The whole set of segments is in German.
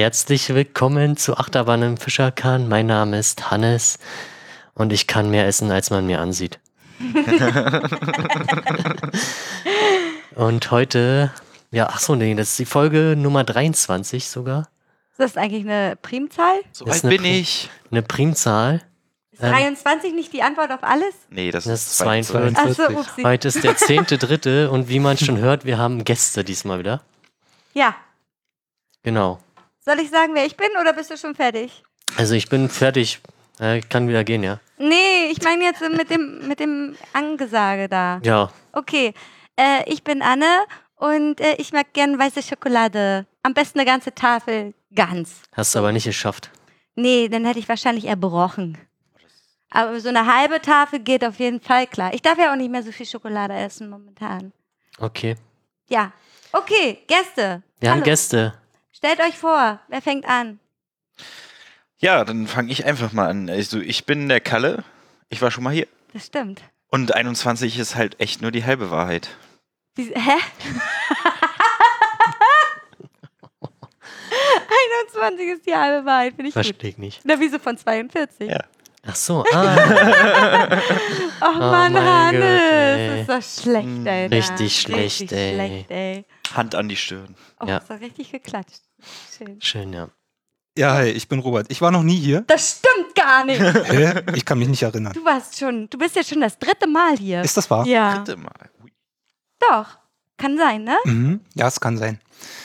Herzlich willkommen zu Achterbahn im Fischerkahn. Mein Name ist Hannes und ich kann mehr essen, als man mir ansieht. und heute, ja, ach so, nee, das ist die Folge Nummer 23 sogar. Ist das eigentlich eine Primzahl? So alt bin Pri- ich. Eine Primzahl. Ist Ähm. 23 nicht die Antwort auf alles? Nee, das, Das ist ist 42. Achso, upsie. Heute ist der 10.3. und wie man schon hört, wir haben Gäste diesmal wieder. Ja. Genau. Soll ich sagen, wer ich bin oder bist du schon fertig? Also ich bin fertig. Äh, kann wieder gehen, ja. Nee, ich meine jetzt mit dem, mit dem Angesage da. Ja, Okay, äh, ich bin Anne und äh, ich mag gern weiße Schokolade. Am besten eine ganze Tafel ganz. hast du aber nicht geschafft. Nee, dann hätte ich wahrscheinlich erbrochen. Aber so eine halbe Tafel geht auf jeden Fall klar. Ich darf ja auch nicht mehr so viel Schokolade essen momentan. Okay. Ja. Okay, Gäste. Wir haben Hallo. Gäste. Stellt euch vor, wer fängt an? Ja, dann fange ich einfach mal an. Also, ich bin der Kalle. Ich war schon mal hier. Das stimmt. Und 21 ist halt echt nur die halbe Wahrheit. Wie, hä? 21 ist die halbe Wahrheit, finde ich. Verstehe ich nicht. Na, wieso von 42? Ja. Ach so, ah. Ach Mann, mein Hannes, Gott, ey. ist das schlecht, Mm, Alter. richtig schlecht, richtig ey. schlecht, ey. Hand an die Stirn. Oh, Ja. ist doch richtig geklatscht. Schön. Schön, ja. Ja, hi, ich bin Robert. Ich war noch nie hier. Das stimmt gar nicht. Hä? Ich kann mich nicht erinnern. Du warst schon, du bist ja schon das dritte Mal hier. Ist das wahr? ja, Dritte Mal. Ui. doch. Kann sein, ne? Mhm. Ja, es kann sein.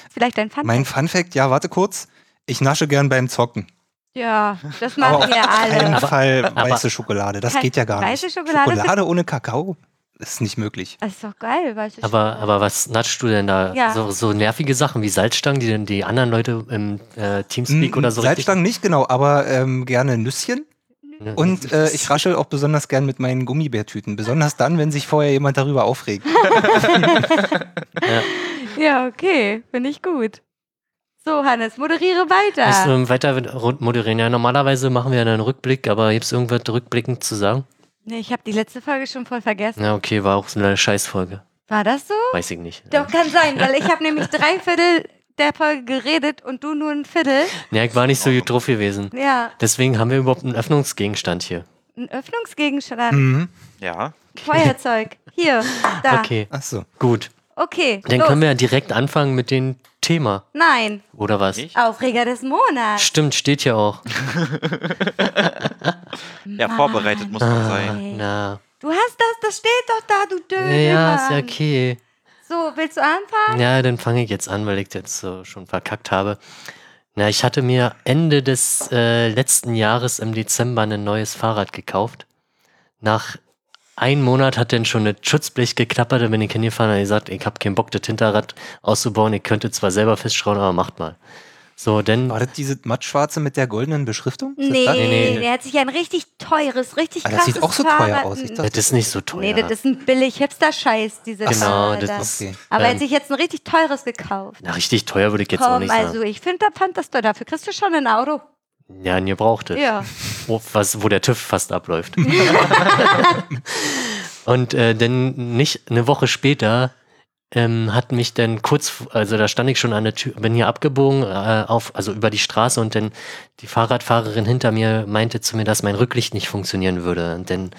Vielleicht dein Fun. Mein Fun Fact, ja, warte kurz. Ich nasche gern beim Zocken. Ja, das machen auf wir keinen alle. Fall aber- weiße Schokolade. Das geht ja gar nicht. weiße Schokolade Schokolade ohne Kakao ist nicht möglich. Das ist doch geil, weißt du. Aber, aber was natschst du denn da? Ja. So, so nervige Sachen wie Salzstangen, die denn die anderen Leute im äh, Teamspeak Mm, oder so Salzstangen nicht, genau, aber ähm, gerne Nüsschen. Und äh, ich raschel auch besonders gern mit meinen Gummibärtüten. Besonders dann, wenn sich vorher jemand darüber aufregt. Ja, okay, finde ich gut. So, Hannes, moderiere weiter. Willst du weiter moderieren? Ja, normalerweise machen wir ja einen Rückblick, aber gibt es irgendwas rückblickend zu sagen? Nee, ich habe die letzte Folge schon voll vergessen. Ja, okay, war auch so eine Scheißfolge. War das so? Weiß ich nicht. Doch, kann sein, weil ich habe nämlich drei Viertel der Folge geredet und du nur ein Viertel. Ja, ich war nicht so gut drauf gewesen. Ja, Deswegen haben wir überhaupt einen Öffnungsgegenstand hier. ein Öffnungsgegenstand. Mhm. Ja. Feuerzeug. Hier, da. Okay, Ach so. gut. Okay, Dann los. können wir ja direkt anfangen mit dem Thema. Nein, Oder was? Ich? Aufreger des Monats. Stimmt, steht ja auch. Ja, vorbereitet muss man Ah, sein. na. Du hast das, das steht doch da, du Dödel. Ja, ist ja okay. So, willst du anfangen? Ja, dann fange ich jetzt an, weil ich jetzt so schon verkackt habe. Na, ich hatte mir Ende des äh, letzten Jahres im Dezember ein neues Fahrrad gekauft. Nach einem Monat hat dann schon das Schutzblech geklappert, da bin ich hingefahren und gesagt, ich habe keinen Bock, das Hinterrad auszubauen. Ich könnte zwar selber festschrauben, aber macht mal. So, denn War das diese mattschwarze mit der goldenen Beschriftung? Das Nee, das? Nee, nee. der hat sich ein richtig teures, richtig Ah, das krasses sieht auch so teuer Fahrrad- aus. Ich das ist nicht so teuer. Nee, das ist ein billig Hipster-Scheiß, diese Genau, Fahrräder. das ist- Okay. Aber er hat sich jetzt ein richtig teures gekauft. Na, richtig teuer würde ich jetzt auch Komm, nicht sagen. also ich finde, da fand das teuer. Dafür kriegst du schon ein Auto. Ja, ihr braucht es. Ja. Wo, was, wo der TÜV fast abläuft. und äh, dann nicht eine Woche später ähm, hat mich dann kurz, also da stand ich schon an der Tür, bin hier abgebogen, äh, auf, also über die Straße und dann die Fahrradfahrerin hinter mir meinte zu mir, dass mein Rücklicht nicht funktionieren würde. Und dann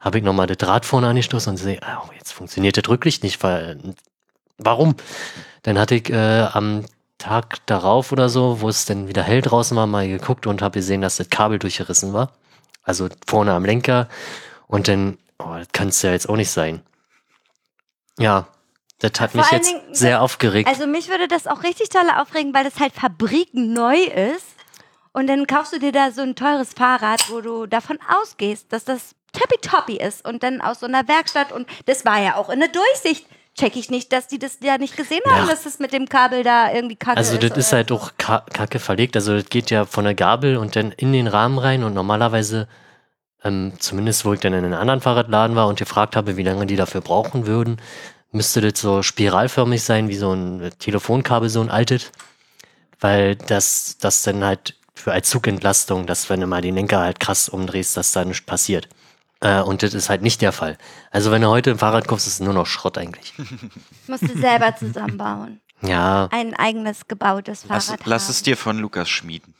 habe ich nochmal das Rad vorne angestoßen und sehe, oh, jetzt funktioniert das Rücklicht nicht, weil, warum? Dann hatte ich äh, am Tag darauf oder so, wo es dann wieder hell draußen war, mal geguckt und habe gesehen, dass das Kabel durchgerissen war. Also vorne am Lenker. Und dann, oh, das kann es ja jetzt auch nicht sein. Ja, das hat Vor mich jetzt Dingen, sehr aufgeregt. Also mich würde das auch richtig toll aufregen, weil das halt fabrikneu ist. Und dann kaufst du dir da so ein teures Fahrrad, wo du davon ausgehst, dass das tippitoppi ist. Und dann aus so einer Werkstatt. Und das war ja auch in der Durchsicht. Check ich nicht, dass die das ja nicht gesehen haben, Ja. dass das mit dem Kabel da irgendwie kacke Also ist. das ist halt auch ka kacke verlegt. Also das geht ja von der Gabel und dann in den Rahmen rein und normalerweise, ähm, zumindest wo ich dann in einem anderen Fahrradladen war und gefragt habe, wie lange die dafür brauchen würden, müsste das so spiralförmig sein, wie so ein Telefonkabel, so ein altes. Weil das, das dann halt für als Zugentlastung, dass wenn du mal den Lenker halt krass umdrehst, dass da nichts passiert. Äh, und das ist halt nicht der Fall. Also wenn du heute ein Fahrrad kaufst, ist es nur noch Schrott eigentlich. Musst du selber zusammenbauen. Ja, Ein eigenes gebautes Lass, Fahrrad lass haben. es dir von Lukas schmieden.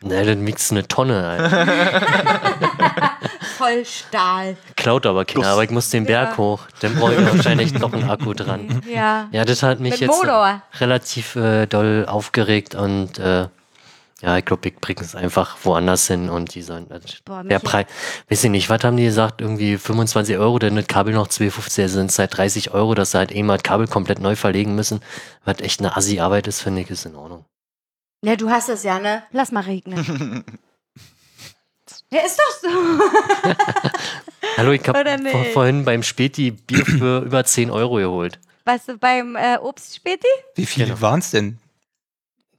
ne, dann wiegst du eine Tonne. Alter. Voll Stahl. Klaut aber keiner, aber ich muss den Berg Ja. hoch. Dann brauche ich wahrscheinlich noch einen Akku dran. Ja. Ja, das hat mich Mit jetzt Motor. relativ äh, doll aufgeregt und äh, ja, ich glaube, ich bringe es einfach woanders hin und die sollen. Also Boah, der. Preis, weiß ich nicht, was haben die gesagt? Irgendwie 25 Euro, dann das Kabel noch 2,50, also sind es halt 30 Euro, dass sie halt eben das Kabel komplett neu verlegen müssen. Was echt eine Assi-Arbeit ist, finde ich, ist in Ordnung. Ja, du hast es ja, ne? Lass mal regnen. ja, ist doch so. Hallo, ich habe vor, vorhin beim Späti Bier für über 10 Euro geholt. Weißt du, beim äh, Obstspäti? Wie viele Genau. waren es denn?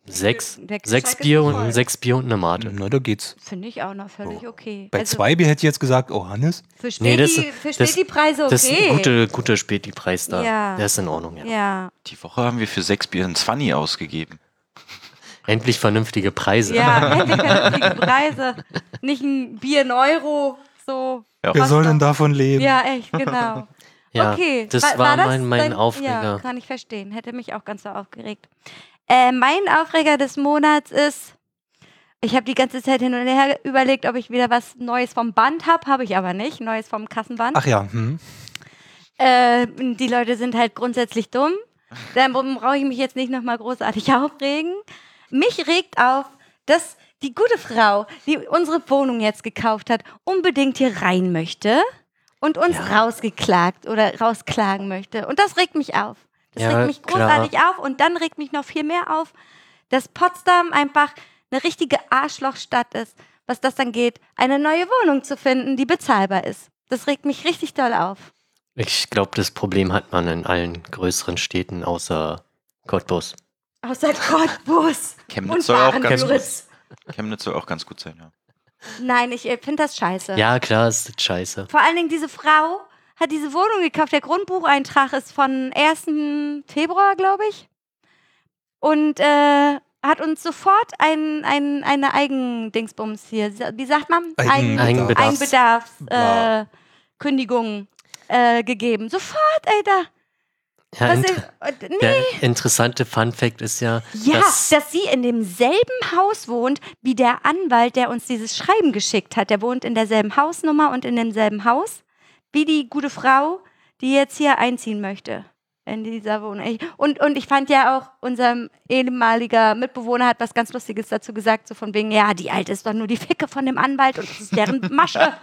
Sechs, sechs Bier und voll. sechs Bier und eine Mate. Na, da geht's. Finde ich auch noch völlig okay. Bei Also, zwei Bier hätte ich jetzt gesagt, oh Hannes. Für Nee, das- Späti, für das- Späti-Preise okay. Das ist ein guter gute Späti-Preis da. Ja. Der ist in Ordnung, ja. Ja, Die Woche haben wir für sechs Bier ein 20 ausgegeben. Endlich vernünftige Preise. ja, endlich vernünftige Preise. Nicht ein Bier in Euro, so. Ja. Wer soll denn davon leben? Ja, echt, genau. Ja, okay. das Wa- war, das mein, mein dein- Aufreger. Ja, kann ich verstehen. Hätte mich auch ganz so aufgeregt. Äh, mein Aufreger des Monats ist, ich habe die ganze Zeit hin und her überlegt, ob ich wieder was Neues vom Band habe. Habe ich aber nicht. Neues vom Kassenband. Ach ja, hm. Äh, die Leute sind halt grundsätzlich dumm. Darum brauche ich mich jetzt nicht nochmal großartig aufregen. Mich regt auf, dass die gute Frau, die unsere Wohnung jetzt gekauft hat, unbedingt hier rein möchte und uns rausgeklagt oder rausklagen möchte. Und das regt mich auf. Das Ja, regt mich klar. großartig auf. Und dann regt mich noch viel mehr auf, dass Potsdam einfach eine richtige Arschlochstadt ist, was das dann geht, eine neue Wohnung zu finden, die bezahlbar ist. Das regt mich richtig doll auf. Ich glaube, das Problem hat man in allen größeren Städten außer Cottbus. Außer Cottbus Chemnitz und soll auch ganz Baden-Würz. Chemnitz soll auch ganz gut sein, ja. Nein, ich äh, finde das scheiße. Ja, klar, ist das scheiße. Vor allen Dingen diese Frau hat diese Wohnung gekauft. Der Grundbucheintrag ist von 1. Februar, glaube ich. Und äh, hat uns sofort ein, ein, eine Eigendingsbums hier. Wie sagt man? Eigen, Eigenbedarfs- Eigenbedarf, äh, Wow. Äh, gegeben. Sofort, Alter. Ja, Was inter ist, äh, nee. der interessante Fun Fact ist ja, Ja, dass, dass sie in demselben Haus wohnt wie der Anwalt, der uns dieses Schreiben geschickt hat. Der wohnt in derselben Hausnummer und in demselben Haus wie die gute Frau, die jetzt hier einziehen möchte. In dieser Wohnung. Und, und ich fand ja auch, unser ehemaliger Mitbewohner hat was ganz Lustiges dazu gesagt, so von wegen, ja, die Alte ist doch nur die Ficke von dem Anwalt und das ist deren Masche.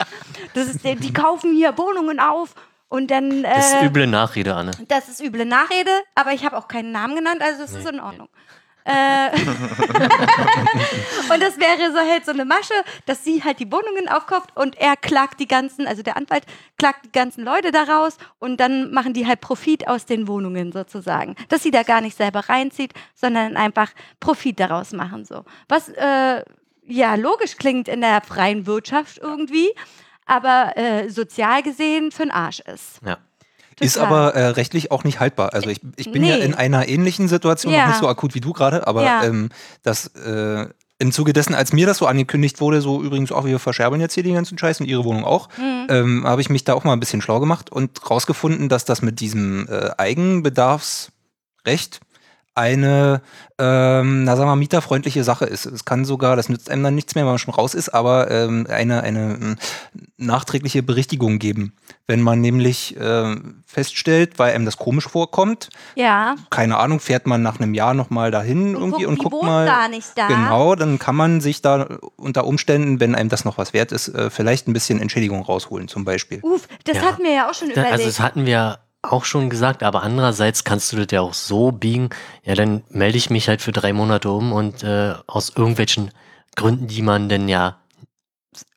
Das ist, die kaufen hier Wohnungen auf und dann. Äh, das ist üble Nachrede, Anne. das ist üble Nachrede, aber ich habe auch keinen Namen genannt, also es ist in Ordnung. Äh, und das wäre so halt so eine Masche, dass sie halt die Wohnungen aufkauft und er klagt die ganzen, also der Anwalt klagt die ganzen Leute daraus und dann machen die halt Profit aus den Wohnungen sozusagen. Dass sie da gar nicht selber reinzieht, sondern einfach Profit daraus machen so. Was äh, ja logisch klingt in der freien Wirtschaft irgendwie, aber äh, sozial gesehen für den Arsch ist. Ja. Ist Total. aber äh, rechtlich auch nicht haltbar. Also ich, ich bin ja Nee. in einer ähnlichen Situation, Ja. noch nicht so akut wie du gerade, aber Ja. ähm, das äh, im Zuge dessen, als mir das so angekündigt wurde, so übrigens auch, wir verscherbeln jetzt hier den ganzen Scheiß und ihre Wohnung auch, Mhm. ähm, habe ich mich da auch mal ein bisschen schlau gemacht und rausgefunden, dass das mit diesem äh, Eigenbedarfsrecht eine, ähm, na sagen wir mal, mieterfreundliche Sache ist. Es kann sogar, das nützt einem dann nichts mehr, wenn man schon raus ist, aber ähm, eine, eine ähm, nachträgliche Berichtigung geben. Wenn man nämlich ähm, feststellt, weil einem das komisch vorkommt, Ja. keine Ahnung, fährt man nach einem Jahr nochmal dahin irgendwie und die guckt mal. gar nicht da. Genau, dann kann man sich da unter Umständen, wenn einem das noch was wert ist, äh, vielleicht ein bisschen Entschädigung rausholen, zum Beispiel. Uff, das Ja. hatten wir ja auch schon Da, überlegt. also das hatten wir auch schon gesagt, aber andererseits kannst du das ja auch so biegen, ja, dann melde ich mich halt für drei Monate um und äh, aus irgendwelchen Gründen, die man denn ja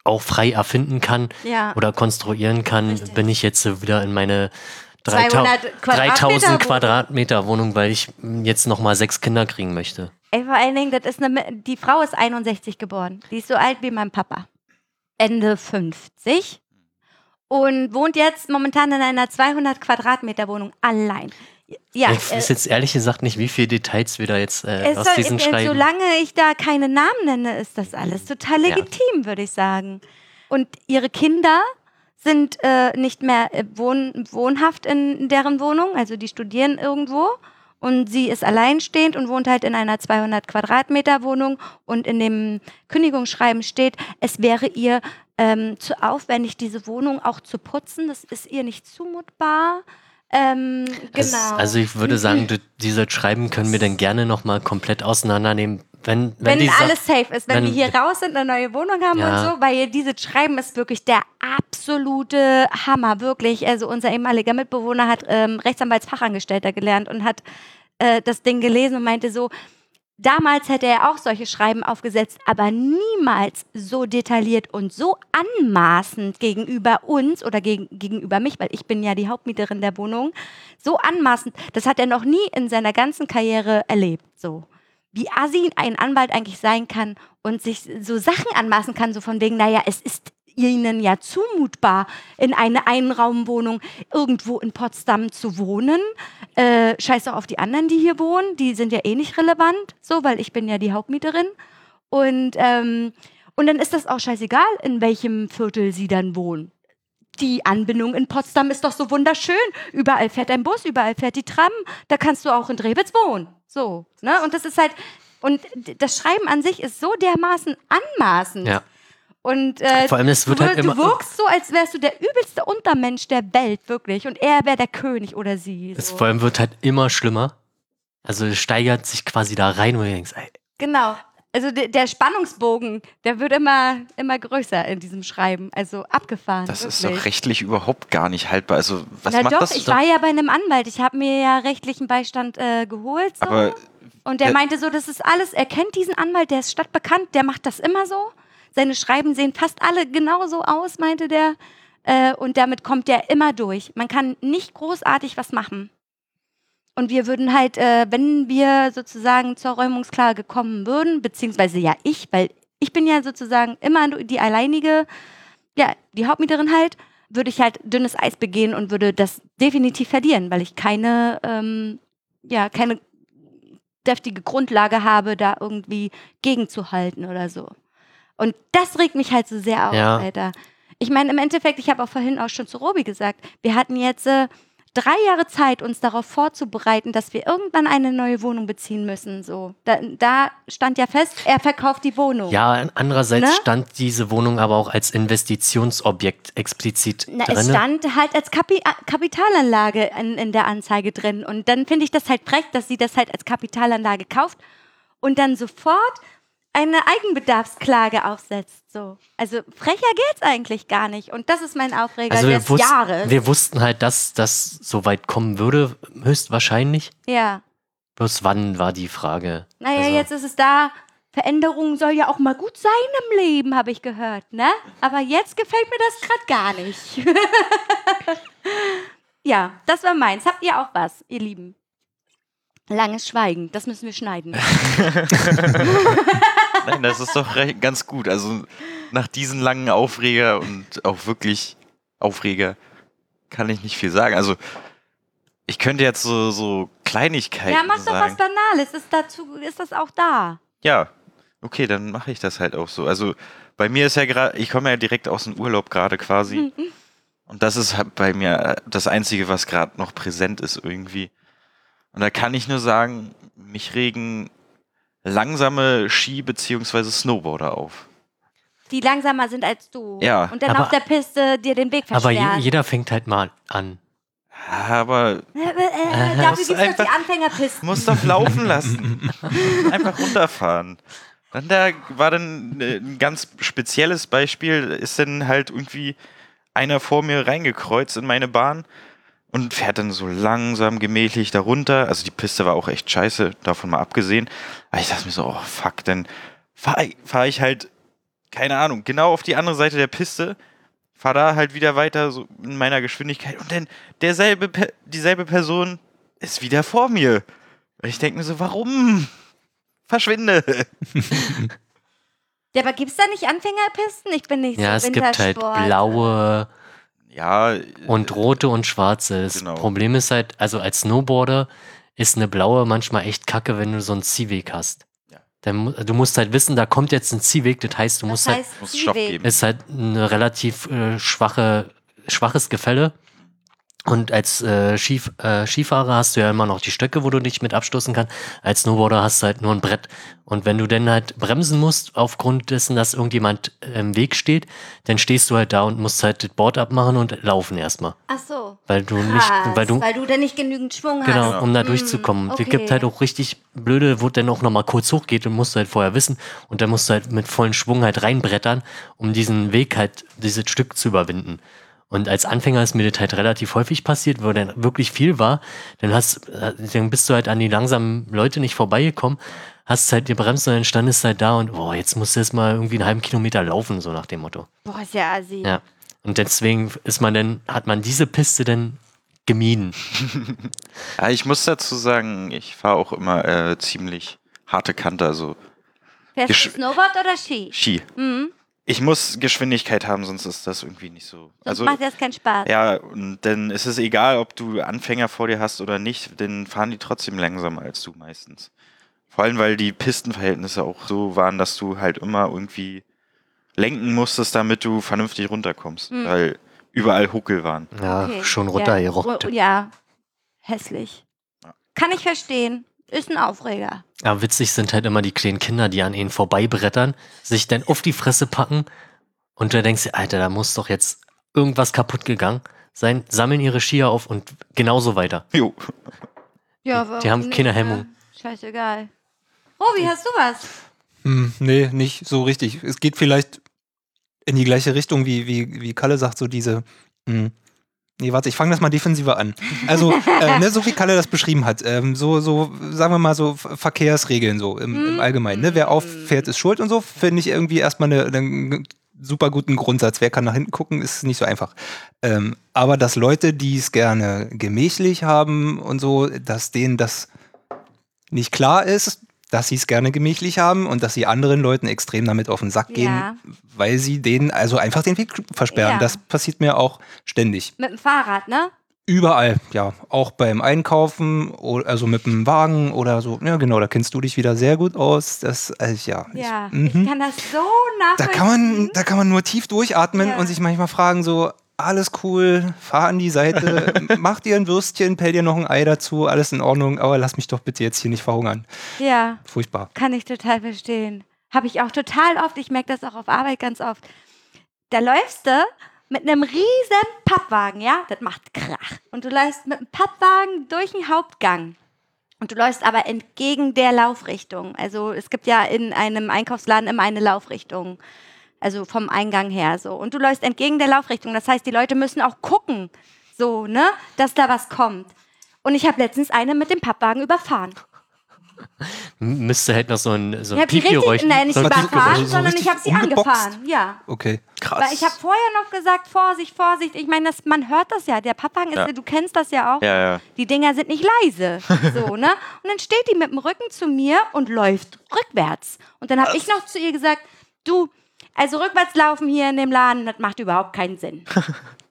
auch frei erfinden kann ja. oder konstruieren kann, Richtig. bin ich jetzt wieder in meine 200 3000 Quadratmeter 3000 Wohnung. Quadratmeter Wohnung, weil ich jetzt noch mal sechs Kinder kriegen möchte. Ey, vor allen Dingen, das ist eine, die Frau ist 61 geboren. Die ist so alt wie mein Papa. Ende 50. und wohnt jetzt momentan in einer 200 Quadratmeter Wohnung allein. Ja, ich weiß jetzt ehrlich gesagt nicht, wie viele Details wir da jetzt äh, aus soll, diesen äh, Schreiben. Solange ich da keine Namen nenne, ist das alles total Ja. legitim, würde ich sagen. Und ihre Kinder sind äh, nicht mehr äh, wohn wohnhaft in deren Wohnung, also die studieren irgendwo. Und sie ist alleinstehend und wohnt halt in einer 200 Quadratmeter Wohnung. Und in dem Kündigungsschreiben steht, es wäre ihr ähm, zu aufwendig, diese Wohnung auch zu putzen. Das ist ihr nicht zumutbar. Ähm, genau. Also ich würde sagen, du, diese Schreiben können wir dann gerne nochmal komplett auseinandernehmen. Wenn, wenn, wenn die alles safe ist, wenn, wenn- wir hier raus sind, eine neue Wohnung haben Ja. und so, weil dieses Schreiben ist wirklich der absolute Hammer, wirklich. Also unser ehemaliger Mitbewohner hat ähm, Rechtsanwaltsfachangestellter gelernt und hat äh, das Ding gelesen und meinte so, damals hätte er auch solche Schreiben aufgesetzt, aber niemals so detailliert und so anmaßend gegenüber uns oder gegen, gegenüber mich, weil ich bin ja die Hauptmieterin der Wohnung, so anmaßend, das hat er noch nie in seiner ganzen Karriere erlebt, so. Wie assi ein Anwalt eigentlich sein kann und sich so Sachen anmaßen kann, so von wegen, naja, es ist ihnen ja zumutbar, in eine Einraumwohnung irgendwo in Potsdam zu wohnen. Äh, scheiß doch auf die anderen, die hier wohnen, die sind ja eh nicht relevant, so, weil ich bin ja die Hauptmieterin. Und, ähm, und dann ist das auch scheißegal, in welchem Viertel sie dann wohnen. Die Anbindung in Potsdam ist doch so wunderschön. Überall fährt ein Bus, überall fährt die Tram. Da kannst du auch in Drewitz wohnen. So, ne? Und das ist halt, und das Schreiben an sich ist so dermaßen anmaßend. Ja. Und äh, Vor allem, es wird du, halt immer- du wirkst so, als wärst du der übelste Untermensch der Welt, wirklich. Und er wäre der König oder sie. es So. vor allem wird halt immer schlimmer. Also es steigert sich quasi da rein, wo du denkst, ey, Genau. Also der, der Spannungsbogen, der wird immer, immer größer in diesem Schreiben. Also abgefahren. Das ist wirklich. doch rechtlich überhaupt gar nicht haltbar. Also, was Na macht doch, das? ich war ja bei einem Anwalt. Ich habe mir ja rechtlichen Beistand äh, geholt. So. Aber Und der äh, meinte so, das ist alles, er kennt diesen Anwalt, der ist stadtbekannt, der macht das immer so. Seine Schreiben sehen fast alle genauso aus, meinte der. Äh, und damit kommt der immer durch. Man kann nicht großartig was machen. Und wir würden halt, äh, wenn wir sozusagen zur Räumungsklage kommen würden, beziehungsweise ja ich, weil ich bin ja sozusagen immer die alleinige, ja, die Hauptmieterin halt, würde ich halt dünnes Eis begehen und würde das definitiv verlieren, weil ich keine, ähm, ja, keine deftige Grundlage habe, da irgendwie gegenzuhalten oder so. Und das regt mich halt so sehr auf, Ja. Alter. Ich meine, im Endeffekt, ich habe auch vorhin auch schon zu Robi gesagt, wir hatten jetzt äh, drei Jahre Zeit, uns darauf vorzubereiten, dass wir irgendwann eine neue Wohnung beziehen müssen. So, da, da stand ja fest, er verkauft die Wohnung. Ja, andererseits Ne? stand diese Wohnung aber auch als Investitionsobjekt explizit Na, es drin. stand halt als Kapi A- Kapitalanlage in, in der Anzeige drin. Und dann finde ich das halt frech, dass sie das halt als Kapitalanlage kauft und dann sofort eine Eigenbedarfsklage aufsetzt. So. Also frecher geht's eigentlich gar nicht. Und das ist mein Aufreger Also wir, des Jahres. wir wussten halt, dass das so weit kommen würde, höchstwahrscheinlich. ja. Bloß wann war die Frage. Naja, Also- jetzt ist es da. Veränderung soll ja auch mal gut sein im Leben, habe ich gehört, ne? Aber jetzt gefällt mir das gerade gar nicht. ja, das war meins. Habt ihr auch was, ihr Lieben? Langes Schweigen, das müssen wir schneiden. Nein, das ist doch re- ganz gut. Also nach diesen langen Aufreger und auch wirklich Aufreger kann ich nicht viel sagen. Also ich könnte jetzt so, so Kleinigkeiten ja, mach doch was. Banales. Ist, dazu, ist das auch da? Ja, okay, dann mache ich das halt auch so. Also bei mir ist ja gerade, ich komme ja direkt aus dem Urlaub gerade quasi. Und das ist halt bei mir das Einzige, was gerade noch präsent ist irgendwie. Und da kann ich nur sagen, mich regen langsame Ski- bzw. Snowboarder auf. Die langsamer sind als du. Ja. Und dann Aber- auf der Piste dir den Weg Aber je, versperren. jeder fängt halt mal an. Aber äh, äh, dafür Muss gibt es doch die Anfängerpisten. muss doch laufen lassen. Einfach runterfahren. Dann da war dann äh, ein ganz spezielles Beispiel, ist dann halt irgendwie einer vor mir reingekreuzt in meine Bahn und fährt dann so langsam gemächlich darunter. Also die Piste war auch echt scheiße, davon mal abgesehen. Aber ich dachte mir so, oh fuck, dann fahre ich, fahr ich halt, keine Ahnung, genau auf die andere Seite der Piste, fahre da halt wieder weiter so in meiner Geschwindigkeit und dann derselbe, dieselbe Person ist wieder vor mir. Und ich denke mir so, warum? Verschwinde. Ja, aber gibt es da nicht Anfängerpisten? Ich bin nicht Ja, so es gibt halt Wintersport. blaue, Ja, Und rote und schwarze. Das Genau. Problem ist halt, also als Snowboarder ist eine blaue manchmal echt kacke, wenn du so einen Ziehweg hast. Ja. Dann, du musst halt wissen, da kommt jetzt ein Ziehweg, das heißt, du Das musst halt, heißt, muss Stopp geben. ist halt eine relativ äh, schwache, schwaches Gefälle. Und als äh, Skif äh, Skifahrer hast du ja immer noch die Stöcke, wo du dich mit abstoßen kannst. Als Snowboarder hast du halt nur ein Brett. Und wenn du dann halt bremsen musst, aufgrund dessen, dass irgendjemand äh, im Weg steht, dann stehst du halt da und musst halt das Board abmachen und laufen erstmal. Ach so. Weil du nicht, Krass, weil du, weil du dann nicht genügend Schwung genau, hast. um da Mm, durchzukommen. Es gibt okay. halt auch richtig blöde, wo dann auch nochmal kurz hochgeht und musst du halt vorher wissen. Und dann musst du halt mit vollen Schwung halt reinbrettern, um diesen Weg halt, dieses Stück zu überwinden. Und als Anfänger ist mir das halt relativ häufig passiert, wo dann wirklich viel war. Dann hast, dann bist du halt an die langsamen Leute nicht vorbeigekommen, hast halt gebremst und dann standest du halt da und, boah, jetzt musst du jetzt mal irgendwie einen halben Kilometer laufen, so nach dem Motto. Boah, ist ja assi. Ja. Und deswegen ist man dann, hat man diese Piste dann gemieden. Ja, ich muss dazu sagen, ich fahre auch immer äh, ziemlich harte Kante, also Fährst du Snowboard oder Ski? Ski. Mhm. Ich muss Geschwindigkeit haben, sonst ist das irgendwie nicht so. Sonst Also macht das keinen Spaß. ja, und dann ist es egal, ob du Anfänger vor dir hast oder nicht, dann fahren die trotzdem langsamer als du meistens. Vor allem, weil die Pistenverhältnisse auch so waren, dass du halt immer irgendwie lenken musstest, damit du vernünftig runterkommst, Hm. weil überall Huckel waren. Ja, Okay. schon Ja, runtergerockt. ru- Ja, hässlich. Ja. Kann ich verstehen. Ist ein Aufreger. Ja, witzig sind halt immer die kleinen Kinder, die an ihnen vorbeibrettern, sich dann auf die Fresse packen und du denkst dir, Alter, da muss doch jetzt irgendwas kaputt gegangen sein, sammeln ihre Skier auf und genauso weiter. Jo. Ja, Die haben keine Hemmung. Scheißegal. Robi, hast du was? Hm, nee, nicht so richtig. Es geht vielleicht in die gleiche Richtung, wie, wie, wie Kalle sagt, so diese. Hm, nee, warte, ich fange das mal defensiver an. Also, äh, ne, so wie Kalle das beschrieben hat, ähm, so, so, sagen wir mal, so Ver- Verkehrsregeln so im, im Allgemeinen. Ne? Wer auffährt, ist schuld und so, finde ich irgendwie erstmal eine, einen super guten Grundsatz. Wer kann nach hinten gucken, ist nicht so einfach. Ähm, aber dass Leute, die es gerne gemächlich haben und so, dass denen das nicht klar ist, dass sie es gerne gemächlich haben und dass sie anderen Leuten extrem damit auf den Sack gehen, Ja. weil sie denen also einfach den Weg versperren. Ja. Das passiert mir auch ständig. Mit dem Fahrrad, ne? Überall, ja. Auch beim Einkaufen, also mit dem Wagen oder so. Ja, genau, da kennst du dich wieder sehr gut aus. Das, also, ja. Ja, Ich, ich mhm. kann das so Da nachvollziehen. kann man, da kann man nur tief durchatmen Ja. und sich manchmal fragen, so, alles cool, fahr an die Seite, mach dir ein Würstchen, pell dir noch ein Ei dazu, alles in Ordnung, aber lass mich doch bitte jetzt hier nicht verhungern. Ja, Furchtbar. kann ich total verstehen. Habe ich auch total oft. Ich merke das auch auf Arbeit ganz oft. Da läufst du mit einem riesen Pappwagen, ja? Das macht Krach. Und du läufst mit einem Pappwagen durch den Hauptgang. Und du läufst aber entgegen der Laufrichtung. Also es gibt ja in einem Einkaufsladen immer eine Laufrichtung. Also vom Eingang her so. Und du läufst entgegen der Laufrichtung. Das heißt, die Leute müssen auch gucken, so, ne, dass da was kommt. Und ich habe letztens eine mit dem Pappwagen überfahren. Müsste halt noch so ein, so Ich ein habe die richtig, Piepgeräusch. nein, nicht überfahren, so- so sondern ich habe sie umgeboxt? angefahren. Ja. Okay. Krass. Weil ich habe vorher noch gesagt, Vorsicht, Vorsicht. Ich meine, das- man hört das ja. Der Pappwagen ist, Ja. ja. du kennst das ja auch. ja, ja. Die Dinger sind nicht leise. So, ne? Und dann steht die mit dem Rücken zu mir und läuft rückwärts. Und dann habe ich noch zu ihr gesagt, du, also rückwärts laufen hier in dem Laden, das macht überhaupt keinen Sinn.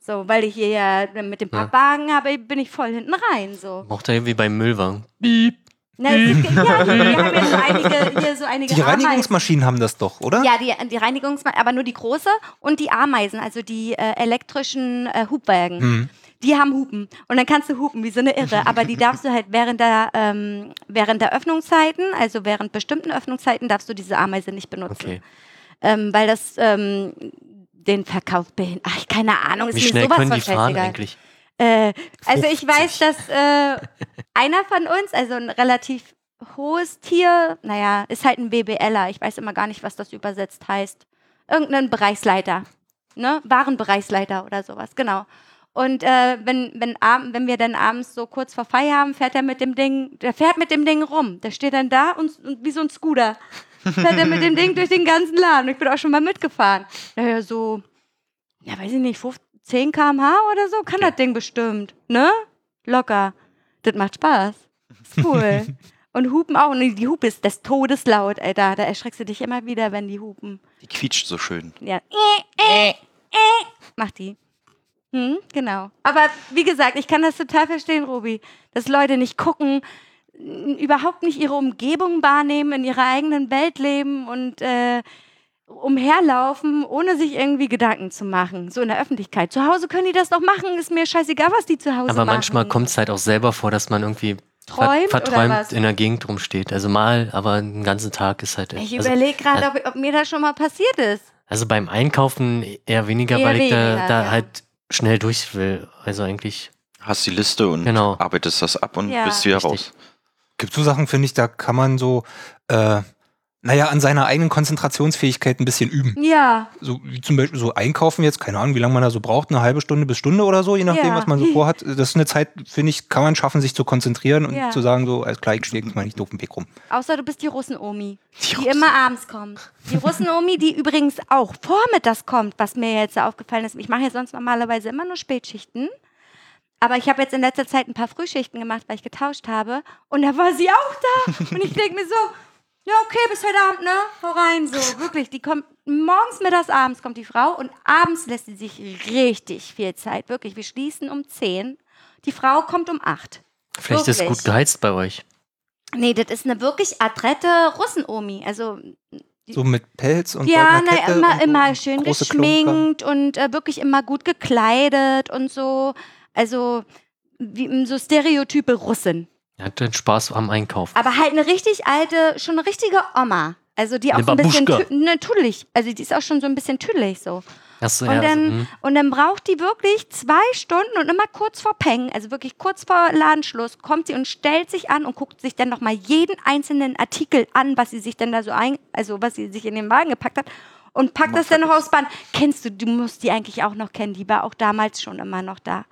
So, weil ich hier ja mit dem Pappwagen habe, bin ich voll hinten rein. So. Macht er wie beim Müllwagen. Na, es gibt, ja, die, die haben ja so einige, hier so einige Die Ameisen. Reinigungsmaschinen haben das doch, oder? Ja, die, die Reinigungs, aber nur die große und die Ameisen, also die äh, elektrischen äh, Hubwagen. Hm. Die haben Hupen und dann kannst du hupen wie so eine Irre, aber die darfst du halt während der ähm, während der Öffnungszeiten, also während bestimmten Öffnungszeiten, darfst du diese Ameise nicht benutzen, Okay. Ähm, weil das ähm, den Verkauf behindert. Ach, keine Ahnung, ist Wie mir schnell sowas können von die fahren eigentlich? Äh, also ich 50. weiß, dass äh, einer von uns, also ein relativ hohes Tier, naja, ist halt ein BBLer. Ich weiß immer gar nicht, was das übersetzt heißt. Irgendein Bereichsleiter, ne? Warenbereichsleiter oder sowas, genau. Und äh, wenn, wenn, wenn wir dann abends so kurz vor Feierabend fährt er mit dem Ding, der fährt mit dem Ding rum. Der steht dann da und, und wie so ein Scooter. Fährt er mit dem Ding durch den ganzen Laden. Ich bin auch schon mal mitgefahren. Naja, so, ja, weiß ich nicht, 15, 10 km/h oder so kann das Ding bestimmt. Ne? Locker. Das macht Spaß. Ist cool. und Hupen auch. Und die Hupe ist des Todes laut, Alter. Da erschreckst du dich immer wieder, wenn die hupen. Die quietscht so schön. Ja. Äh, äh, äh, macht die. Hm, genau. Aber wie gesagt, ich kann das total verstehen, Robi, dass Leute nicht gucken, überhaupt nicht ihre Umgebung wahrnehmen, in ihrer eigenen Welt leben und äh, umherlaufen, ohne sich irgendwie Gedanken zu machen. So in der Öffentlichkeit. Zu Hause können die das doch machen, ist mir scheißegal, was die zu Hause Aber machen. manchmal kommt es halt auch selber vor, dass man irgendwie Träumt verträumt in der Gegend rumsteht. Also mal, aber den ganzen Tag ist halt. Ich also, überlege gerade, ob, ob mir das schon mal passiert ist. also beim Einkaufen eher weniger, Eher weil ich weniger, da, da ja. halt schnell durch will. Also eigentlich. Hast die Liste und Genau. arbeitest das ab und Ja. bist wieder Richtig. raus. Gibt so Sachen, finde ich, da kann man so, äh, naja, an seiner eigenen Konzentrationsfähigkeit ein bisschen üben. Ja, So wie zum Beispiel so einkaufen jetzt, keine Ahnung, wie lange man da so braucht, eine halbe Stunde bis Stunde oder so, je nachdem, Ja. was man so vorhat. Das ist eine Zeit, finde ich, kann man schaffen, sich zu konzentrieren und Ja. zu sagen, so, alles klar, ich stehe jetzt mal nicht doof im Weg rum. außer du bist die Russen-Omi, die, Russen- immer abends kommt. Die Russen-Omi, die übrigens auch vormittags kommt, was mir jetzt aufgefallen ist. Ich mache ja sonst normalerweise immer nur Spätschichten. Aber ich habe jetzt in letzter Zeit ein paar Frühschichten gemacht, weil ich getauscht habe. Und da war sie auch da. Und ich denke mir so, ja, okay, bis heute Abend, ne? Hau rein, so. Wirklich, die kommt morgens, mittags, abends kommt die Frau. Und abends lässt sie sich richtig viel Zeit. Wirklich, wir schließen um 10. Die Frau kommt um 8. Vielleicht ist Wirklich. gut geheizt bei euch. Nee, das ist eine wirklich adrette Russen-Omi. Also, So mit Pelz und ja, na, immer, und so immer schön große Klunker. geschminkt und äh, wirklich immer gut gekleidet und so. Also, wie, so stereotype Russin. Er hat den Spaß am Einkaufen. Aber halt eine richtig alte, schon eine richtige Oma. Also, die auch Eine so ein bisschen ne, tüdelig. Also, die ist auch schon so ein bisschen tüdelig so. Achso, Und ja, dann, also, hm. und dann braucht die wirklich zwei Stunden und immer kurz vor Peng, also wirklich kurz vor Ladenschluss, kommt sie und stellt sich an und guckt sich dann nochmal jeden einzelnen Artikel an, was sie sich dann da so ein, also was sie sich in den Wagen gepackt hat und packt Immer das dann noch aufs Band. Kennst du, du musst die eigentlich auch noch kennen, die war auch damals schon immer noch da.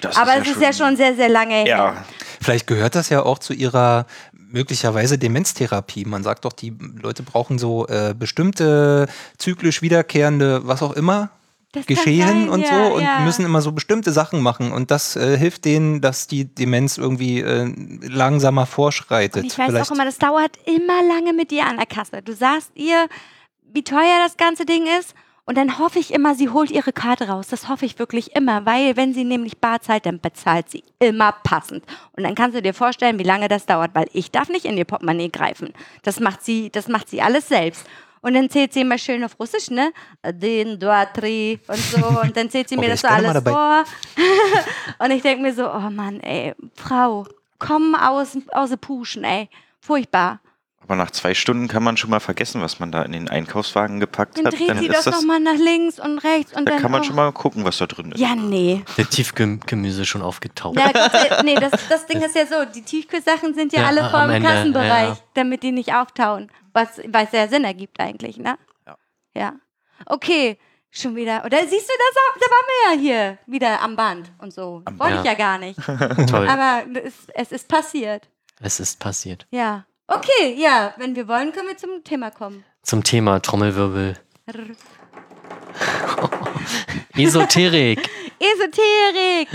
Das Aber es ist ja schon sehr, sehr lange her. Ja, Vielleicht gehört das ja auch zu ihrer möglicherweise Demenztherapie. Man sagt doch, die Leute brauchen so äh, bestimmte zyklisch wiederkehrende, was auch immer, Das Geschehen sein, und ja, so und ja. müssen immer so bestimmte Sachen machen. Und das äh, hilft denen, dass die Demenz irgendwie äh, langsamer vorschreitet. Und ich weiß Vielleicht- auch immer, das dauert immer lange mit dir an der Kasse. Du sagst ihr, wie teuer das ganze Ding ist. Und dann hoffe ich immer, sie holt ihre Karte raus. Das hoffe ich wirklich immer, weil wenn sie nämlich bar zahlt, dann bezahlt sie immer passend. Und dann kannst du dir vorstellen, wie lange das dauert, weil ich darf nicht in ihr Portemonnaie greifen. Das macht sie, das macht sie alles selbst. Und dann zählt sie immer schön auf Russisch, ne? Den, dva, tri und so. Und dann zählt sie mir okay, das so alles vor. und ich denke mir so, oh Mann, ey, Frau, komm aus, aus der Puschen, ey. Furchtbar aber nach zwei Stunden kann man schon mal vergessen, was man da in den Einkaufswagen gepackt Dann hat. dreht Dann sie ist das das, nochmal nach links und rechts und da dann. kann man schon mal gucken, was da drin ist. Ja, nee. Der Tiefgemüse schon aufgetaucht. Gott sei- nee, das, das Ding ist ja so, die Tiefkühlsachen sind ja, Ja, alle vor dem Kassenbereich, ja. damit die nicht auftauen. Was, was ja Sinn ergibt eigentlich, ne? Ja. Ja. Okay, schon wieder. Oder siehst du das? auch? Da waren wir ja hier wieder am Band und so. Am Wollte ich ja gar nicht. Toll. Aber es, es ist passiert. Es ist passiert. Ja. Okay, ja, wenn wir wollen, können wir zum Thema kommen. Zum Thema Trommelwirbel. Esoterik. Esoterik.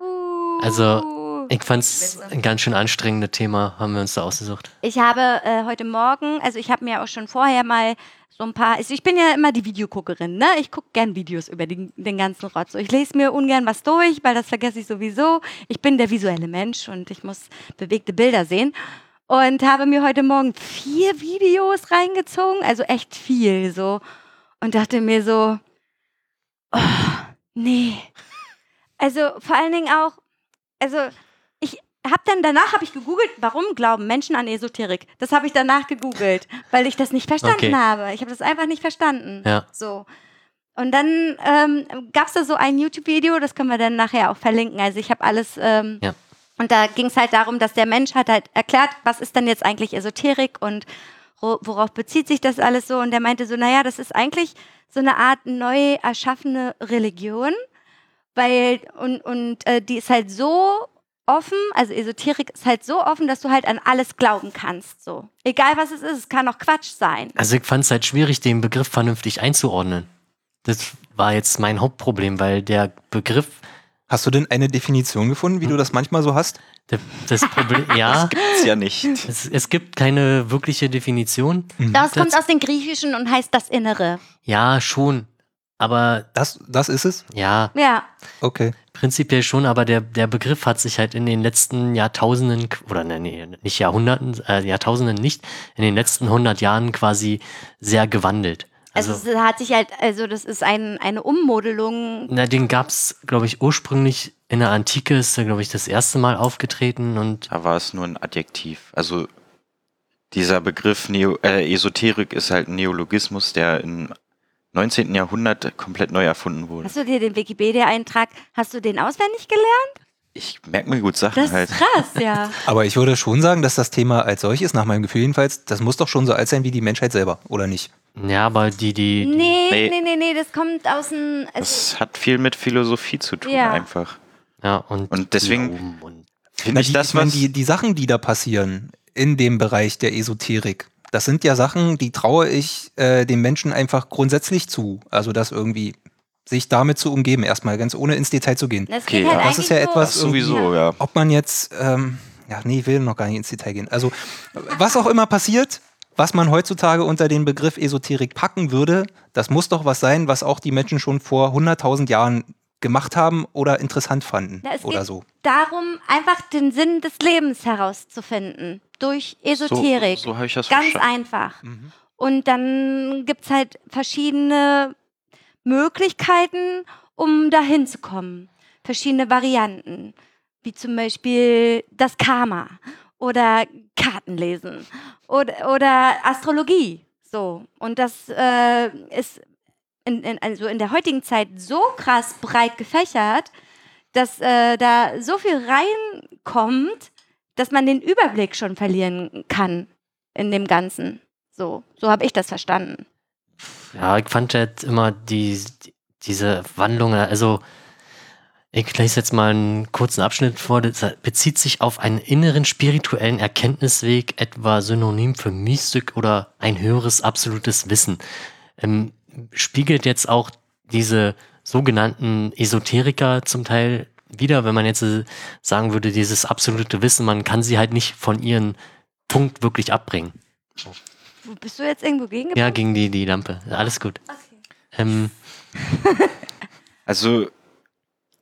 Uh. Also, Ich fand's ein ganz schön anstrengendes Thema, haben wir uns da ausgesucht. Ich habe äh, heute Morgen, also ich habe mir auch schon vorher mal so ein paar, also ich bin ja immer die Videoguckerin, ne? Ich gucke gern Videos über den, den ganzen Rotz. So, ich lese mir ungern was durch, weil das vergesse ich sowieso. Ich bin der visuelle Mensch und ich muss bewegte Bilder sehen. Und habe mir heute Morgen vier Videos reingezogen, also echt viel so. Und dachte mir so, oh, nee. Also vor allen Dingen auch, also ich habe dann danach habe ich gegoogelt, warum glauben Menschen an Esoterik? Das habe ich danach gegoogelt, weil ich das nicht verstanden Okay. habe. Ich habe das einfach nicht verstanden. Ja. So. Und dann ähm, gab es da so ein YouTube-Video, das können wir dann nachher auch verlinken. Also ich habe alles. Ähm, Ja. Und da ging es halt darum, dass der Mensch hat halt erklärt, was ist denn jetzt eigentlich Esoterik und wo- worauf bezieht sich das alles so. Und der meinte so, naja, das ist eigentlich so eine Art neu erschaffene Religion, weil und, und äh, die ist halt so offen, also Esoterik ist halt so offen, dass du halt an alles glauben kannst. So. Egal was es ist, es kann auch Quatsch sein. Also ich fand's halt schwierig, den Begriff vernünftig einzuordnen. Das war jetzt mein Hauptproblem, weil der Begriff, Hast du denn eine Definition gefunden, wie du das manchmal so hast? das Problem, ja, Ist ja nicht. es, es gibt keine wirkliche Definition. Das kommt Das- aus dem Griechischen und heißt das Innere. Ja, schon. Aber Das, das ist es? ja, Ja, Okay. prinzipiell schon, aber der, der Begriff hat sich halt in den letzten Jahrtausenden, oder nee, nee, nicht Jahrhunderten, äh, Jahrtausenden nicht, in den letzten 100 Jahren quasi sehr gewandelt. Also, Also, es hat sich halt, also das ist ein, eine Ummodelung. na, den gab es, glaube ich, ursprünglich in der Antike, ist er, glaube ich, das erste Mal aufgetreten und Da war es nur ein Adjektiv. Also dieser Begriff Neo äh, Esoterik ist halt ein Neologismus, der im 19. Jahrhundert komplett neu erfunden wurde. Hast du dir den Wikipedia-Eintrag, hast du den auswendig gelernt? Ich merke mir gut Sachen Das halt. ist krass, ja. Aber ich würde schon sagen, dass das Thema als solches, nach meinem Gefühl jedenfalls, das muss doch schon so alt sein wie die Menschheit selber, oder nicht? ja, aber die, die, die Nee, Nee. nee, nee, nee, das kommt aus dem. Es, Das hat viel mit Philosophie zu tun Ja. einfach. ja, und, Und deswegen- Finde ich die, das, ich meine, was... die, die Sachen, die da passieren in dem Bereich der Esoterik, das sind ja Sachen, die traue ich äh, den Menschen einfach grundsätzlich zu. Also das irgendwie sich damit zu umgeben, erstmal ganz ohne ins Detail zu gehen. das Okay, geht halt ja. Das ist ja etwas- das sowieso, ja. Ob man jetzt, ähm, ja, nee, ich will noch gar nicht ins Detail gehen. Also, was auch immer passiert, was man heutzutage unter den Begriff Esoterik packen würde, das muss doch was sein, was auch die Menschen schon vor 100.000 Jahren gemacht haben oder interessant fanden Na, es oder geht so. darum, einfach den Sinn des Lebens herauszufinden. Durch Esoterik. So, so habe ich das Ganz verstanden. einfach. Mhm. Und dann gibt es halt verschiedene Möglichkeiten, um dahin zu kommen. Verschiedene Varianten. Wie zum Beispiel das Karma oder Kartenlesen oder, oder Astrologie. So. Und das äh, ist in, in, also in der heutigen Zeit so krass breit gefächert, dass äh, da so viel reinkommt, dass man den Überblick schon verlieren kann in dem Ganzen. So, so habe ich das verstanden. Ja, ich fand halt immer die, die, diese Wandlung, also ich lese jetzt mal einen kurzen Abschnitt vor, das bezieht sich auf einen inneren spirituellen Erkenntnisweg, etwa Synonym für Mystik oder ein höheres absolutes Wissen. Ähm, spiegelt jetzt auch diese sogenannten Esoteriker zum Teil wieder, wenn man jetzt äh, sagen würde, dieses absolute Wissen, man kann sie halt nicht von ihren Punkt wirklich abbringen. Wo bist du jetzt irgendwo gegen? Ja, gegen die, die Lampe. Alles gut. Okay. Ähm, Also,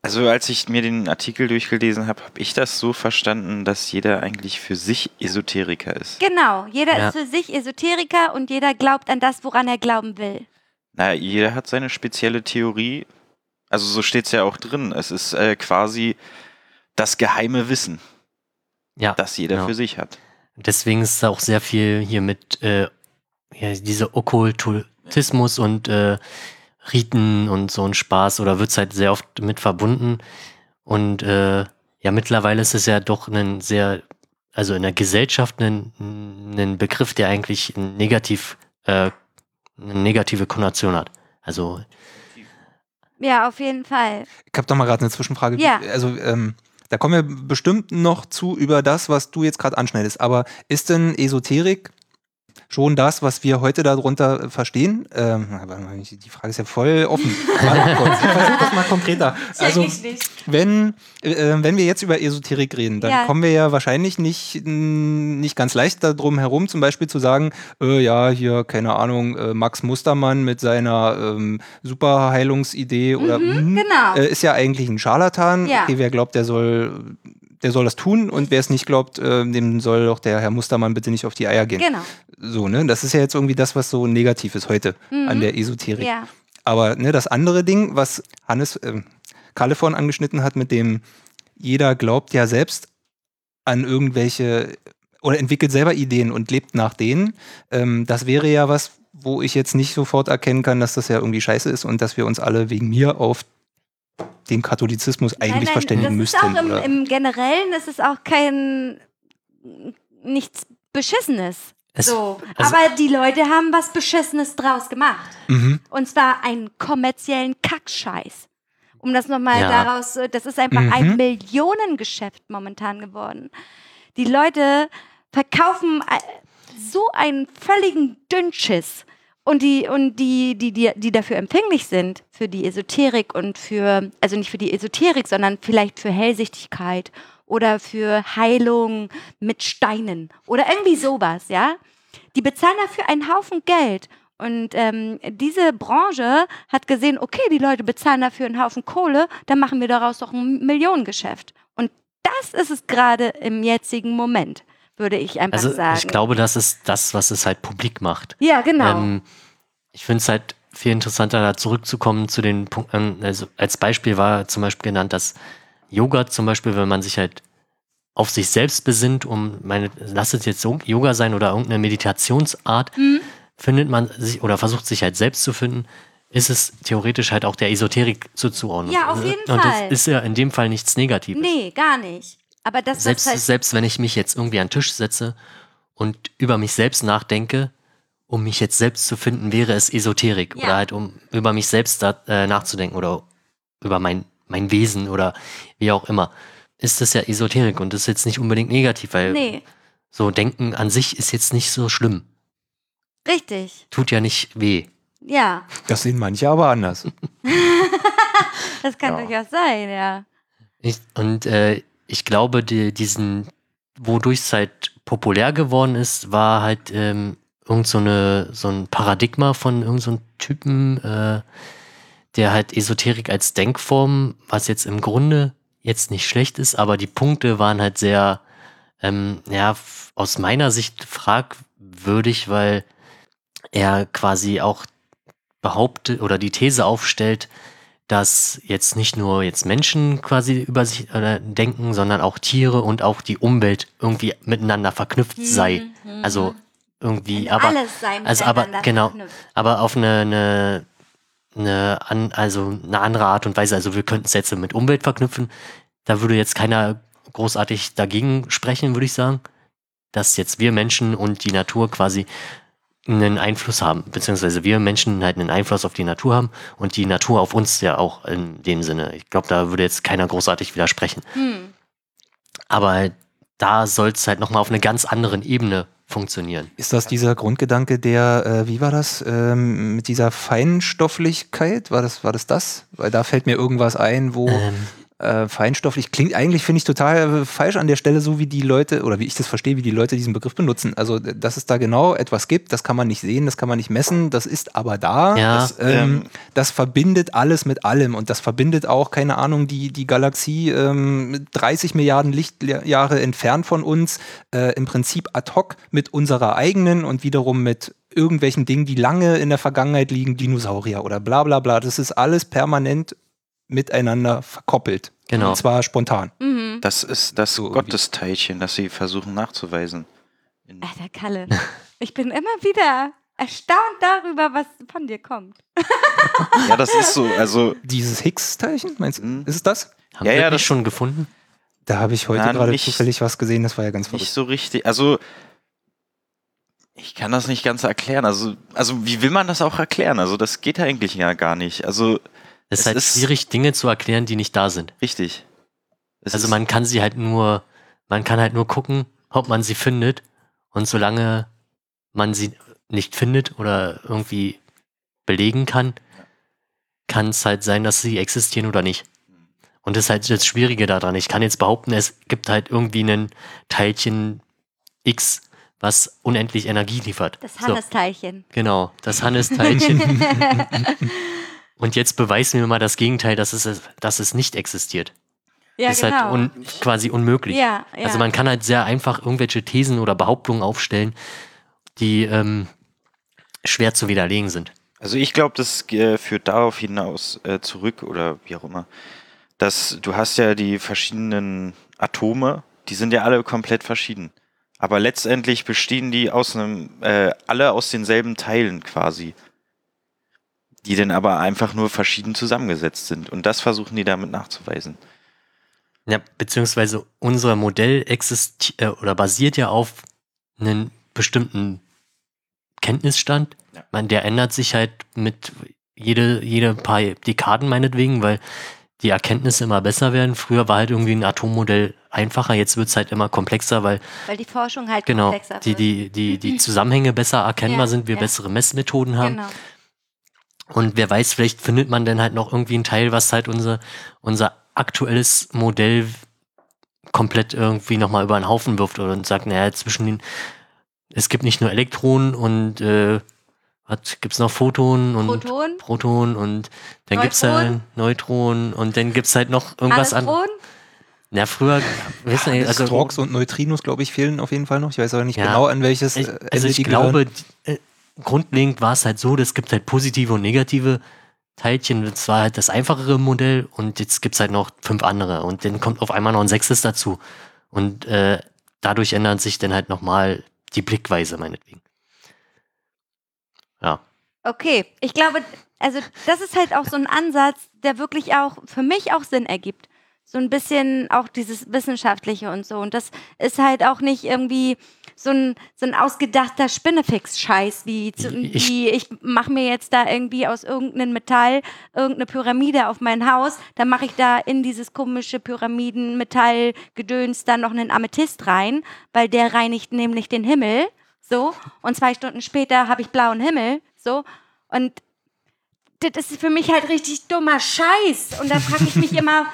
also als ich mir den Artikel durchgelesen habe, habe ich das so verstanden, dass jeder eigentlich für sich Esoteriker ist. Genau, jeder Ja. ist für sich Esoteriker und jeder glaubt an das, woran er glauben will. Naja, jeder hat seine spezielle Theorie. Also so steht es ja auch drin. Es ist äh, quasi das geheime Wissen, ja. das jeder genau. für sich hat. Deswegen ist auch sehr viel hier mit äh, ja, diese Okkultismus und äh, Riten und so ein Spaß oder wird es halt sehr oft mit verbunden. Und äh, ja, mittlerweile ist es ja doch ein sehr, also in der Gesellschaft ein, ein Begriff, der eigentlich ein negativ, äh, eine negative Konnotation hat. Also Ja, auf jeden Fall. Ich habe doch mal gerade eine Zwischenfrage. Ja. Also, ähm, da kommen wir bestimmt noch zu über das, was du jetzt gerade anschneidest. Aber ist denn Esoterik schon das, was wir heute darunter verstehen? Ähm, aber die Frage ist ja voll offen. Versuche das mal konkreter. Also, wenn, äh, wenn wir jetzt über Esoterik reden, dann Ja. kommen wir ja wahrscheinlich nicht, nicht ganz leicht darum herum, zum Beispiel zu sagen, äh, ja, hier, keine Ahnung, äh, Max Mustermann mit seiner ähm, Superheilungsidee oder Mhm, mh, genau. äh, ist ja eigentlich ein Scharlatan. Ja. Okay, wer glaubt, der soll, der soll das tun und wer es nicht glaubt, äh, dem soll doch der Herr Mustermann bitte nicht auf die Eier gehen. Genau. So, ne? Das ist ja jetzt irgendwie das, was so negativ ist heute Mhm. an der Esoterik. Ja. Aber ne, das andere Ding, was Hannes ähm, Kalle vorhin angeschnitten hat, mit dem jeder glaubt ja selbst an irgendwelche oder entwickelt selber Ideen und lebt nach denen, ähm, das wäre ja was, wo ich jetzt nicht sofort erkennen kann, dass das ja irgendwie scheiße ist und dass wir uns alle wegen mir auf den Katholizismus eigentlich Nein, nein, verständigen das müssten. Ist auch im, oder? im Generellen, das ist auch kein nichts Beschissenes. Es- so. also- Aber die Leute haben was Beschissenes draus gemacht. mhm. Und zwar einen kommerziellen Kackscheiß. Um das nochmal Ja. daraus, äh, das ist einfach Mhm. ein Millionengeschäft momentan geworden. Die Leute verkaufen äh, so einen völligen Dünnschiss. Und die, und die, die, die, die dafür empfänglich sind, für die Esoterik und für, also nicht für die Esoterik, sondern vielleicht für Hellsichtigkeit oder für Heilung mit Steinen oder irgendwie sowas, ja? Die bezahlen dafür einen Haufen Geld. Und ähm, diese Branche hat gesehen, okay, die Leute bezahlen dafür einen Haufen Kohle, dann machen wir daraus doch ein Millionengeschäft. Und das ist es gerade im jetzigen Moment, würde ich einfach Also sagen. ich glaube, das ist das, was es halt publik macht. ja, genau. Ähm, ich finde es halt viel interessanter, da zurückzukommen zu den Punkten. Also als Beispiel war zum Beispiel genannt, dass Yoga zum Beispiel, wenn man sich halt auf sich selbst besinnt, um meine, lass es jetzt Yoga sein oder irgendeine Meditationsart, Mhm. findet man sich oder versucht sich halt selbst zu finden, ist es theoretisch halt auch der Esoterik zuzuordnen. Ja, auf jeden Und Fall. das ist ja in dem Fall nichts Negatives. nee, gar nicht. Aber das, Selbst, was halt selbst wenn ich mich jetzt irgendwie an den Tisch setze und über mich selbst nachdenke, um mich jetzt selbst zu finden, wäre es Esoterik. Ja. Oder halt, um über mich selbst da, äh, nachzudenken oder über mein, mein Wesen oder wie auch immer. Ist das ja Esoterik und das ist jetzt nicht unbedingt negativ, weil Nee, so Denken an sich ist jetzt nicht so schlimm. richtig. Tut ja nicht weh. Ja, Das sehen manche aber anders. das kann Ja. durchaus sein, ja. Ich, und äh, ich glaube, die, diesen, wodurch es halt populär geworden ist, war halt ähm, irgend so, eine, so ein Paradigma von irgend so Typen, äh, der halt Esoterik als Denkform, was jetzt im Grunde jetzt nicht schlecht ist, aber die Punkte waren halt sehr, ähm, ja, aus meiner Sicht fragwürdig, weil er quasi auch behauptet oder die These aufstellt, dass jetzt nicht nur jetzt Menschen quasi über sich äh, denken, sondern auch Tiere und auch die Umwelt irgendwie miteinander verknüpft sei. Mhm, Also irgendwie, Und aber alles sei also aber genau, verknüpft. aber auf eine, eine, eine, an, also eine andere Art und Weise. Also wir könnten jetzt mit Umwelt verknüpfen. Da würde jetzt keiner großartig dagegen sprechen, würde ich sagen, dass jetzt wir Menschen und die Natur quasi einen Einfluss haben, beziehungsweise wir Menschen halt einen Einfluss auf die Natur haben und die Natur auf uns ja auch in dem Sinne. Ich glaube, da würde jetzt keiner großartig widersprechen. Hm. Aber da soll es halt nochmal auf einer ganz anderen Ebene funktionieren. Ist das dieser Grundgedanke, der, äh, wie war das, ähm, mit dieser Feinstofflichkeit? War das, war das das? Weil da fällt mir irgendwas ein, wo Ähm, äh, feinstofflich klingt eigentlich, finde ich, total äh, falsch an der Stelle, so wie die Leute, oder wie ich das verstehe, wie die Leute diesen Begriff benutzen. Also, dass es da genau etwas gibt, das kann man nicht sehen, das kann man nicht messen, das ist aber da. Ja. Das, ähm, Ähm. das verbindet alles mit allem und das verbindet auch, keine Ahnung, die, die Galaxie ähm, 30 Milliarden Lichtjahre entfernt von uns, äh, im Prinzip ad hoc mit unserer eigenen und wiederum mit irgendwelchen Dingen, die lange in der Vergangenheit liegen, Dinosaurier oder bla bla bla. Das ist alles permanent miteinander verkoppelt. Genau. Und zwar spontan. Mhm. Das ist das So. Gottesteilchen, das sie versuchen nachzuweisen. In- Alter Kalle, ich bin immer wieder erstaunt darüber, was von dir kommt. Ja, das ist so. Also, Dieses Higgs-Teilchen, meinst du? Mhm. Ist es das? haben Ja, wir ja, das schon gefunden? Da habe ich heute gerade nicht- zufällig was gesehen, das war ja ganz nicht verrückt. so richtig. Also, ich kann das nicht ganz erklären. Also, also wie will man das auch erklären? Also, das geht eigentlich ja gar nicht. Also, Es ist Es halt ist- schwierig, Dinge zu erklären, die nicht da sind. richtig. Es Also man kann sie halt nur, man kann halt nur gucken, ob man sie findet. Und solange man sie nicht findet oder irgendwie belegen kann, kann es halt sein, dass sie existieren oder nicht. Und das ist halt das Schwierige daran. Ich kann jetzt behaupten, es gibt halt irgendwie ein Teilchen X, was unendlich Energie liefert. Das So, Hannes-Teilchen. genau, das Hannes-Teilchen. Und jetzt beweis mir mal das Gegenteil, dass es, dass es nicht existiert. ja, ist genau. halt un, quasi unmöglich. ja, ja. Also man kann halt sehr einfach irgendwelche Thesen oder Behauptungen aufstellen, die ähm, schwer zu widerlegen sind. Also ich glaube, das äh, führt darauf hinaus äh, zurück oder wie auch immer, dass du hast ja die verschiedenen Atome, die sind ja alle komplett verschieden. Aber letztendlich bestehen die aus einem, äh, alle aus denselben Teilen quasi. Die dann aber einfach nur verschieden zusammengesetzt sind. Und das versuchen die damit nachzuweisen. Ja, beziehungsweise unser Modell existiert äh, oder basiert ja auf einem bestimmten Kenntnisstand. Ja. Man, der ändert sich halt mit jede, jede paar Dekaden meinetwegen, weil die Erkenntnisse immer besser werden. Früher war halt irgendwie ein Atommodell einfacher, jetzt wird es halt immer komplexer, weil Weil die Forschung halt genau komplexer die, wird. die, die, die Zusammenhänge besser erkennbar Ja, sind, wir ja. bessere Messmethoden haben. Genau. Und wer weiß, vielleicht findet man dann halt noch irgendwie ein Teil, was halt unser, unser aktuelles Modell komplett irgendwie nochmal über den Haufen wirft oder und sagt, naja, zwischen den, es gibt nicht nur Elektronen und äh, was gibt's noch? Photon und Proton? Proton und dann gibt's ja Neutronen und dann gibt's halt noch irgendwas an. Neutron? Ja, früher, wissen wir, also, Storks und Neutrinos, glaube ich, fehlen auf jeden Fall noch. Ich weiß aber nicht Ja. genau, an welches ich, äh, also Ende ich glaube, gehören. Grundlegend war es halt so, es gibt halt positive und negative Teilchen. Das war halt das einfachere Modell und jetzt gibt's halt noch fünf andere und dann kommt auf einmal noch ein sechstes dazu. Und äh, dadurch ändert sich dann halt nochmal die Blickweise, meinetwegen. Ja. Okay, ich glaube, also das ist halt auch so ein Ansatz, der wirklich auch für mich auch Sinn ergibt. So ein bisschen auch dieses Wissenschaftliche und so. Und das ist halt auch nicht irgendwie so ein, so ein ausgedachter Spinnefix-Scheiß, wie, zu, Ich- wie ich mache mir jetzt da irgendwie aus irgendeinem Metall irgendeine Pyramide auf mein Haus, dann mache ich da in dieses komische Pyramiden-Metall-Gedöns dann noch einen Amethyst rein, weil der reinigt nämlich den Himmel. So. Und zwei Stunden später habe ich blauen Himmel. So. Und das ist für mich halt richtig dummer Scheiß. Und da frage ich mich immer,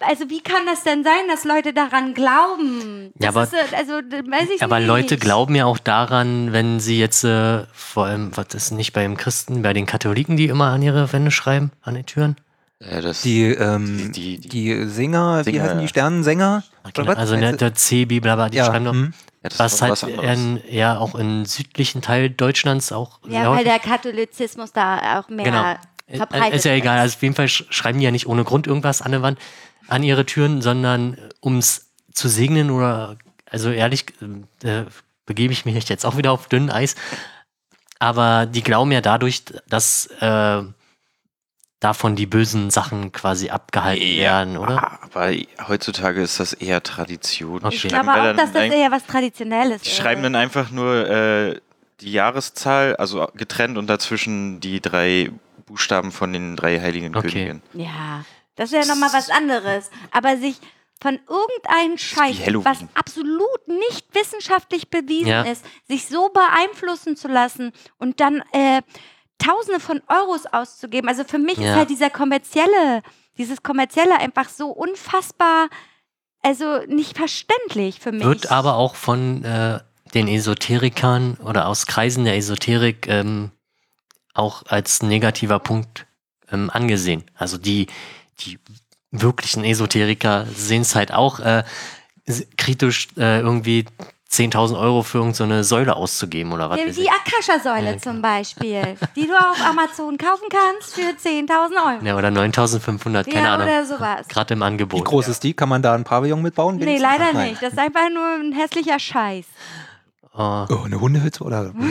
also wie kann das denn sein, dass Leute daran glauben? Ja, Das aber- ist, äh, also, weiß ich Aber nicht. Leute glauben ja auch daran, wenn sie jetzt, äh, vor allem, was ist nicht beim Christen, bei den Katholiken, die immer an ihre Wände schreiben, an den Türen? Ja, das, Die, ähm, Die- die, die- Sänger, wie Singer. heißen die Sternensänger? Was? Also ne, der CB, bla bla, die ja, schreiben doch. hm. ja, Was ist halt was in, ja auch im südlichen Teil Deutschlands auch. Ja, laut- weil der Katholizismus da auch mehr Genau. verbreitet Ist ja egal. Also auf jeden Fall sch- schreiben die ja nicht ohne Grund irgendwas an der Wand, an ihre Türen, sondern um es zu segnen oder, also ehrlich, äh, begebe ich mich jetzt auch wieder auf dünnem Eis. Aber die glauben ja dadurch, dass äh, davon die bösen Sachen quasi abgehalten werden, oder? Aber heutzutage ist das eher Tradition. Okay. Die Ich schreiben glaube auch, dann dass das eher was Traditionelles Die ist. schreiben dann einfach nur äh, die Jahreszahl, also getrennt und dazwischen die drei Buchstaben von den drei heiligen Okay. Königen. Ja, das wäre nochmal was anderes. Aber sich von irgendeinem Scheiß, was absolut nicht wissenschaftlich bewiesen Ja. ist, sich so beeinflussen zu lassen und dann äh, Tausende von Euros auszugeben. Also für mich Ja. ist halt dieser kommerzielle, dieses kommerzielle einfach so unfassbar, also nicht verständlich für mich. Wird aber auch von äh, den Esoterikern oder aus Kreisen der Esoterik ähm, auch als negativer Punkt ähm, angesehen. Also die, die wirklichen Esoteriker sehen es halt auch äh, kritisch, äh, irgendwie 10.000 Euro für irgendeine Säule auszugeben oder was Die, weiß die. Akasha-Säule Ja, zum Beispiel, die du auf Amazon kaufen kannst für 10.000 Euro. Ja, oder 9.500, keine ja, Ahnung. oder sowas. Gerade im Angebot. Wie groß ist die? Kann man da ein Pavillon mitbauen? Nee, leider nicht. Das ist einfach nur ein hässlicher Scheiß. Oh, Oh, eine Hundehütte oder?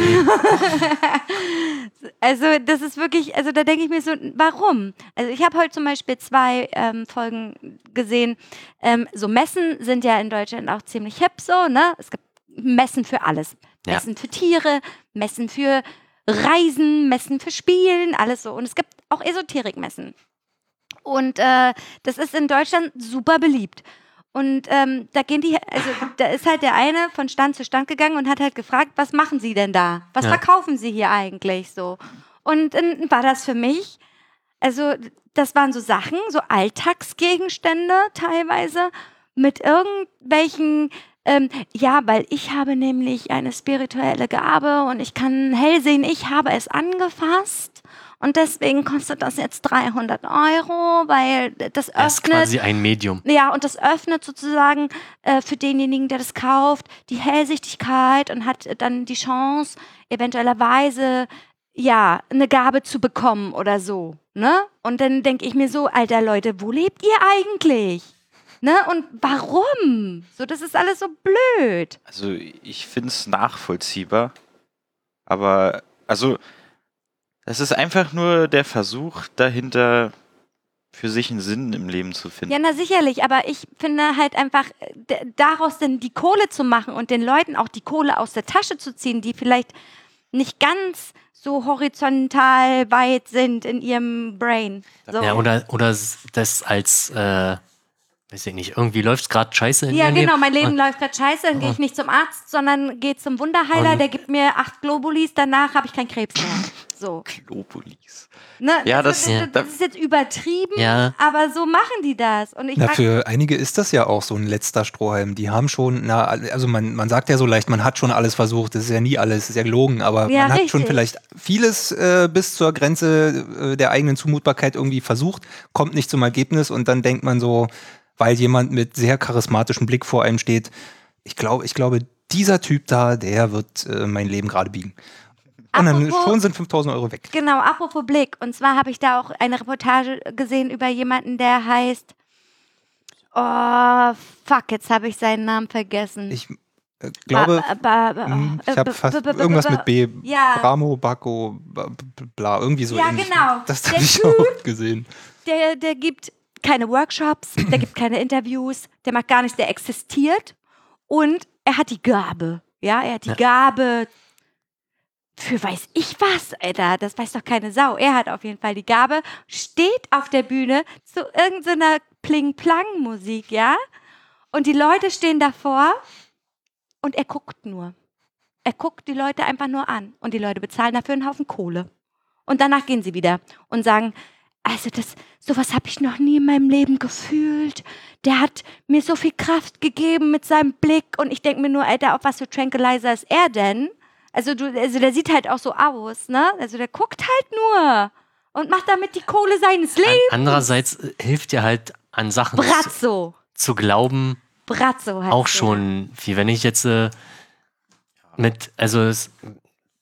Also, das ist wirklich, also da denke ich mir so, warum? Also, ich habe heute zum Beispiel zwei ähm, Folgen gesehen. Ähm, so Messen sind ja in Deutschland auch ziemlich hip so, ne? Es gibt Messen für alles. Ja. Messen für Tiere, Messen für Reisen, Messen für Spielen, alles so. Und es gibt auch Esoterikmessen. Und äh, das ist in Deutschland super beliebt. Und ähm, da gehen die, also da ist halt der eine von Stand zu Stand gegangen und hat halt gefragt, was machen Sie denn da? Was Ja. verkaufen Sie hier eigentlich so? Und dann war das für mich, also das waren so Sachen, so Alltagsgegenstände teilweise mit irgendwelchen, ähm, ja, weil ich habe nämlich eine spirituelle Gabe und ich kann hell sehen, ich habe es angefasst. Und deswegen kostet das jetzt 300 Euro, weil das er ist öffnet quasi ein Medium. ja, und das öffnet sozusagen äh, für denjenigen, der das kauft, die Hellsichtigkeit und hat dann die Chance, eventuellerweise ja, eine Gabe zu bekommen oder so. Ne? Und dann denke ich mir so, alter Leute, wo lebt ihr eigentlich? Ne? Und warum? So, das ist alles so blöd. Also ich finde es nachvollziehbar, aber also es ist einfach nur der Versuch dahinter, für sich einen Sinn im Leben zu finden. Ja, na sicherlich, aber ich finde halt einfach, daraus dann die Kohle zu machen und den Leuten auch die Kohle aus der Tasche zu ziehen, die vielleicht nicht ganz so horizontal weit sind in ihrem Brain. So. Ja, oder, oder das als, äh, weiß ich nicht, irgendwie läuft es gerade scheiße in Ja, genau, Leben. mein Leben Und, läuft gerade scheiße, dann gehe ich nicht zum Arzt, sondern gehe zum Wunderheiler, Und- der gibt mir acht Globulis, danach habe ich keinen Krebs mehr. So. Globulis. Ne? Ja, das, das- das, das ist jetzt übertrieben, Ja. aber so machen die das. Und ich Na, für einige ist das ja auch so ein letzter Strohhalm. Die haben schon, na, also man, man sagt ja so leicht, man hat schon alles versucht. Das ist ja nie alles, das ist ja gelogen, aber Ja, man hat schon richtig. vielleicht vieles äh, bis zur Grenze äh, der eigenen Zumutbarkeit irgendwie versucht, kommt nicht zum Ergebnis und dann denkt man so, weil jemand mit sehr charismatischem Blick vor einem steht, ich glaube, ich glaube, dieser Typ da, der wird äh, mein Leben gerade biegen. Und dann Apropos- schon sind 5000 Euro weg. Genau, apropos Blick. Und zwar habe ich da auch eine Reportage gesehen über jemanden, der heißt. Oh, fuck, jetzt habe ich seinen Namen vergessen. Ich äh, glaube, Ba- ba- ba- hm, äh, ich habe ba- fast irgendwas mit B. Ja. Bramo, Bako, bla, irgendwie so Ja, ähnlich. genau. Das habe ich auch gesehen. Der, der gibt keine Workshops, der gibt keine Interviews, der macht gar nichts, der existiert und er hat die Gabe. Ja, er hat die Ja. Gabe für weiß ich was, Alter. Das weiß doch keine Sau. Er hat auf jeden Fall die Gabe, steht auf der Bühne zu irgendeiner Pling-Plang-Musik, ja? Und die Leute stehen davor und er guckt nur. Er guckt die Leute einfach nur an und die Leute bezahlen dafür einen Haufen Kohle. Und danach gehen sie wieder und sagen, also das, sowas habe ich noch nie in meinem Leben gefühlt. Der hat mir so viel Kraft gegeben mit seinem Blick und ich denke mir nur, Alter, auf was für Tranquilizer ist er denn? Also du, also der sieht halt auch so aus, ne? Also der guckt halt nur und macht damit die Kohle seines Lebens. andererseits äh, hilft dir halt an Sachen zu, Brazzo. zu glauben, Brazzo heißt auch schon, wie wenn ich jetzt äh, mit, also es,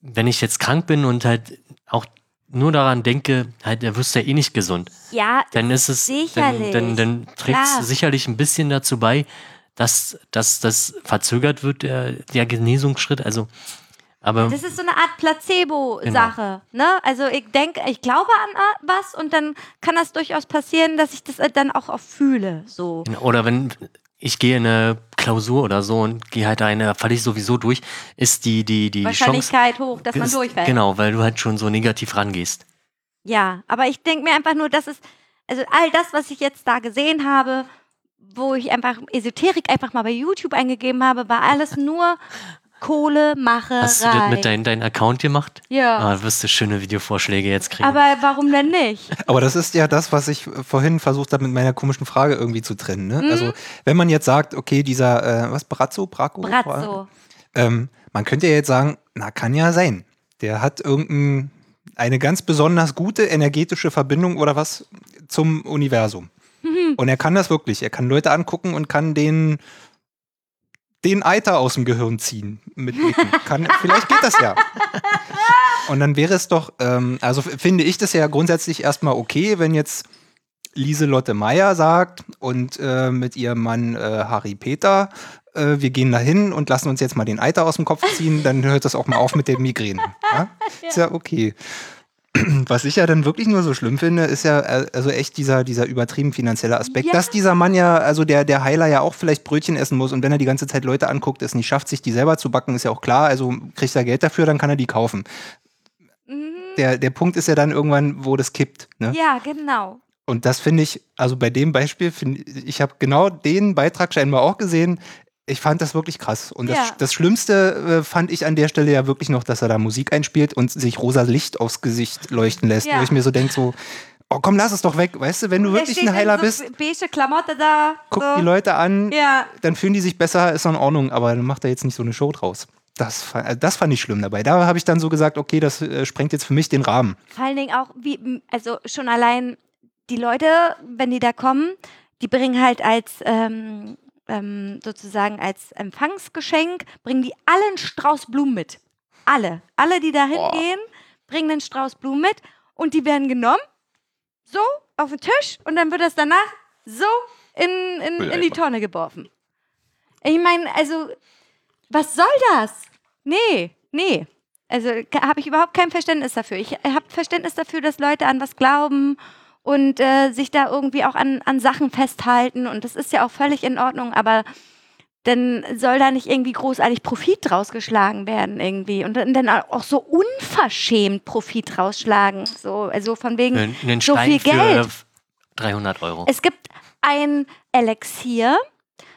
wenn ich jetzt krank bin und halt auch nur daran denke, halt, er wirst ja eh nicht gesund, Ja, dann ist es, dann, Sicherlich. dann, dann trägt Klar. es sicherlich ein bisschen dazu bei, dass, dass das verzögert wird, der, der Genesungsschritt. Also, aber Das ist so eine Art Placebo-Sache. Genau. Ne? Also ich denke, ich glaube an was und dann kann das durchaus passieren, dass ich das äh, dann auch, auch fühle. So. Oder wenn ich gehe in eine Klausur oder so und gehe halt eine, da falle ich sowieso durch, ist die, die, die Chance. Wahrscheinlichkeit hoch, dass man ist- durchfällt. Genau, weil du halt schon so negativ rangehst. Ja, aber ich denke mir einfach nur, das ist, also all das, was ich jetzt da gesehen habe, wo ich einfach Esoterik einfach mal bei YouTube eingegeben habe, war alles nur Kohlemacherei. Hast du das mit deinem dein Account gemacht? ja. Ah, wirst du schöne Videovorschläge jetzt kriegen. Aber warum denn nicht? Aber das ist ja das, was ich vorhin versucht habe, mit meiner komischen Frage irgendwie zu trennen. Ne? Mhm. Also, wenn man jetzt sagt, okay, dieser, äh, was, Brazzo, Braco? Brazzo. Ähm, man könnte ja jetzt sagen, na, kann ja sein. Der hat irgendein, eine ganz besonders gute energetische Verbindung oder was zum Universum. Mhm. Und er kann das wirklich. Er kann Leute angucken und kann den, den Eiter aus dem Gehirn ziehen. Mit kann, vielleicht geht das ja. Und dann wäre es doch, ähm, also finde ich das ja grundsätzlich erstmal okay, wenn jetzt Lieselotte Meyer sagt und äh, mit ihrem Mann äh, Harry Peter, äh, wir gehen da hin und lassen uns jetzt mal den Eiter aus dem Kopf ziehen, dann hört das auch mal auf mit den Migränen. Ja? Ist ja okay. Was ich ja dann wirklich nur so schlimm finde, ist ja äh, also echt dieser, dieser übertrieben finanzielle Aspekt, Ja. dass dieser Mann ja, also der, der Heiler ja auch vielleicht Brötchen essen muss und wenn er die ganze Zeit Leute anguckt, es nicht schafft, sich die selber zu backen, ist ja auch klar, also kriegt er Geld dafür, dann kann er die kaufen. Mhm. Der, der Punkt ist ja dann irgendwann, wo das kippt. Ne? Ja, genau. Und das finde ich, also bei dem Beispiel, find, ich habe genau den Beitrag scheinbar auch gesehen. Ich fand das wirklich krass. Und das, Ja. das Schlimmste äh, fand ich an der Stelle ja wirklich noch, dass er da Musik einspielt und sich rosa Licht aufs Gesicht leuchten lässt. Ja. Wo ich mir so denke, so, oh komm, lass es doch weg. Weißt du, wenn du Der wirklich ein Heiler so bist, Beige Klamotte da. guck so. die Leute an, Ja, dann fühlen die sich besser, ist in Ordnung, aber dann macht er jetzt nicht so eine Show draus. Das, äh, das fand ich schlimm dabei. Da habe ich dann so gesagt, okay, das äh, sprengt jetzt für mich den Rahmen. vor allen Dingen auch, wie, also schon allein die Leute, wenn die da kommen, die bringen halt als ähm, ähm, sozusagen als Empfangsgeschenk, bringen die alle einen Strauß Blumen mit. Alle. Alle, die da hingehen, bringen einen Strauß Blumen mit und die werden genommen, so auf den Tisch und dann wird das danach so in, in, in die Tonne geworfen. Ich meine, also, was soll das? Nee, nee. Also habe ich überhaupt kein Verständnis dafür. Ich habe Verständnis dafür, dass Leute an was glauben und äh, sich da irgendwie auch an, an Sachen festhalten. Und das ist ja auch völlig in Ordnung, aber dann soll da nicht irgendwie großartig Profit draus geschlagen werden irgendwie. Und dann, auch so unverschämt Profit rausschlagen. So, also von wegen Einen einen so Stein viel für Geld. 300 Euro. Es gibt ein Elixier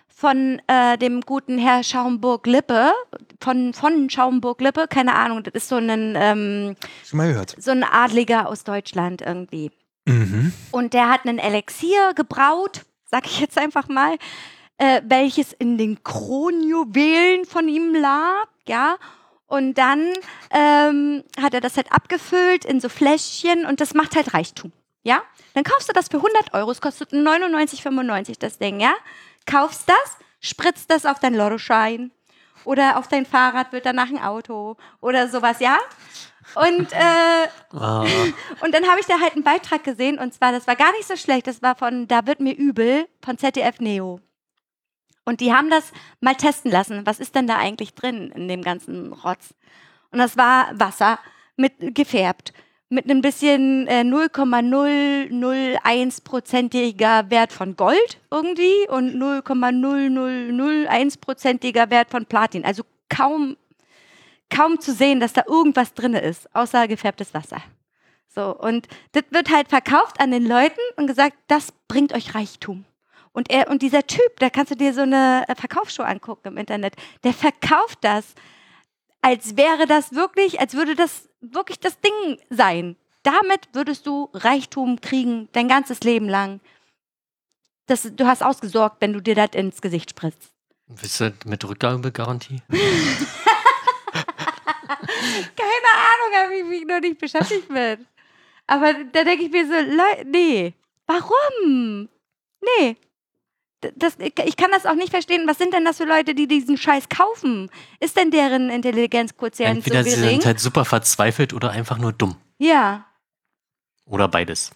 von äh, dem guten Herr Schaumburg-Lippe, von, von Schaumburg-Lippe, keine Ahnung, das ist so ein, ähm, Schon mal gehört. so ein Adliger aus Deutschland irgendwie. Mhm. Und der hat einen Elixier gebraut, sag ich jetzt einfach mal, äh, welches in den Kronjuwelen von ihm lag, ja. Und dann ähm, hat er das halt abgefüllt in so Fläschchen und das macht halt Reichtum, ja. Dann kaufst du das für 100 Euro, es kostet 99,95 das Ding, ja. Kaufst das, spritzt das auf dein Lottoschein oder auf dein Fahrrad wird danach ein Auto oder sowas, ja. Und äh, Ah, und dann habe ich da halt einen Beitrag gesehen und zwar, das war gar nicht so schlecht, das war von Da wird mir übel von ZDF Neo. Und die haben das mal testen lassen. Was ist denn da eigentlich drin in dem ganzen Rotz? Und das war Wasser mit gefärbt. Mit einem bisschen äh, 0,001-prozentiger Wert von Gold irgendwie und 0,0001-prozentiger Wert von Platin. Also kaum, kaum zu sehen, dass da irgendwas drin ist, außer gefärbtes Wasser. So, und das wird halt verkauft an den Leuten und gesagt, das bringt euch Reichtum. Und er und dieser Typ, da kannst du dir so eine äh, Verkaufsshow angucken im Internet, der verkauft das, als wäre das wirklich, als würde das wirklich das Ding sein. Damit würdest du Reichtum kriegen, dein ganzes Leben lang. Das, du hast ausgesorgt, wenn du dir das ins Gesicht spritzt. Wisst ihr, mit Rückgabegarantie? Keine Ahnung, habe ich mich noch nicht beschäftigt mit. Aber da denke ich mir so, nee, warum? Nee. Das, ich kann das auch nicht verstehen. Was sind denn das für Leute, die diesen Scheiß kaufen? Ist denn deren Intelligenzquotient Entweder so sie gering? sind halt super verzweifelt oder einfach nur dumm. ja. Oder beides.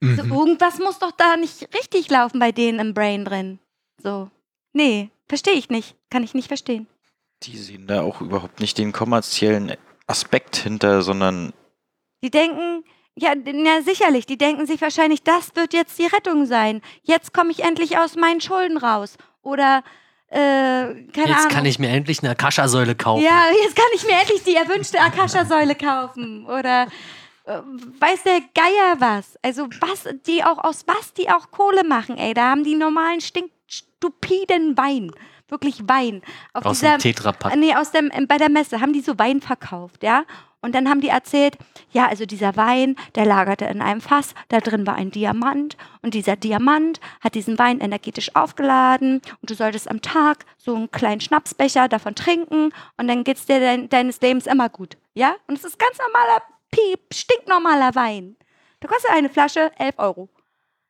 So, Mhm. irgendwas muss doch da nicht richtig laufen bei denen im Brain drin. So. Nee, verstehe ich nicht. Kann ich nicht verstehen. Die sehen da auch überhaupt nicht den kommerziellen Aspekt hinter, sondern Die denken, ja, ja, sicherlich, die denken sich wahrscheinlich, das wird jetzt die Rettung sein. Jetzt komme ich endlich aus meinen Schulden raus. Oder, äh, keine Jetzt Ahnung. kann ich mir endlich eine Akasha-Säule kaufen. ja, jetzt kann ich mir endlich die erwünschte Akasha-Säule kaufen. Oder äh, weiß der Geier was. Also was, die auch, aus was die auch Kohle machen, ey. Da haben die normalen stinkstupiden Wein. Wirklich Wein. Auf Aus dieser, dem Tetrapack. Nee, aus dem, ähm, bei der Messe haben die so Wein verkauft, ja. Und dann haben die erzählt, ja, also dieser Wein, der lagerte in einem Fass, da drin war ein Diamant und dieser Diamant hat diesen Wein energetisch aufgeladen und du solltest am Tag so einen kleinen Schnapsbecher davon trinken und dann geht's dir dein, deines Lebens immer gut, ja? Und es ist ganz normaler, piep, stinknormaler Wein. Da kostet eine Flasche 11 Euro.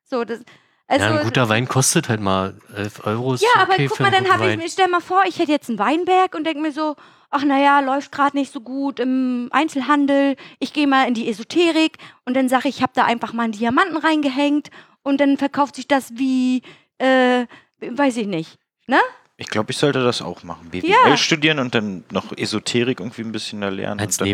So, das, also, ja, ein guter Wein kostet halt mal 11 Euro. Ist ja, aber okay guck für mal, dann habe ich mir, stell mal vor, ich hätte jetzt einen Weinberg und denke mir so, ach naja, läuft gerade nicht so gut im Einzelhandel, ich gehe mal in die Esoterik und dann sage ich, ich habe da einfach mal einen Diamanten reingehängt und dann verkauft sich das wie, äh, weiß ich nicht. Ne? ich glaube, ich sollte das auch machen. BWL Ja. studieren und dann noch Esoterik irgendwie ein bisschen da lernen. Als und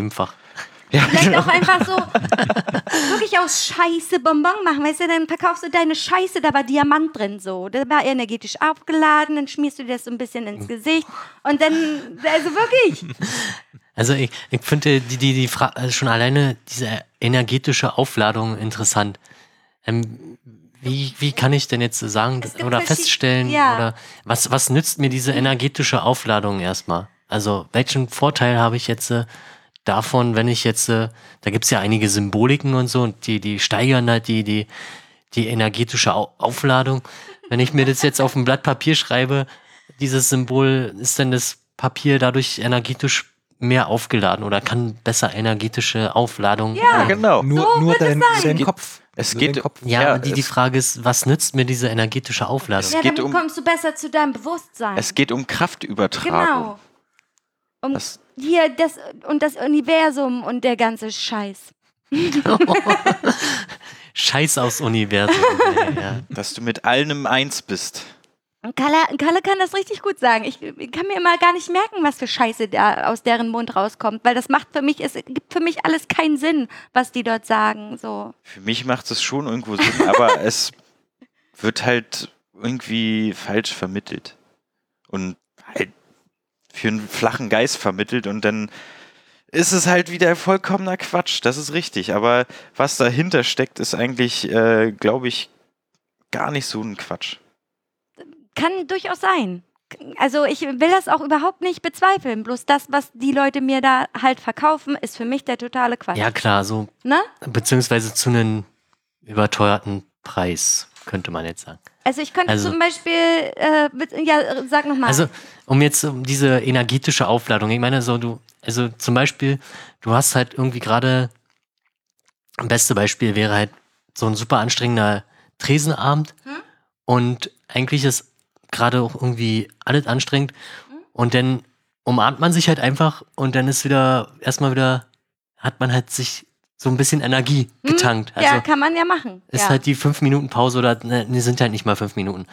Nebenfach. Vielleicht auch einfach so wirklich aus Scheiße Bonbon machen, weißt du, dann verkaufst du deine Scheiße, da war Diamant drin so. Da war energetisch aufgeladen, dann schmierst du dir das so ein bisschen ins Gesicht und dann, also wirklich. Also ich, ich finde die, die, die Fra also schon alleine diese energetische Aufladung interessant. Ähm, wie, wie kann ich denn jetzt sagen oder feststellen ja. oder was, was nützt mir diese energetische Aufladung erstmal? Also welchen Vorteil habe ich jetzt äh, davon, wenn ich jetzt, äh, da gibt's ja einige Symboliken und so und die, die steigern halt die, die, die energetische Au Aufladung. Wenn ich mir das jetzt auf ein Blatt Papier schreibe, dieses Symbol, ist denn das Papier dadurch energetisch mehr aufgeladen oder kann besser energetische Aufladung? Ja. ja, genau. Nur, So nur es dein, dein Kopf. es geht- Kopf. Ja, Ja, aber die, die es- Frage ist, was nützt mir diese energetische Aufladung? Es Ja, geht dann um- kommst du besser zu deinem Bewusstsein. Es geht um Kraftübertragung. genau. Um Das, hier das und das Universum und der ganze Scheiß. Scheiß aufs Universum. ey, ja. dass du mit allem eins bist. Kalle, Kalle kann das richtig gut sagen. Ich, ich kann mir immer gar nicht merken, was für Scheiße da aus deren Mund rauskommt, weil das macht für mich, es gibt für mich alles keinen Sinn, was die dort sagen. So. Für mich macht es schon irgendwo Sinn, aber es wird halt irgendwie falsch vermittelt. Und für einen flachen Geist vermittelt und dann ist es halt wieder vollkommener Quatsch. Das ist richtig. Aber was dahinter steckt, ist eigentlich, äh, glaube ich, gar nicht so ein Quatsch. Kann durchaus sein. Also ich will das auch überhaupt nicht bezweifeln. Bloß das, was die Leute mir da halt verkaufen, ist für mich der totale Quatsch. Ja, klar, so, Ne? beziehungsweise zu einem überteuerten Preis, könnte man jetzt sagen. Also ich könnte Also- zum Beispiel, äh, mit- ja, sag nochmal. Also, um jetzt um diese energetische Aufladung, ich meine, so du, also zum Beispiel, du hast halt irgendwie gerade, das beste Beispiel wäre halt so ein super anstrengender Tresenabend Hm? und eigentlich ist gerade auch irgendwie alles anstrengend Hm? und dann umarmt man sich halt einfach und dann ist wieder, erstmal wieder, hat man halt sich so ein bisschen Energie Hm? getankt. Also, ja, kann man ja machen. ist ja. halt die fünf Minuten Pause oder ne, sind halt nicht mal fünf Minuten.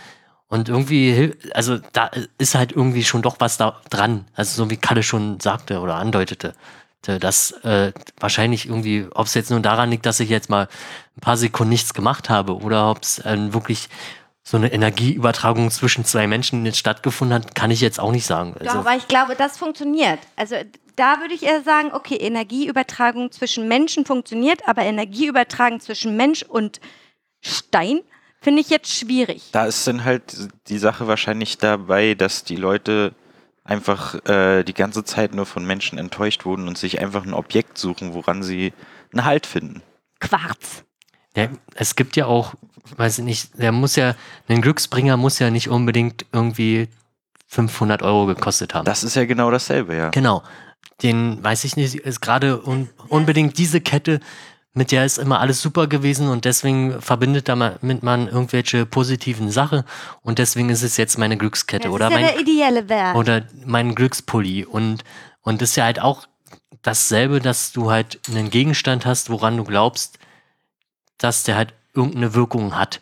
Und irgendwie, also da ist halt irgendwie schon doch was da dran. Also so wie Kalle schon sagte oder andeutete, dass äh, wahrscheinlich irgendwie, ob es jetzt nur daran liegt, dass ich jetzt mal ein paar Sekunden nichts gemacht habe oder ob es äh, wirklich so eine Energieübertragung zwischen zwei Menschen jetzt stattgefunden hat, kann ich jetzt auch nicht sagen. Doch, Also, aber ich glaube, das funktioniert. Also da würde ich eher sagen, okay, Energieübertragung zwischen Menschen funktioniert, aber Energieübertragung zwischen Mensch und Stein finde ich jetzt schwierig. Da ist dann halt die Sache wahrscheinlich dabei, dass die Leute einfach äh, die ganze Zeit nur von Menschen enttäuscht wurden und sich einfach ein Objekt suchen, woran sie einen Halt finden. Quarz. ja, es gibt ja auch, weiß ich nicht, der muss ja, ein Glücksbringer muss ja nicht unbedingt irgendwie 500 Euro gekostet haben. Das ist ja genau dasselbe, ja. Genau. Den weiß ich nicht, ist gerade un unbedingt diese Kette, mit der ist immer alles super gewesen und deswegen verbindet damit man irgendwelche positiven Sachen und deswegen ist es jetzt meine Glückskette Das oder ist ja mein der ideelle Wert. oder mein Glückspulli und und das ist ja halt auch dasselbe, dass du halt einen Gegenstand hast, woran du glaubst, dass der halt irgendeine Wirkung hat.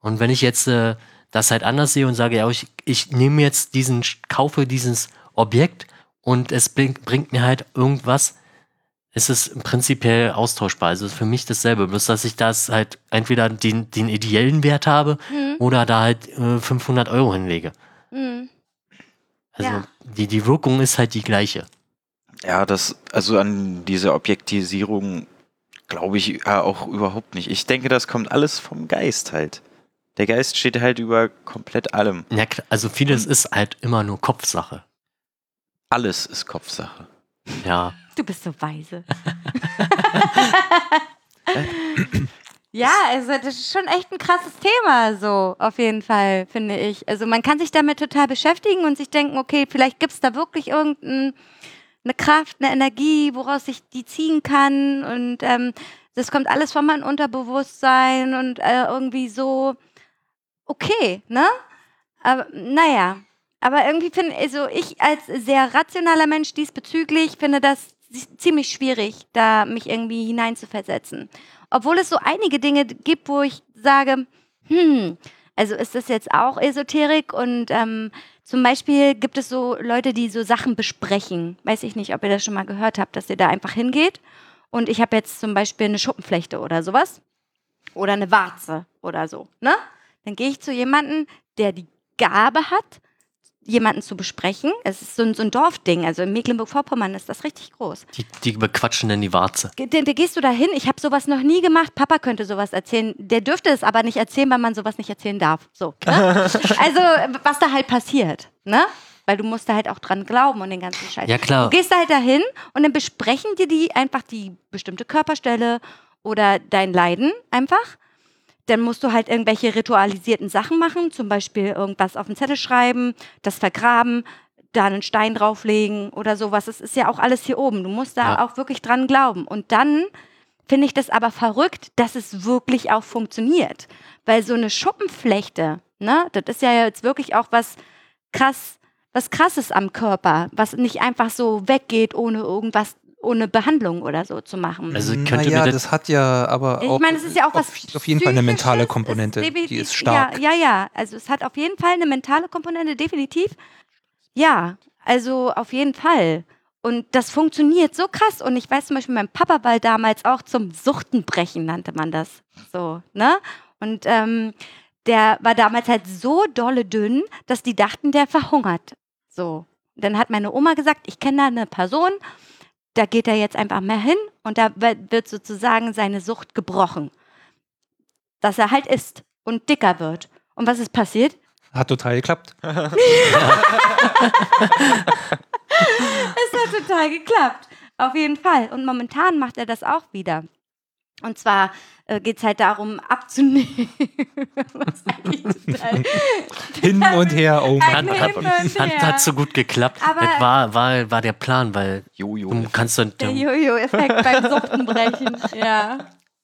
Und wenn ich jetzt äh, das halt anders sehe und sage, ja, ich, ich nehme jetzt diesen, kaufe dieses Objekt und es bring, bringt mir halt irgendwas, ist es prinzipiell austauschbar. Also ist für mich dasselbe, bloß dass ich das halt entweder den, den ideellen Wert habe Hm, oder da halt äh, 500 Euro hinlege. hm. Also Ja. die, die Wirkung ist halt die gleiche. Ja, das, also an diese Objektisierung glaube ich ja auch überhaupt nicht. Ich denke, das kommt alles vom Geist halt. Der Geist steht halt über komplett allem. Ja, also vieles ist halt immer nur Kopfsache. Alles ist Kopfsache. Ja. Du bist so weise. ja, also das ist schon echt ein krasses Thema, so auf jeden Fall, finde ich. Also man kann sich damit total beschäftigen und sich denken, okay, vielleicht gibt es da wirklich irgendeine Kraft, eine Energie, woraus ich die ziehen kann. Und ähm, das kommt alles von meinem Unterbewusstsein und äh, irgendwie so okay, ne? Aber naja, aber irgendwie finde also ich als sehr rationaler Mensch diesbezüglich finde das ziemlich schwierig, da mich irgendwie hineinzuversetzen. Obwohl es so einige Dinge gibt, wo ich sage, hm, also ist das jetzt auch Esoterik und ähm, zum Beispiel gibt es so Leute, die so Sachen besprechen. Weiß ich nicht, ob ihr das schon mal gehört habt, dass ihr da einfach hingeht und ich habe jetzt zum Beispiel eine Schuppenflechte oder sowas oder eine Warze oder so, ne? Dann gehe ich zu jemandem, der die Gabe hat, jemanden zu besprechen. Es ist so ein, so ein Dorfding, also in Mecklenburg-Vorpommern ist das richtig groß. Die, die bequatschen dann die Warze. Ge- Da, da gehst du da hin, ich habe sowas noch nie gemacht, Papa könnte sowas erzählen. Der dürfte es aber nicht erzählen, weil man sowas nicht erzählen darf. So. Ne? also, was da halt passiert, ne? Weil du musst da halt auch dran glauben und den ganzen Scheiß. Ja, klar. Du gehst da halt dahin und dann besprechen dir die einfach die bestimmte Körperstelle oder dein Leiden einfach. Dann musst du halt irgendwelche ritualisierten Sachen machen, zum Beispiel irgendwas auf den Zettel schreiben, das vergraben, da einen Stein drauflegen oder sowas. Das ist ja auch alles hier oben. Du musst da Ja. auch wirklich dran glauben. Und dann finde ich das aber verrückt, dass es wirklich auch funktioniert. Weil so eine Schuppenflechte, ne, das ist ja jetzt wirklich auch was krass, was krasses am Körper, was nicht einfach so weggeht, ohne irgendwas, ohne Behandlung oder so zu machen. Also könnte naja, mir das hat ja aber Ich auch, meine, es ist ja auch was auf, auf jeden Fall eine mentale Komponente, es defi- die ist stark. Ja, ja, ja. Also es hat auf jeden Fall eine mentale Komponente, definitiv. Ja, also auf jeden Fall. Und das funktioniert so krass. Und ich weiß zum Beispiel, mein Papa war damals auch zum Suchtenbrechen, nannte man das. So, ne? Und ähm, der war damals halt so dolle dünn, dass die dachten, der verhungert. So. Dann hat meine Oma gesagt, ich kenne da eine Person, da geht er jetzt einfach mehr hin und da wird sozusagen seine Sucht gebrochen. Dass er halt isst. und dicker wird. Und was ist passiert? Hat total geklappt. Es hat total geklappt. Auf jeden Fall. Und momentan macht er das auch wieder. Und zwar äh, geht es halt darum, abzunehmen. Total Hin und her, oh Mann. Hat, hat, hat, hat so gut geklappt. Aber- das war, war, war der Plan, weil Jojo. du kannst doch, der du, Jojo-Effekt beim Suchtenbrechen. Ja.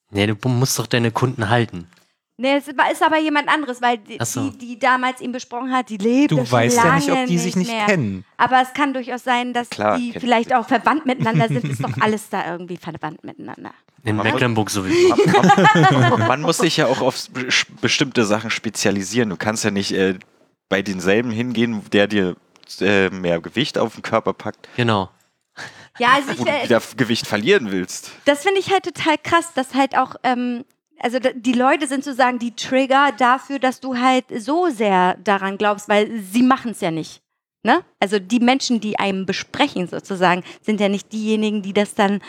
nee, du musst doch deine Kunden halten. Nee, es war- ist aber jemand anderes, weil die, so. die, die damals ihn besprochen hat, die lebt Du schon weißt ja nicht, lange ob die sich nicht mehr. kennen. Aber es kann durchaus sein, dass Klar, die vielleicht auch verwandt miteinander sind. Ist doch alles da irgendwie verwandt miteinander. In Mecklenburg sowieso. Man muss sich ja auch auf be- bestimmte Sachen spezialisieren. Du kannst ja nicht äh, bei denselben hingehen, der dir äh, mehr Gewicht auf den Körper packt, Genau. Ja, also wo ich, du äh, wieder Gewicht verlieren willst. das finde ich halt total krass, dass halt auch, ähm, also die Leute sind sozusagen die Trigger dafür, dass du halt so sehr daran glaubst, weil sie machen es ja nicht. Ne? Also die Menschen, die einem besprechen sozusagen, sind ja nicht diejenigen, die das dann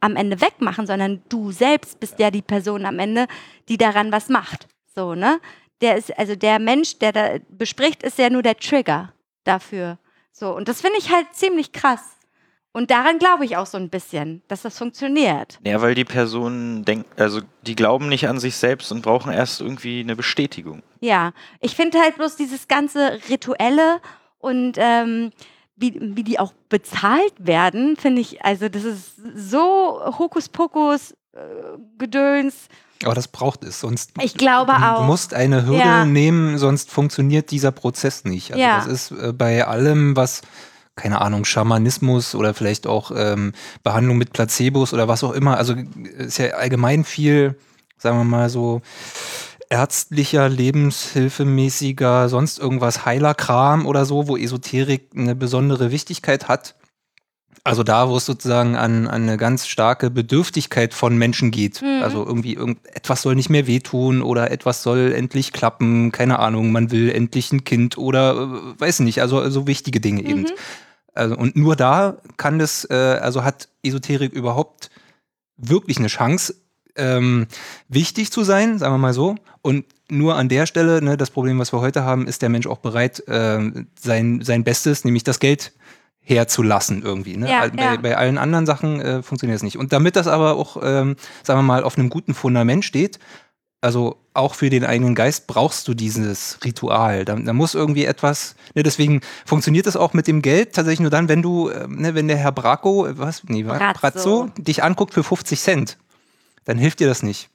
am Ende wegmachen, sondern du selbst bist ja die Person am Ende, die daran was macht. So, ne? Der ist, also der Mensch, der da bespricht, ist ja nur der Trigger dafür. So, und das finde ich halt ziemlich krass. Und daran glaube ich auch so ein bisschen, dass das funktioniert. Ja, weil die Personen denken, also die glauben nicht an sich selbst und brauchen erst irgendwie eine Bestätigung. Ja, ich finde halt bloß dieses ganze Rituelle und ähm, wie, wie die auch bezahlt werden, finde ich, also das ist so Hokuspokus, äh, Gedöns. Aber das braucht es, sonst Ich glaube du auch. musst eine Hürde Ja. nehmen, sonst funktioniert dieser Prozess nicht. Also Ja. das ist äh, bei allem, was, keine Ahnung, Schamanismus oder vielleicht auch ähm, Behandlung mit Placebos oder was auch immer, also ist ja allgemein viel, sagen wir mal so, ärztlicher, lebenshilfemäßiger, sonst irgendwas Heilerkram oder so, wo Esoterik eine besondere Wichtigkeit hat. Also da, wo es sozusagen an, an eine ganz starke Bedürftigkeit von Menschen geht. Mhm. Also irgendwie irgend, etwas soll nicht mehr wehtun oder etwas soll endlich klappen, keine Ahnung, man will endlich ein Kind oder äh, weiß nicht, also so wichtige Dinge eben. Mhm. Also, und nur da kann das, äh, also hat Esoterik überhaupt wirklich eine Chance, ähm, wichtig zu sein, sagen wir mal so. Und nur an der Stelle, ne, das Problem, was wir heute haben, ist der Mensch auch bereit, ähm, sein, sein Bestes, nämlich das Geld herzulassen irgendwie. Ne? Ja, bei, ja. bei allen anderen Sachen äh, funktioniert es nicht. Und damit das aber auch, ähm, sagen wir mal, auf einem guten Fundament steht, also auch für den eigenen Geist brauchst du dieses Ritual. Da, da muss irgendwie etwas, ne, deswegen funktioniert das auch mit dem Geld tatsächlich nur dann, wenn du, ähm, ne, wenn der Herr Braco, äh, was, nee, Brazzo. Brazzo, dich anguckt für 50 Cent, dann hilft dir das nicht.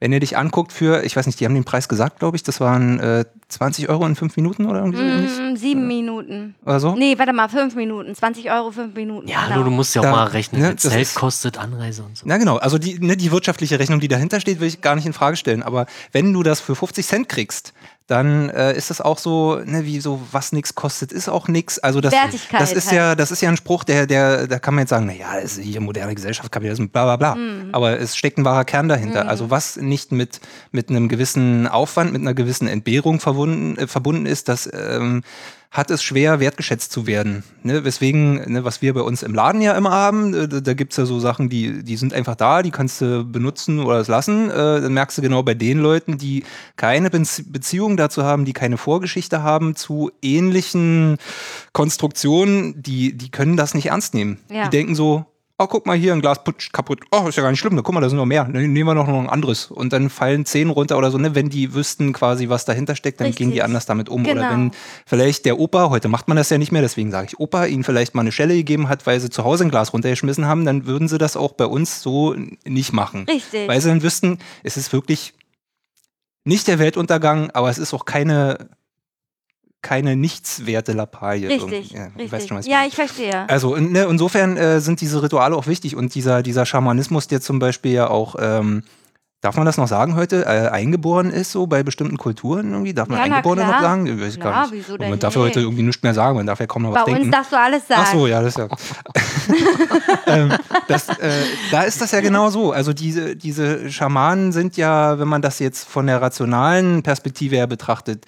Wenn er dich anguckt für, ich weiß nicht, die haben den Preis gesagt, glaube ich, das waren äh, 20 Euro in fünf Minuten oder irgendwie so. Mm, sieben Minuten. Oder so? Nee, warte mal, fünf Minuten. 20 Euro, fünf Minuten. Ja, genau. hallo, du musst ja auch Da- mal rechnen. ne, Ne, das Zelt ist- kostet Anreise und so. Na genau, also die, ne, die wirtschaftliche Rechnung, die dahinter steht, will ich gar nicht in Frage stellen. Aber wenn du das für 50 Cent kriegst, dann äh, ist das auch so, ne, wie so, was nichts kostet, ist auch nichts. Also das, Wertigkeit das ist halt. ja, das ist ja ein Spruch, der, der, da kann man jetzt sagen, naja, das ist hier moderne Gesellschaft, Kapitalismus, bla bla bla. Mhm. Aber es steckt ein wahrer Kern dahinter. Also was nicht mit, mit einem gewissen Aufwand, mit einer gewissen Entbehrung verbunden, äh, verbunden ist, das ähm, hat es schwer, wertgeschätzt zu werden. Ne? Weswegen, ne, was wir bei uns im Laden ja immer haben, äh, da, gibt es ja so Sachen, die, die sind einfach da, die kannst du benutzen oder es lassen. Äh, dann merkst du genau bei den Leuten, die keine Bezie- Beziehung dazu haben, die keine Vorgeschichte haben zu ähnlichen Konstruktionen, die, die können das nicht ernst nehmen. Ja. Die denken so, oh, guck mal hier, ein Glas putsch, kaputt. Oh, ist ja gar nicht schlimm. Na, guck mal, da sind noch mehr. Dann nehmen wir noch, noch ein anderes. Und dann fallen zehn runter oder so, ne? Wenn die wüssten quasi, was dahinter steckt, dann Richtig. gehen die anders damit um. Oder Genau. wenn vielleicht der Opa, heute macht man das ja nicht mehr, deswegen sage ich Opa, ihnen vielleicht mal eine Schelle gegeben hat, weil sie zu Hause ein Glas runtergeschmissen haben, dann würden sie das auch bei uns so nicht machen. Richtig. Weil sie dann wüssten, es ist wirklich nicht der Weltuntergang, aber es ist auch keine, keine nichtswerte Lappalie. Richtig. Ja, ich richtig. schon, was ja, ich verstehe. Also in, ne, insofern äh, sind diese Rituale auch wichtig und dieser, dieser Schamanismus, der zum Beispiel ja auch, ähm, darf man das noch sagen heute, äh, eingeboren ist so bei bestimmten Kulturen irgendwie? Darf man Ja, Eingeborene noch sagen? Ich weiß Klar, gar nicht. wieso denn man darf ja heute irgendwie nichts mehr sagen, man darf ja kaum noch Bei was denken. uns darfst du alles sagen. Ach so, ja, das ist ja. ähm, das, äh, da ist das ja genau so. Also diese, diese Schamanen sind ja, wenn man das jetzt von der rationalen Perspektive her betrachtet,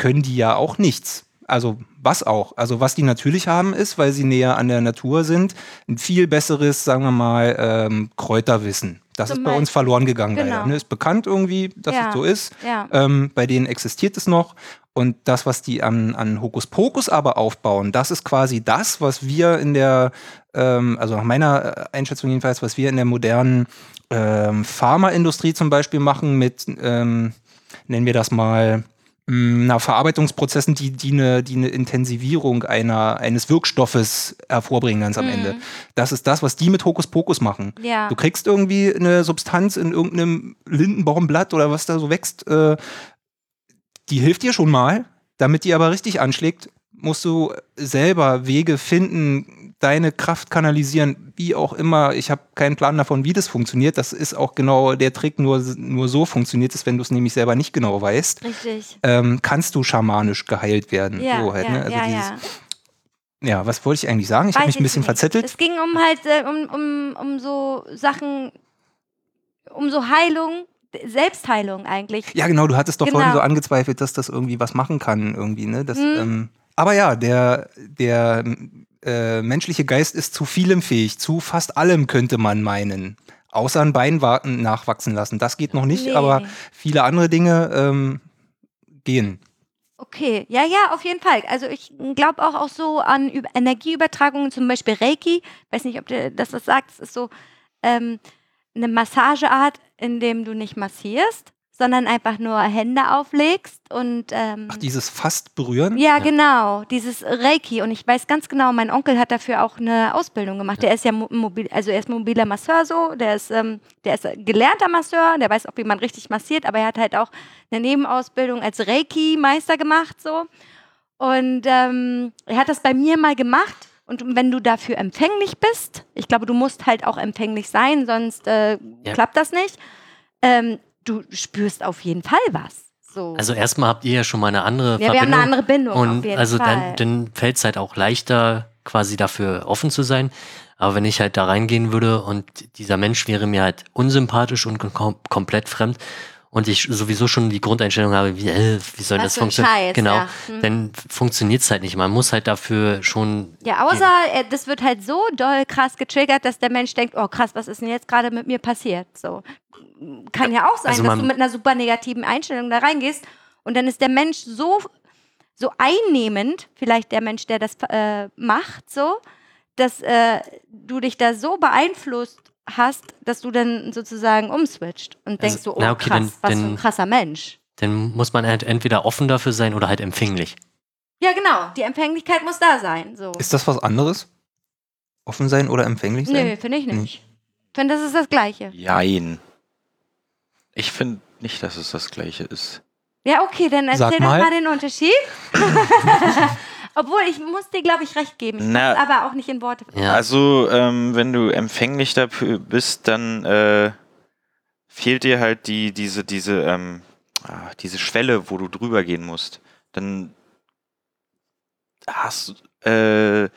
können die ja auch nichts. Also was auch? Also was die natürlich haben ist, weil sie näher an der Natur sind, ein viel besseres, sagen wir mal, ähm, Kräuterwissen. Das Zum ist bei uns verloren gegangen. Genau. Leider, ne? Ist bekannt irgendwie, dass Ja. es so ist. Ja. Ähm, bei denen existiert es noch. Und das, was die an, an Hokuspokus aber aufbauen, das ist quasi das, was wir in der, ähm, also nach meiner äh, Einschätzung jedenfalls, was wir in der modernen ähm, Pharmaindustrie zum Beispiel machen mit, ähm, nennen wir das mal, na, Verarbeitungsprozessen, die, die, eine, die eine Intensivierung einer, eines Wirkstoffes hervorbringen ganz am Mhm. Ende. Das ist das, was die mit Hokuspokus machen. Ja. Du kriegst irgendwie eine Substanz in irgendeinem Lindenbaumblatt oder was da so wächst, äh, die hilft dir schon mal. Damit die aber richtig anschlägt, musst du selber Wege finden, deine Kraft kanalisieren, wie auch immer. Ich habe keinen Plan davon, wie das funktioniert. Das ist auch genau der Trick, nur, nur so funktioniert es, wenn du es nämlich selber nicht genau weißt. Richtig. Ähm, kannst du schamanisch geheilt werden. Ja, so halt, ja, ne? also ja, dieses, ja. ja, was wollte ich eigentlich sagen? Ich habe mich ein bisschen nicht. verzettelt. Es ging um halt äh, um, um, um so Sachen, um so Heilung, Selbstheilung eigentlich. Ja, genau, du hattest doch Genau. vorhin so angezweifelt, dass das irgendwie was machen kann, irgendwie, ne? Das, Mhm. ähm, aber ja, der, der äh, menschliche Geist ist zu vielem fähig, zu fast allem könnte man meinen. Außer ein Bein warten, nachwachsen lassen. Das geht noch nicht, Nee. aber viele andere Dinge ähm, gehen. Okay, ja, ja, auf jeden Fall. Also ich glaube auch, auch so an Ü Energieübertragungen, zum Beispiel Reiki. Weiß nicht, ob du das was sagst. ist so ähm, eine Massageart, in dem du nicht massierst, sondern einfach nur Hände auflegst und ähm, Ach, dieses fast berühren? ja, genau, dieses Reiki. Und ich weiß ganz genau, mein Onkel hat dafür auch eine Ausbildung gemacht. Der ist ja mo- mobil, also er ist mobiler Masseur so, der ist, ähm, der ist gelernter Masseur, der weiß auch, wie man richtig massiert, aber er hat halt auch eine Nebenausbildung als Reiki-Meister gemacht so. Und ähm, er hat das bei mir mal gemacht. Und wenn du dafür empfänglich bist, ich glaube, du musst halt auch empfänglich sein, sonst äh, Ja. klappt das nicht. Ähm, du spürst auf jeden Fall was. So. Also erstmal habt ihr ja schon mal eine andere ja, wir haben Verbindung. eine andere Bindung auf Und jeden also Fall. dann, dann fällt es halt auch leichter, quasi dafür offen zu sein. Aber wenn ich halt da reingehen würde und dieser Mensch wäre mir halt unsympathisch und kom komplett fremd und ich sowieso schon die Grundeinstellung habe, wie, äh, wie soll Was das funktionieren? Genau, ja. Hm. dann funktioniert es halt nicht. Man muss halt dafür schon. Ja, außer äh, das wird halt so doll krass getriggert, dass der Mensch denkt, oh krass, was ist denn jetzt gerade mit mir passiert? So kann ja auch sein, Also dass du mit einer super negativen Einstellung da reingehst und dann ist der Mensch so so einnehmend, vielleicht der Mensch, der das äh, macht, so, dass äh, du dich da so beeinflusst hast, dass du dann sozusagen umswitcht und denkst so, oh na, okay, krass, dann- was für ein dann- krasser Mensch. Dann muss man halt entweder offen dafür sein oder halt empfänglich. Ja, genau, die Empfänglichkeit muss da sein. So. Ist das was anderes? Offen sein oder empfänglich sein? Nö, finde ich nicht. Ich finde, das ist das Gleiche. Jein. Ich finde nicht, dass es das gleiche ist. Ja, okay, dann erzähl doch mal. mal den Unterschied. Obwohl, ich muss dir, glaube ich, recht geben. Ich Na. aber auch nicht in Worte. Ja. Also, ähm, wenn du empfänglich dafür bist, dann äh, fehlt dir halt die, diese, diese, ähm, ah, diese Schwelle, wo du drüber gehen musst. Dann hast du, äh,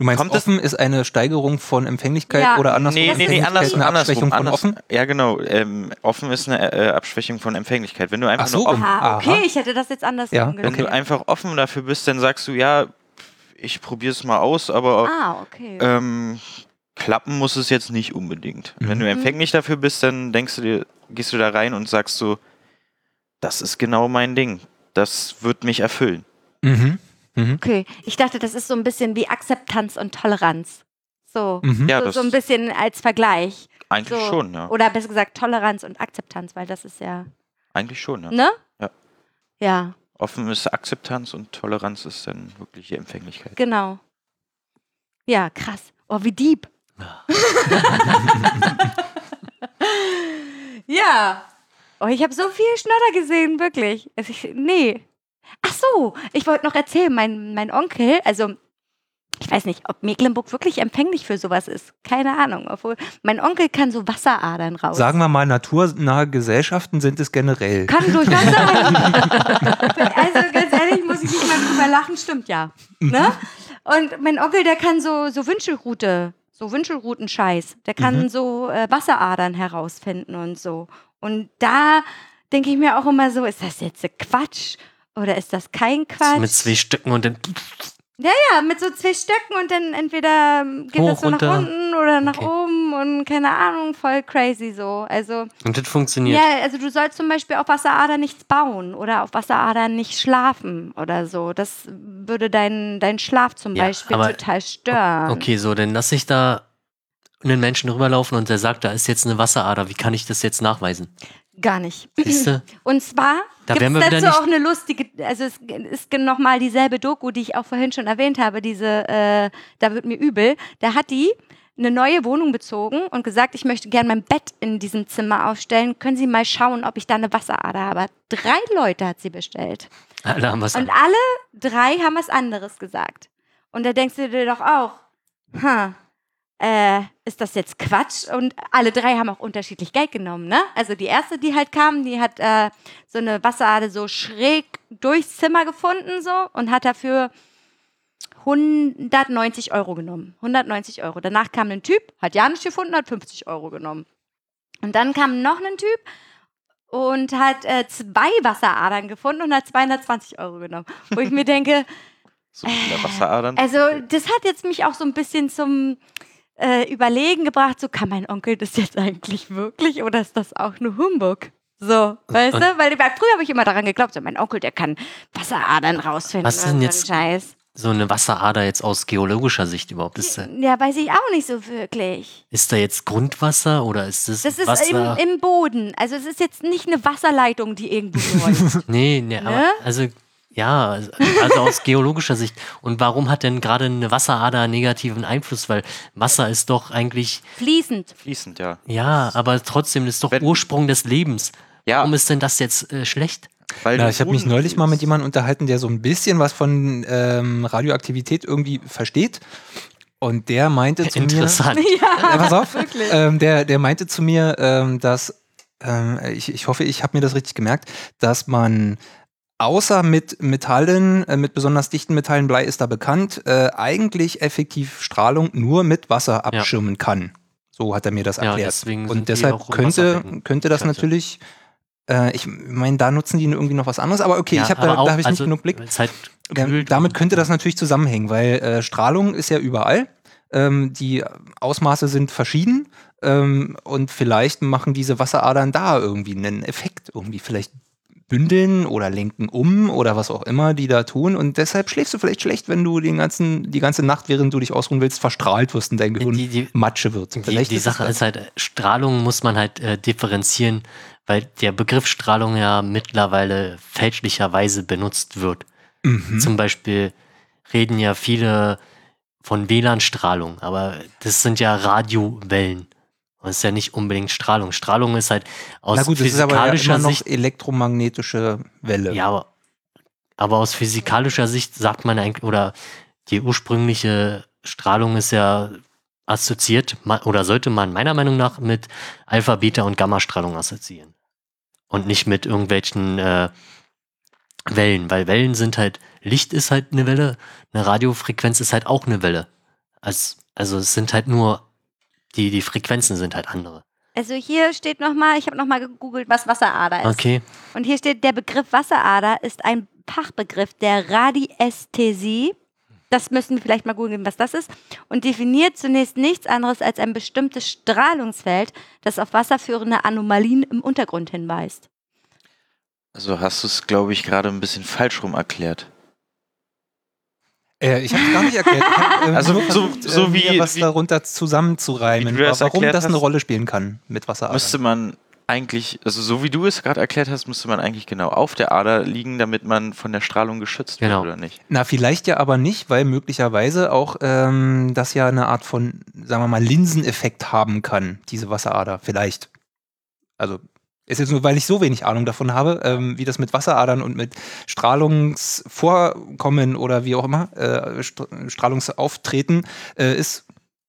Du meinst, Kommt offen ist eine Steigerung von Empfänglichkeit Ja. oder andersrum? nee, nee, nee, Empfänglichkeit anders, eine andersrum. Abschwächung von anders, offen? Ja, genau. Ähm, offen ist eine äh, Abschwächung von Empfänglichkeit. Wenn du einfach Ach so, nur offen, Ah, okay, Aha. ich hätte das jetzt anders Ja, wenn du einfach offen dafür bist, dann sagst du, ja, ich probiere es mal aus, aber Ah, okay. ähm, klappen muss es jetzt nicht unbedingt. Wenn Mhm. du empfänglich dafür bist, dann denkst du dir, gehst du da rein und sagst so, das ist genau mein Ding. Das wird mich erfüllen. Mhm. Mhm. Okay, ich dachte, das ist so ein bisschen wie Akzeptanz und Toleranz. So, Mhm. Ja, so, so ein bisschen als Vergleich. eigentlich So. schon, ja. Oder besser gesagt Toleranz und Akzeptanz, weil das ist ja, Eigentlich schon, ja. ne? Ja. Ja, Offen ist Akzeptanz und Toleranz ist dann wirklich die Empfänglichkeit. genau. Ja, krass. Oh, wie deep. ja. Oh, ich habe so viel Schnodder gesehen, wirklich. Also ich, nee. Ach so, ich wollte noch erzählen, mein, mein Onkel, also ich weiß nicht, ob Mecklenburg wirklich empfänglich für sowas ist. Keine Ahnung. Obwohl, mein Onkel kann so Wasseradern raus. Sagen wir mal, naturnahe Gesellschaften sind es generell. Kann durchaus sein. also ganz ehrlich, muss ich nicht mal drüber lachen, stimmt ja. Ne? Und mein Onkel, der kann so, so Wünschelrute, so Wünschelruten-Scheiß. Der kann Mhm. so äh, Wasseradern herausfinden und so. Und da denke ich mir auch immer so, ist das jetzt Quatsch oder ist das kein Quatsch? Mit zwei Stücken und dann. Ja, mit so zwei Stöcken und dann entweder geht Hoch, das so runter. nach unten oder nach Okay. oben und keine Ahnung, voll crazy so. Also, Und das funktioniert. ja, also du sollst zum Beispiel auf Wasseradern nichts bauen oder auf Wasseradern nicht schlafen oder so. Das würde deinen dein Schlaf zum Ja, Beispiel total stören. Okay, so, dann lasse ich da einen Menschen rüberlaufen und der sagt, da ist jetzt eine Wasserader. Wie kann ich das jetzt nachweisen? Gar nicht. Siehst du? Und zwar Da gibt es dazu auch eine lustige, also es ist nochmal dieselbe Doku, die ich auch vorhin schon erwähnt habe, diese, äh, da wird mir übel. Da hat die eine neue Wohnung bezogen und gesagt, ich möchte gerne mein Bett in diesem Zimmer aufstellen. Können Sie mal schauen, ob ich da eine Wasserader habe? Drei Leute hat sie bestellt. Alle haben was Und alle drei haben was anderes gesagt. Und da denkst du dir doch auch, ha, äh, ist das jetzt Quatsch? Und alle drei haben auch unterschiedlich Geld genommen, ne? Also die erste, die halt kam, die hat äh, so eine Wasserader so schräg durchs Zimmer gefunden so und hat dafür 190 Euro genommen. 190 Euro. Danach kam ein Typ, hat ja nicht gefunden, hat 50 Euro genommen. Und dann kam noch ein Typ und hat äh, zwei Wasseradern gefunden und hat 220 Euro genommen. Wo ich mir denke, So viele Wasseradern. also das hat jetzt mich auch so ein bisschen zum äh, Überlegen gebracht, so kann mein Onkel das jetzt eigentlich wirklich oder ist das auch nur Humbug? So, weißt Und- du? Weil, weil früher habe ich immer daran geglaubt, so mein Onkel, der kann Wasseradern rausfinden. Was ist denn so jetzt- ein Scheiß. so eine Wasserader jetzt aus geologischer Sicht überhaupt? Ist, da- Ja, weiß ich auch nicht so wirklich. ist da jetzt Grundwasser oder ist das, Das ist Wasser? im, im Boden. Also es ist jetzt nicht eine Wasserleitung, die irgendwo läuft. nee, nee, aber Ne? also ja, also also aus geologischer Sicht. Und warum hat denn gerade eine Wasserader einen negativen Einfluss? Weil Wasser ist doch eigentlich, Fließend. Fließend, ja. ja, aber trotzdem ist doch Wenn- Ursprung des Lebens. Ja, Warum ist denn das jetzt äh, schlecht? weil Ja, du ich habe mich neulich mal mit jemandem unterhalten, der so ein bisschen was von ähm, Radioaktivität irgendwie versteht. Und der meinte zu mir, Interessant. ja, pass auf, ähm, der, der meinte zu mir, ähm, dass, ähm, ich, ich hoffe, ich habe mir das richtig gemerkt, dass man außer mit Metallen, äh, mit besonders dichten Metallen, Blei ist da bekannt, äh, eigentlich effektiv Strahlung nur mit Wasser abschirmen kann. So hat er mir das Ja, erklärt. Und deshalb könnte, könnte das natürlich, äh, ich meine, da nutzen die irgendwie noch was anderes, aber okay, Ja, ich hab, aber da, da habe ich also, nicht genug Blick. Halt Ja, damit könnte das natürlich zusammenhängen, weil äh, Strahlung ist ja überall. Ähm, die Ausmaße sind verschieden ähm, und vielleicht machen diese Wasseradern da irgendwie einen Effekt. Irgendwie vielleicht bündeln oder lenken um oder was auch immer die da tun. Und deshalb schläfst du vielleicht schlecht, wenn du den ganzen, die ganze Nacht, während du dich ausruhen willst, verstrahlt wirst und dein Gehirn die, die, Matsche wird. Die, Vielleicht die es Sache ist halt, Strahlung muss man halt äh, differenzieren, weil der Begriff Strahlung ja mittlerweile fälschlicherweise benutzt wird. Mhm. Zum Beispiel reden ja viele von WLAN-Strahlung, aber das sind ja Radiowellen. Und das ist ja nicht unbedingt Strahlung. Strahlung ist halt aus Na gut, das ist aber physikalischer immer noch Sicht. elektromagnetische Welle. Ja, aber, aber aus physikalischer Sicht sagt man eigentlich, oder die ursprüngliche Strahlung ist ja assoziiert, oder sollte man meiner Meinung nach mit Alpha, Beta und Gamma-Strahlung assoziieren. Und nicht mit irgendwelchen äh, Wellen, weil Wellen sind halt, Licht ist halt eine Welle, eine Radiofrequenz ist halt auch eine Welle. Also, also es sind halt nur, die, die Frequenzen sind halt andere. Also hier steht nochmal, ich habe nochmal gegoogelt, was Wasserader ist. Okay. Und hier steht, der Begriff Wasserader ist ein Fachbegriff der Radiästhesie. Das müssen wir vielleicht mal googeln, was das ist. Und definiert zunächst nichts anderes als ein bestimmtes Strahlungsfeld, das auf wasserführende Anomalien im Untergrund hinweist. Also hast du es, glaube ich, gerade ein bisschen falsch rum erklärt. Äh, ich habe es gar nicht erklärt. Ich hab, ähm, Also nur so- versucht, so äh, wie- was wie- darunter zusammenzureimen, das warum das eine hast, Rolle spielen kann mit Wasseradern. Müsste man eigentlich, also so wie du es gerade erklärt hast, müsste man eigentlich genau auf der Ader liegen, damit man von der Strahlung geschützt Genau. wird, oder nicht? Na, vielleicht ja aber nicht, weil möglicherweise auch ähm, das ja eine Art von, sagen wir mal, Linseneffekt haben kann, diese Wasserader. Vielleicht. Also ist jetzt nur, weil ich so wenig Ahnung davon habe, ähm, wie das mit Wasseradern und mit Strahlungsvorkommen oder wie auch immer, äh, St- Strahlungsauftreten äh, ist.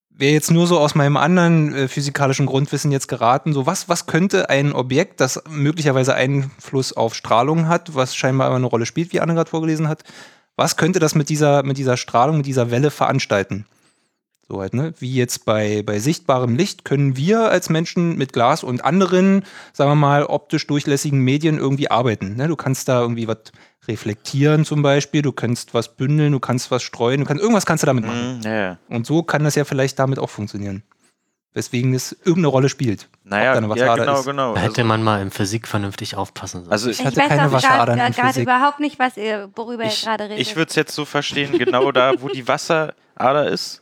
Wäre jetzt nur so aus meinem anderen äh, physikalischen Grundwissen jetzt geraten, so was, was könnte ein Objekt, das möglicherweise Einfluss auf Strahlung hat, was scheinbar immer eine Rolle spielt, wie Anne gerade vorgelesen hat, was könnte das mit dieser, mit dieser Strahlung, mit dieser Welle veranstalten? So halt, ne? Wie jetzt bei, bei sichtbarem Licht können wir als Menschen mit Glas und anderen, sagen wir mal, optisch durchlässigen Medien irgendwie arbeiten. Ne? Du kannst da irgendwie was reflektieren zum Beispiel, du kannst was bündeln, du kannst was streuen, du kannst irgendwas kannst du damit machen. Ja, ja. Und so kann das ja vielleicht damit auch funktionieren. Weswegen es irgendeine Rolle spielt. Naja, ja, Wasserader genau, ist. genau. Da hätte Also, man mal in Physik vernünftig aufpassen sollen. also Ich ich, hatte weiß keine Wasseradern gerade in gerade Physik. überhaupt nicht, was ihr, worüber ich, ihr gerade redet. ich würde es jetzt so verstehen, genau da, wo die Wasserader ist,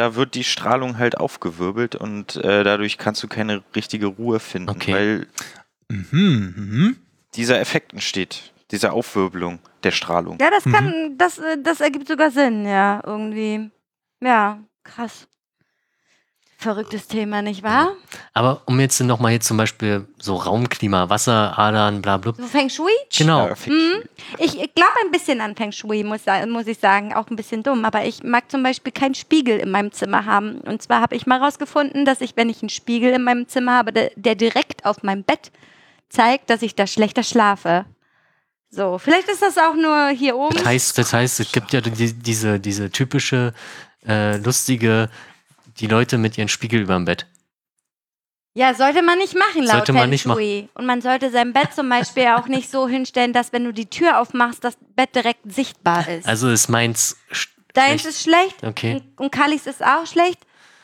da wird die Strahlung halt aufgewirbelt und äh, dadurch kannst du keine richtige Ruhe finden, Okay. weil Mhm, mhm. dieser Effekt entsteht, diese Aufwirbelung der Strahlung. ja, das Mhm. kann, das, äh, das ergibt sogar Sinn, ja, irgendwie. Ja, krass. Verrücktes Thema, nicht wahr? Aber um jetzt nochmal jetzt zum Beispiel so Raumklima, Wasseradern, bla bla. So Feng Shui? Genau. Ja, Feng Shui. Ich glaube ein bisschen an Feng Shui, muss, muss ich sagen. Auch ein bisschen dumm. Aber ich mag zum Beispiel keinen Spiegel in meinem Zimmer haben. Und zwar habe ich mal rausgefunden, dass ich, wenn ich einen Spiegel in meinem Zimmer habe, der, der direkt auf meinem Bett zeigt, dass ich da schlechter schlafe. So, vielleicht ist das auch nur hier oben. Das heißt, das heißt, es gibt ja die, diese, diese typische, äh, lustige, die Leute mit ihren Spiegel überm Bett. Ja, sollte man nicht machen, laut Sollte man nicht machen. Und man sollte sein Bett zum Beispiel auch nicht so hinstellen, dass wenn du die Tür aufmachst, das Bett direkt sichtbar ist. Also ist meins. Deins schlecht. ist schlecht Okay. und, Kalis ist auch schlecht.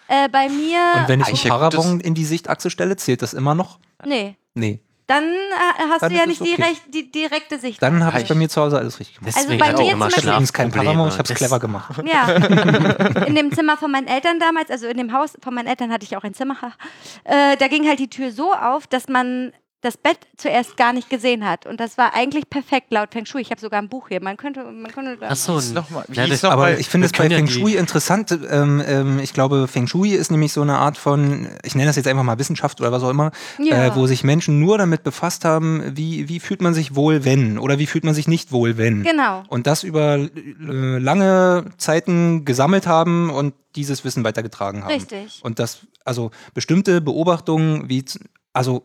Äh, bei mir, Und wenn ich einen Parabon in die Sichtachse stelle, zählt das immer noch? nee. Nee. Dann äh, hast Dann du ja nicht es die, okay. recht, die direkte Sicht. Dann habe ich bei mir zu Hause alles richtig gemacht. Also Deswegen bei hat mir immer Beispiel- Übrigens kein Parabon, ich habe es clever gemacht. Ja. in dem Zimmer von meinen Eltern damals, also in dem Haus von meinen Eltern hatte ich auch ein Zimmer. Äh, da ging halt die Tür so auf, dass man das Bett zuerst gar nicht gesehen hat. Und das war eigentlich perfekt laut Feng Shui. Ich habe sogar ein Buch hier. Man könnte, man könnte da. Achso, Hieß noch mal- wie ja, noch Aber mal- ich finde es bei Feng die- Shui interessant. Ähm, ähm, ich glaube, Feng Shui ist nämlich so eine Art von, ich nenne das jetzt einfach mal Wissenschaft oder was auch immer, Ja. äh, wo sich Menschen nur damit befasst haben, wie, wie fühlt man sich wohl, wenn oder wie fühlt man sich nicht wohl, wenn. Genau. Und das über äh, lange Zeiten gesammelt haben und dieses Wissen weitergetragen haben. Richtig. Und das, also bestimmte Beobachtungen, wie, also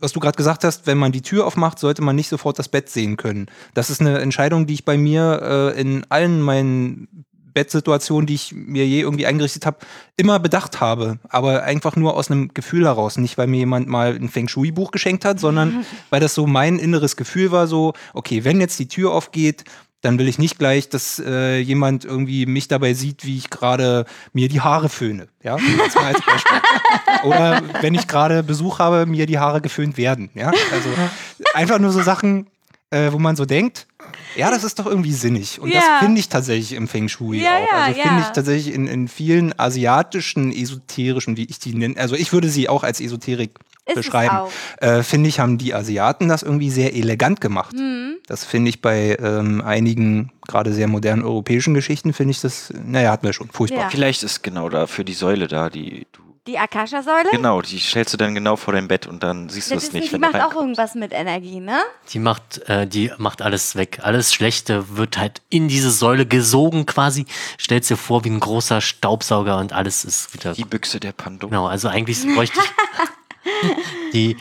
was du gerade gesagt hast, wenn man die Tür aufmacht, sollte man nicht sofort das Bett sehen können. Das ist eine Entscheidung, die ich bei mir äh, in allen meinen Bettsituationen, die ich mir je irgendwie eingerichtet habe, immer bedacht habe. Aber einfach nur aus einem Gefühl heraus. Nicht, weil mir jemand mal ein Feng Shui-Buch geschenkt hat, sondern weil das so mein inneres Gefühl war, so, okay, wenn jetzt die Tür aufgeht, dann will ich nicht gleich, dass äh, jemand irgendwie mich dabei sieht, wie ich gerade mir die Haare föhne. Ja, als. Oder wenn ich gerade Besuch habe, mir die Haare geföhnt werden. Ja, also einfach nur so Sachen, äh, wo man so denkt, ja, das ist doch irgendwie sinnig. Und Ja. das finde ich tatsächlich im Feng Shui Ja, auch. also ja. finde ich tatsächlich in, in vielen asiatischen, esoterischen, wie ich die nenne, also ich würde sie auch als Esoterik Ist beschreiben. Äh, finde ich, haben die Asiaten das irgendwie sehr elegant gemacht. Mhm. Das finde ich bei ähm, einigen, gerade sehr modernen europäischen Geschichten, finde ich das, naja, hatten wir schon, furchtbar. Ja. Vielleicht ist genau dafür die Säule da, die du. Die Akasha-Säule? Genau, die stellst du dann genau vor dein Bett und dann siehst du Das es nicht. die macht auch irgendwas mit Energie, ne? Die macht, äh, die macht alles weg. Alles Schlechte wird halt in diese Säule gesogen quasi. Stellst dir vor wie ein großer Staubsauger und alles ist wieder. Die Büchse der Pandora. Genau, also eigentlich bräuchte ich. die,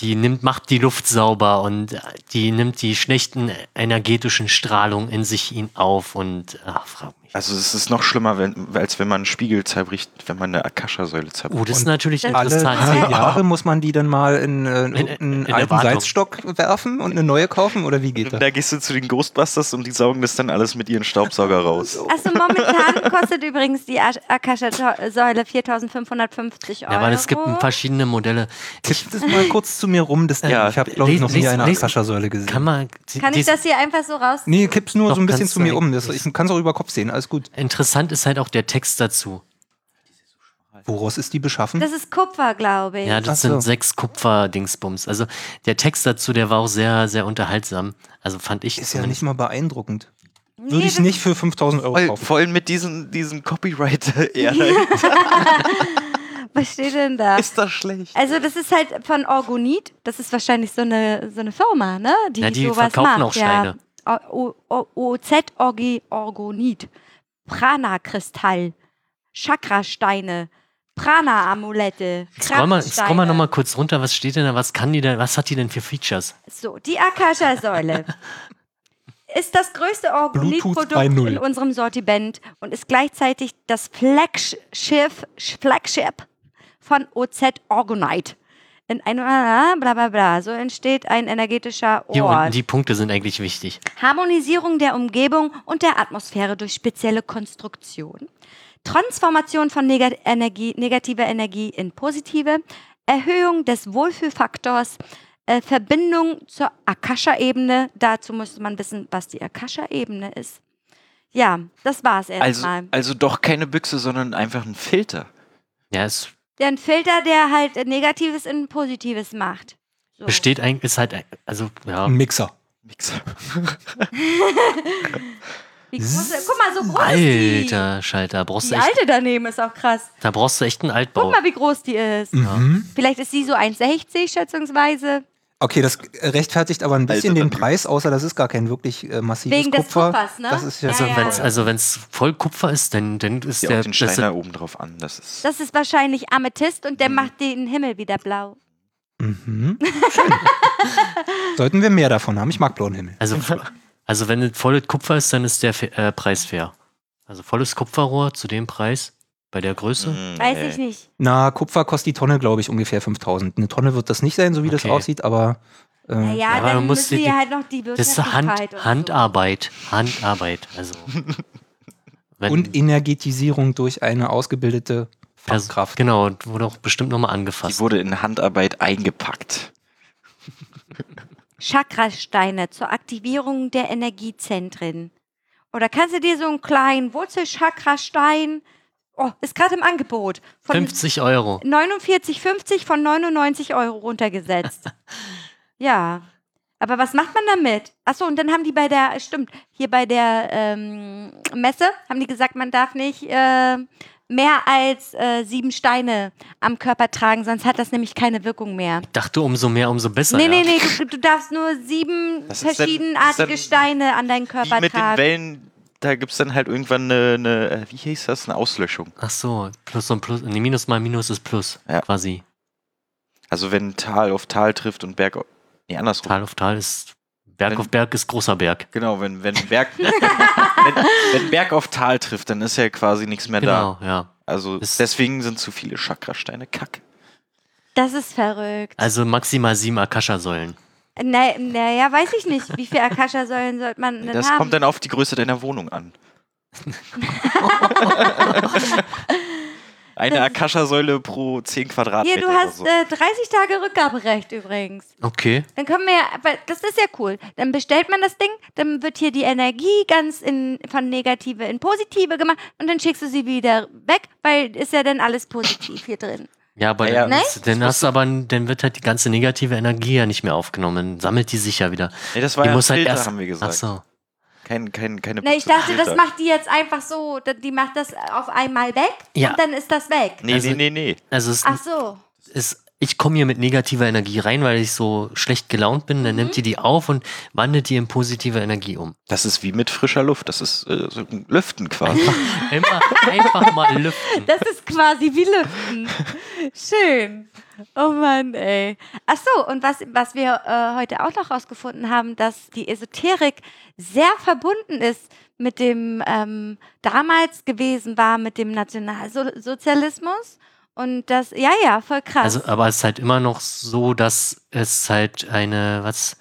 die nimmt, macht die Luft sauber und die nimmt die schlechten energetischen Strahlungen in sich ihn auf und ach, mich. Also es ist noch schlimmer, wenn, als wenn man einen Spiegel zerbricht, wenn man eine Akasha-Säule zerbricht. Oh, das ist natürlich Alle interessant. zehn Jahre muss man die dann mal in, äh, in, In- einen in alten Erwartung. Salzstock werfen und eine neue kaufen oder wie geht das? Da gehst du zu den Ghostbusters und die saugen das dann alles mit ihren Staubsauger raus. Also momentan kostet übrigens die Ash- Akasha-Säule 4.550 Euro. Ja, weil es gibt verschiedene Modelle. Ich Tippt es mal kurz zu mir rum. Das, Ja, ich habe, glaube ich, noch nie eine Akasha-Säule gesehen. kann man. Kann ich das hier einfach so raus? nee, kipp's nur Doch, so ein bisschen zu mir um. Das, ich kann es auch über Kopf sehen, alles gut. Interessant ist halt auch der Text dazu. Woraus ist die beschaffen? Das ist Kupfer, glaube ich. Ja, das so. sind sechs Kupfer-Dingsbums. Also der Text dazu, der war auch sehr, sehr unterhaltsam. Also fand ich. ist ja nicht mal beeindruckend. Nee, Würde ich nicht für 5000 Euro Voll, kaufen. vor allem mit diesem, diesem Copyright. ja, Was steht denn da? ist das schlecht? Also das ist halt von Orgonit. Das ist wahrscheinlich so eine, so eine Firma, ne? Die, Ja, die sowas verkaufen macht. auch Steine. Ja. O- O- OZ Orgonit. Prana-Kristall. Chakrasteine. Prana-Amulette. Scroll mal, scroll mal Kraftsteine. nochmal kurz runter, was steht denn da, was kann die denn, was hat die denn für Features? So, die Akasha-Säule ist das größte 3.0. in unserem Sortiment und ist gleichzeitig das Flaggschiff, Flagship von OZ Orgonite. In einem bla bla bla. So entsteht ein energetischer Hier Ort. unten, die Punkte sind eigentlich wichtig. Harmonisierung der Umgebung und der Atmosphäre durch spezielle Konstruktion. Transformation von Neg Energie, negativer Energie in positive. Erhöhung des Wohlfühlfaktors. Äh, Verbindung zur Akasha-Ebene. Dazu müsste man wissen, was die Akasha-Ebene ist. Ja, das war's Also, erstmal. also doch keine Büchse, sondern einfach ein Filter. Ja, es ein Filter, der halt Negatives in Positives macht. So. besteht eigentlich, ist halt, ein- also, ja. Ein Mixer. Mixer. Wie groß, guck mal, so groß ist die. Alter Schalter, brauchst Die du echt, alte daneben ist auch krass. da brauchst du echt einen Altbau. Guck mal, wie groß die ist. Mhm. Vielleicht ist sie so 1,60 schätzungsweise. Okay, das rechtfertigt aber ein bisschen Alter, den Preis, außer das ist gar kein wirklich äh, massives Wegen des Kupfer. Kupfers, ne? Das ist ja, Also ja. wenn's, also wenn's voll Kupfer ist, dann, dann ist Ja, der, den das Stein da oben drauf an. Das ist. Das ist wahrscheinlich Amethyst und der Mhm. macht den Himmel wieder blau. Mhm. Schön. Sollten wir mehr davon haben. Ich mag blauen Himmel. also, also wenn es volles Kupfer ist, dann ist der äh, Preis fair. Also volles Kupferrohr zu dem Preis, bei der Größe. Mm, Weiß nee. ich nicht. Na, Kupfer kostet die Tonne, glaube ich, ungefähr 5000. Eine Tonne wird das nicht sein, so wie das Okay. aussieht, aber äh, Naja, aber dann man muss müssen die- wir halt noch die Das ist Wirtschaftlichkeit Hand, und so. Handarbeit. Handarbeit. Also. Wenn und Energetisierung durch eine ausgebildete Pers- Fachkraft. Genau, und wurde auch bestimmt nochmal Die angefasst. wurde in Handarbeit eingepackt. Chakrasteine zur Aktivierung der Energiezentren. Oder kannst du dir so einen kleinen Wurzelchakrastein, oh, ist gerade im Angebot, von 50 Euro. 49,50 von 99 Euro runtergesetzt. ja. Aber was macht man damit? Achso, und dann haben die bei der, stimmt, hier bei der ähm, Messe, haben die gesagt, man darf nicht äh, mehr als äh, sieben Steine am Körper tragen, sonst hat das nämlich keine Wirkung mehr. Dachte, umso mehr, umso besser. nee, ja. nee, nee, du, du darfst nur sieben verschiedenartige Steine an deinen Wie Körper mit den tragen. Wellen, da gibt es dann halt irgendwann eine, eine, äh, wie hieß das, eine Auslöschung. Ach so, Plus und Plus. Nee, Minus mal Minus ist Plus. Ja. Quasi. Also wenn Tal auf Tal trifft und Berg auf, nee, andersrum. Tal auf Tal ist. Berg Wenn- auf Berg ist großer Berg. Genau, wenn, wenn Berg, wenn, wenn Berg auf Tal trifft, dann ist ja quasi nichts mehr da. Genau, ja. Also Das- deswegen sind zu viele Chakrasteine kacke. Das ist verrückt. Also maximal sieben Akasha-Säulen. Naja, na, ja, weiß ich nicht. Wie viele Akasha-Säulen sollte man denn Das haben? kommt dann auf die Größe deiner Wohnung an. Eine Akasha-Säule pro 10 Quadratmeter. Hier, du hast oder so. äh, 30 Tage Rückgaberecht übrigens. Okay. Dann können wir ja, aber das ist ja cool. Dann bestellt man das Ding, dann wird hier die Energie ganz in, von negative in positive gemacht und dann schickst du sie wieder weg, weil ist ja dann alles positiv hier drin. Ja, aber Ja, ja. dann, ist- dann hast du aber, dann wird halt die ganze negative Energie ja nicht mehr aufgenommen. Sammelt die sich ja wieder. nee, das war die ja muss halt Filter, erst. haben wir gesagt. Ach so. Kein, kein, keine Na, ich dachte, das macht die jetzt einfach so, die macht das auf einmal weg Ja. und dann ist das weg. Nee, Also- nee, nee, nee. Also es Ach so. ist, ich komme hier mit negativer Energie rein, weil ich so schlecht gelaunt bin. Mhm. Dann nimmt die die auf und wandelt die in positive Energie um. Das ist wie mit frischer Luft. Das ist äh, so ein Lüften quasi. Einfach, einfach mal lüften. Das ist quasi wie Lüften. Schön. Oh Mann, ey. Ach so, und was, was wir äh, heute auch noch rausgefunden haben, dass die Esoterik sehr verbunden ist mit dem ähm, damals gewesen war, mit dem Nationalsozialismus. Und das, ja, ja, voll krass. Also, aber es ist halt immer noch so, dass es halt eine, was,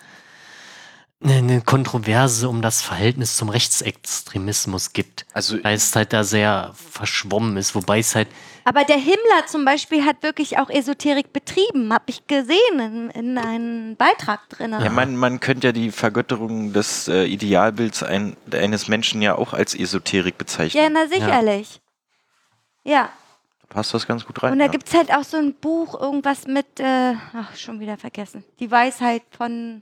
eine- Kontroverse um das Verhältnis zum Rechtsextremismus gibt. Also Weil es halt da sehr verschwommen ist, wobei es halt, Aber der Himmler zum Beispiel hat wirklich auch Esoterik betrieben, habe ich gesehen in, in einem Beitrag drin. Ja, man, man könnte ja die Vergötterung des äh, Idealbilds ein, eines Menschen ja auch als Esoterik bezeichnen. Ja, na sicherlich. Ja. Da passt das ganz gut rein. Und da ja. gibt es halt auch so ein Buch, irgendwas mit, äh, ach, schon wieder vergessen. Die Weisheit von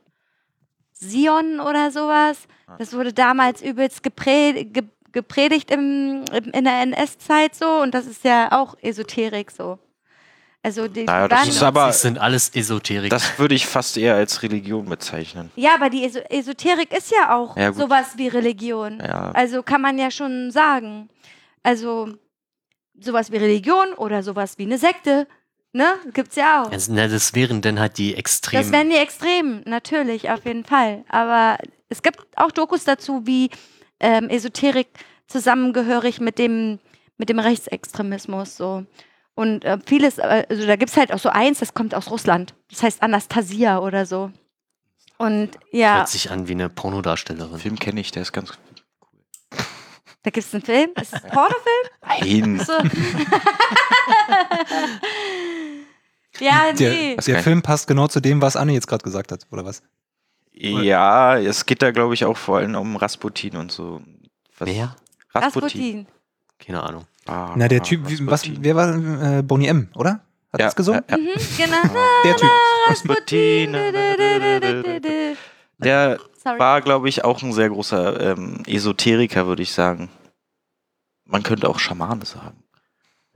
Sion oder sowas. Das wurde damals übelst geprä ge gepredigt im, im, in der NS-Zeit so und das ist ja auch Esoterik so. Also die Naja, das ist aber- das sind alles Esoterik. das würde ich fast eher als Religion bezeichnen. Ja, aber die Eso Esoterik ist ja auch Ja, sowas wie Religion. Ja. Also kann man ja schon sagen. Also sowas wie Religion oder sowas wie eine Sekte, ne? Gibt's ja auch. Also, na, das wären dann halt die Das Extremen. wären die Extremen, natürlich, auf jeden Fall. Aber es gibt auch Dokus dazu, wie ähm, Esoterik zusammengehörig mit dem, mit dem Rechtsextremismus so. Und äh, vieles, äh, also da gibt es halt auch so eins, das kommt aus Russland. Das heißt Anastasia oder so. Und ja, Hört sich an wie eine Pornodarstellerin. Den Film kenne ich, der ist ganz da gibt es einen Film. Ist es ein Pornofilm? Nein. So. ja, Der, nee. Der kann- Film passt genau zu dem, was Anne jetzt gerade gesagt hat, oder was? Ja, es geht da, glaube ich, auch vor allem um Rasputin und so. Was? Wer? Rasputin. Rasputin. Keine Ahnung. Ah, Na, der Typ, was, wer war äh, Bonnie M, oder? Hat Ja, das gesungen? Ja, ja. Mhm, genau. Der Typ. Rasputin. Der Sorry. war, glaube ich, auch ein sehr großer ähm, Esoteriker, würde ich sagen. Man könnte auch Schamane sagen.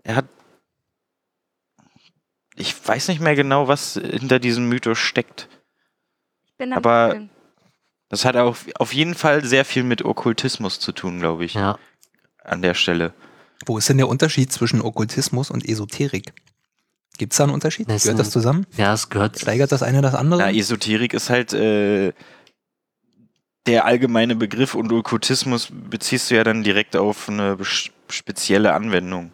Er hat. Ich weiß nicht mehr genau, was hinter diesem Mythos steckt. Ich bin aber- Googeln. Das hat auf, auf jeden Fall sehr viel mit Okkultismus zu tun, glaube ich, Ja. an der Stelle. Wo ist denn der Unterschied zwischen Okkultismus und Esoterik? Gibt es da einen Unterschied? Das Gehört das ein- zusammen? Ja, es gehört. Steigert das eine das andere? Na, Esoterik ist halt äh, der allgemeine Begriff und Okkultismus beziehst du ja dann direkt auf eine spezielle Anwendung.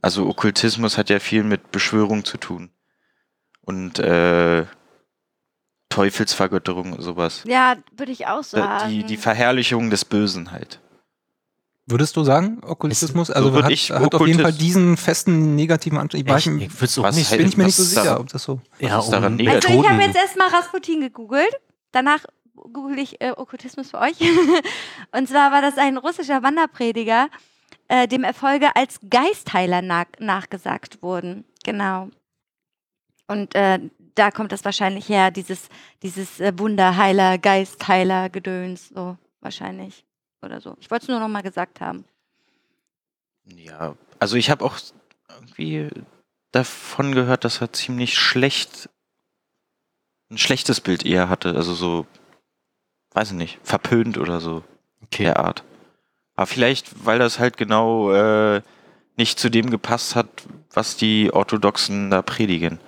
Also Okkultismus hat ja viel mit Beschwörung zu tun. Und äh, Teufelsvergötterung und sowas. Ja, würde ich auch Äh, sagen. Die, die Verherrlichung des Bösen halt. Würdest du sagen, Okkultismus? so Also würd hat, ich hat auf jeden Fall diesen festen negativen Anstrich. Ich, weiß Ich, nicht, ich Was nicht. bin ich mir nicht so sicher, daran- ob das so. ja, ist daran um negativ? also ich habe jetzt erstmal Rasputin gegoogelt. Danach google ich äh, Okkultismus für euch. Und zwar war das ein russischer Wanderprediger, äh, dem Erfolge als Geistheiler nach nachgesagt wurden. Genau. Und äh, da kommt das wahrscheinlich her, dieses, dieses äh, Wunderheiler, Geistheiler, Gedöns, so wahrscheinlich. Oder so. Ich wollte es nur noch mal gesagt haben. Ja, also ich habe auch irgendwie davon gehört, dass er ziemlich schlecht, ein schlechtes Bild eher hatte. Also so, weiß ich nicht, verpönt oder so Okay. der Art. Aber vielleicht, weil das halt genau äh, nicht zu dem gepasst hat, was die Orthodoxen da predigen.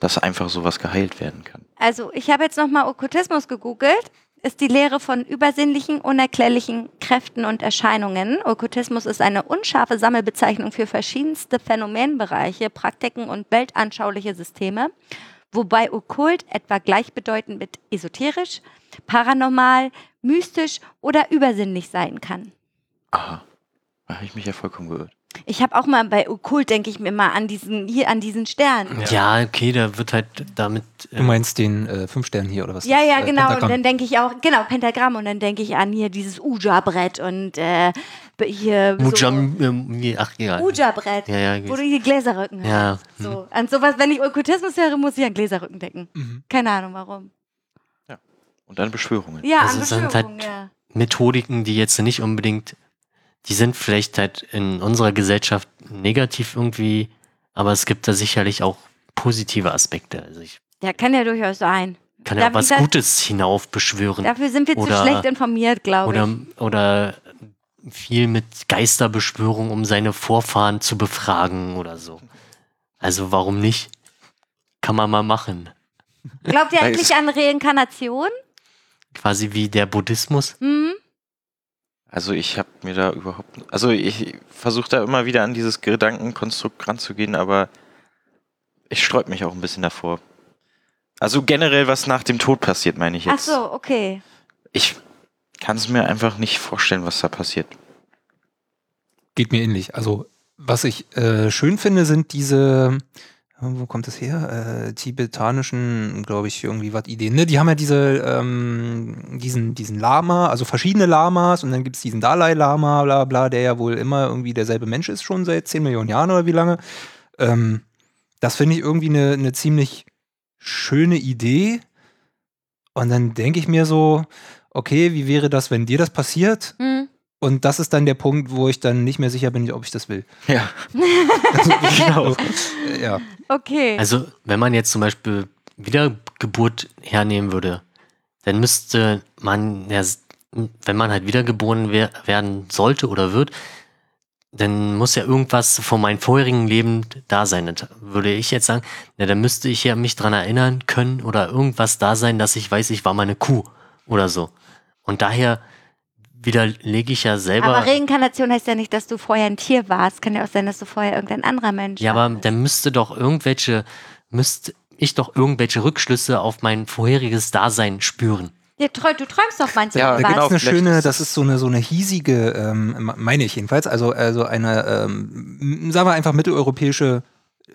Dass einfach sowas geheilt werden kann. Also, ich habe jetzt nochmal Okkultismus gegoogelt. Ist die Lehre von übersinnlichen, unerklärlichen Kräften und Erscheinungen. Okkultismus ist eine unscharfe Sammelbezeichnung für verschiedenste Phänomenbereiche, Praktiken und weltanschauliche Systeme, wobei okkult etwa gleichbedeutend mit esoterisch, paranormal, mystisch oder übersinnlich sein kann. Aha. Da habe ich mich ja vollkommen geirrt. Ich habe auch mal bei okkult, denke ich mir mal an diesen, hier an diesen Stern. Ja, okay, da wird halt damit. Du meinst den äh, fünf Stern hier oder was? Ja, ja, Äh, genau. Und Pentagramm. dann denke ich auch, genau, Pentagramm. Und dann denke ich an hier dieses Uja-Brett und äh, hier. Mujam, ähm, ach ja. So Uja-Brett, Ja, ja, wo du hier Gläserrücken hast. ja. So. An sowas, wenn ich Okkultismus höre, muss ich an Gläserrücken denken. Mhm. Keine Ahnung warum. Und dann Beschwörungen. Ja, Also an es sind Beschwörungen, halt- ja. Methodiken, die jetzt nicht unbedingt, die sind vielleicht halt in unserer Gesellschaft negativ irgendwie, aber es gibt da sicherlich auch positive Aspekte. Also ich Ja, kann ja durchaus sein. kann ja auch was Gutes hinaufbeschwören. Dafür sind wir Oder- zu schlecht informiert, glaube Oder, ich. oder viel mit Geisterbeschwörung, um seine Vorfahren zu befragen oder so. Also warum nicht? Kann man mal machen. Glaubt ihr eigentlich an Reinkarnation? Quasi wie der Buddhismus. Hm? Also ich habe mir da überhaupt, also ich versuche da immer wieder an dieses Gedankenkonstrukt ranzugehen, aber ich sträub mich auch ein bisschen davor. Also generell, was nach dem Tod passiert, meine ich Ach jetzt. so, okay. Ich kann es mir einfach nicht vorstellen, was da passiert. Geht mir ähnlich. Also, was ich äh, schön finde, sind diese, äh, wo kommt das her? Äh, tibetanischen, glaube ich, irgendwie was Ideen. Ne? Die haben ja diese, ähm, diesen, diesen Lama, also verschiedene Lamas und dann gibt es diesen Dalai Lama, bla bla, der ja wohl immer irgendwie derselbe Mensch ist, schon seit 10 Millionen Jahren oder wie lange. Ähm, das finde ich irgendwie eine, eine ziemlich schöne Idee. Und dann denke ich mir so, okay, wie wäre das, wenn dir das passiert? Hm? Und das ist dann der Punkt, wo ich dann nicht mehr sicher bin, ob ich das will. Ja. genau. Ja. Okay. Also, wenn man jetzt zum Beispiel Wiedergeburt hernehmen würde, dann müsste man, ja, wenn man halt wiedergeboren wer werden sollte oder wird, dann muss ja irgendwas von meinem vorherigen Leben da sein. Das würde ich jetzt sagen, na, dann müsste ich ja mich dran erinnern können oder irgendwas da sein, dass ich weiß, ich war mal eine Kuh oder so. Und daher widerlege ich ja selber. Aber Reinkarnation heißt ja nicht, dass du vorher ein Tier warst. Kann ja auch sein, dass du vorher irgendein anderer Mensch ja, aber warst. dann müsste doch irgendwelche, müsste ich doch irgendwelche Rückschlüsse auf mein vorheriges Dasein spüren. Ja, treu, du träumst doch manchmal Ja, was. Da gibt genau, es eine vielleicht schöne, ist das das- ist so eine, so eine hiesige, ähm, meine ich jedenfalls, also, also eine, ähm, sagen wir einfach mitteleuropäische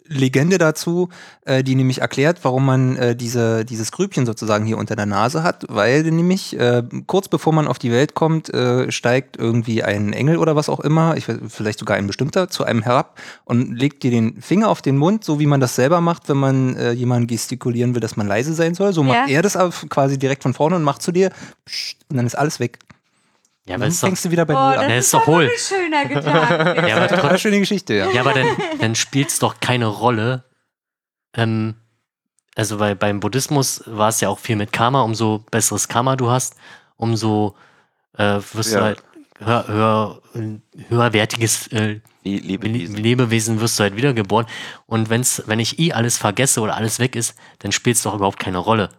Legende dazu, äh, die nämlich erklärt, warum man äh, diese, dieses Grübchen sozusagen hier unter der Nase hat, weil nämlich äh, kurz bevor man auf die Welt kommt, äh, steigt irgendwie ein Engel oder was auch immer, ich weiß, vielleicht sogar ein bestimmter, zu einem herab und legt dir den Finger auf den Mund, so wie man das selber macht, wenn man äh, jemanden gestikulieren will, dass man leise sein soll. So macht Ja. er das quasi direkt von vorne und macht zu dir pssst, und dann ist alles weg. Ja, aber dann ist doch, fängst du wieder bei Oh, Null an. das ist ist doch hohl. ein schöner Gedanke. ja, aber, eine schöne Geschichte, ja. ja, aber dann, dann spielt es doch keine Rolle. Ähm, also weil beim Buddhismus war es ja auch viel mit Karma. Umso besseres Karma du hast, umso äh, wirst Ja. du halt höher, höher, höherwertiges äh, Le Lebewesen. Lebewesen wirst du halt wiedergeboren. Und wenn's, wenn ich eh alles vergesse oder alles weg ist, dann spielt es doch überhaupt keine Rolle.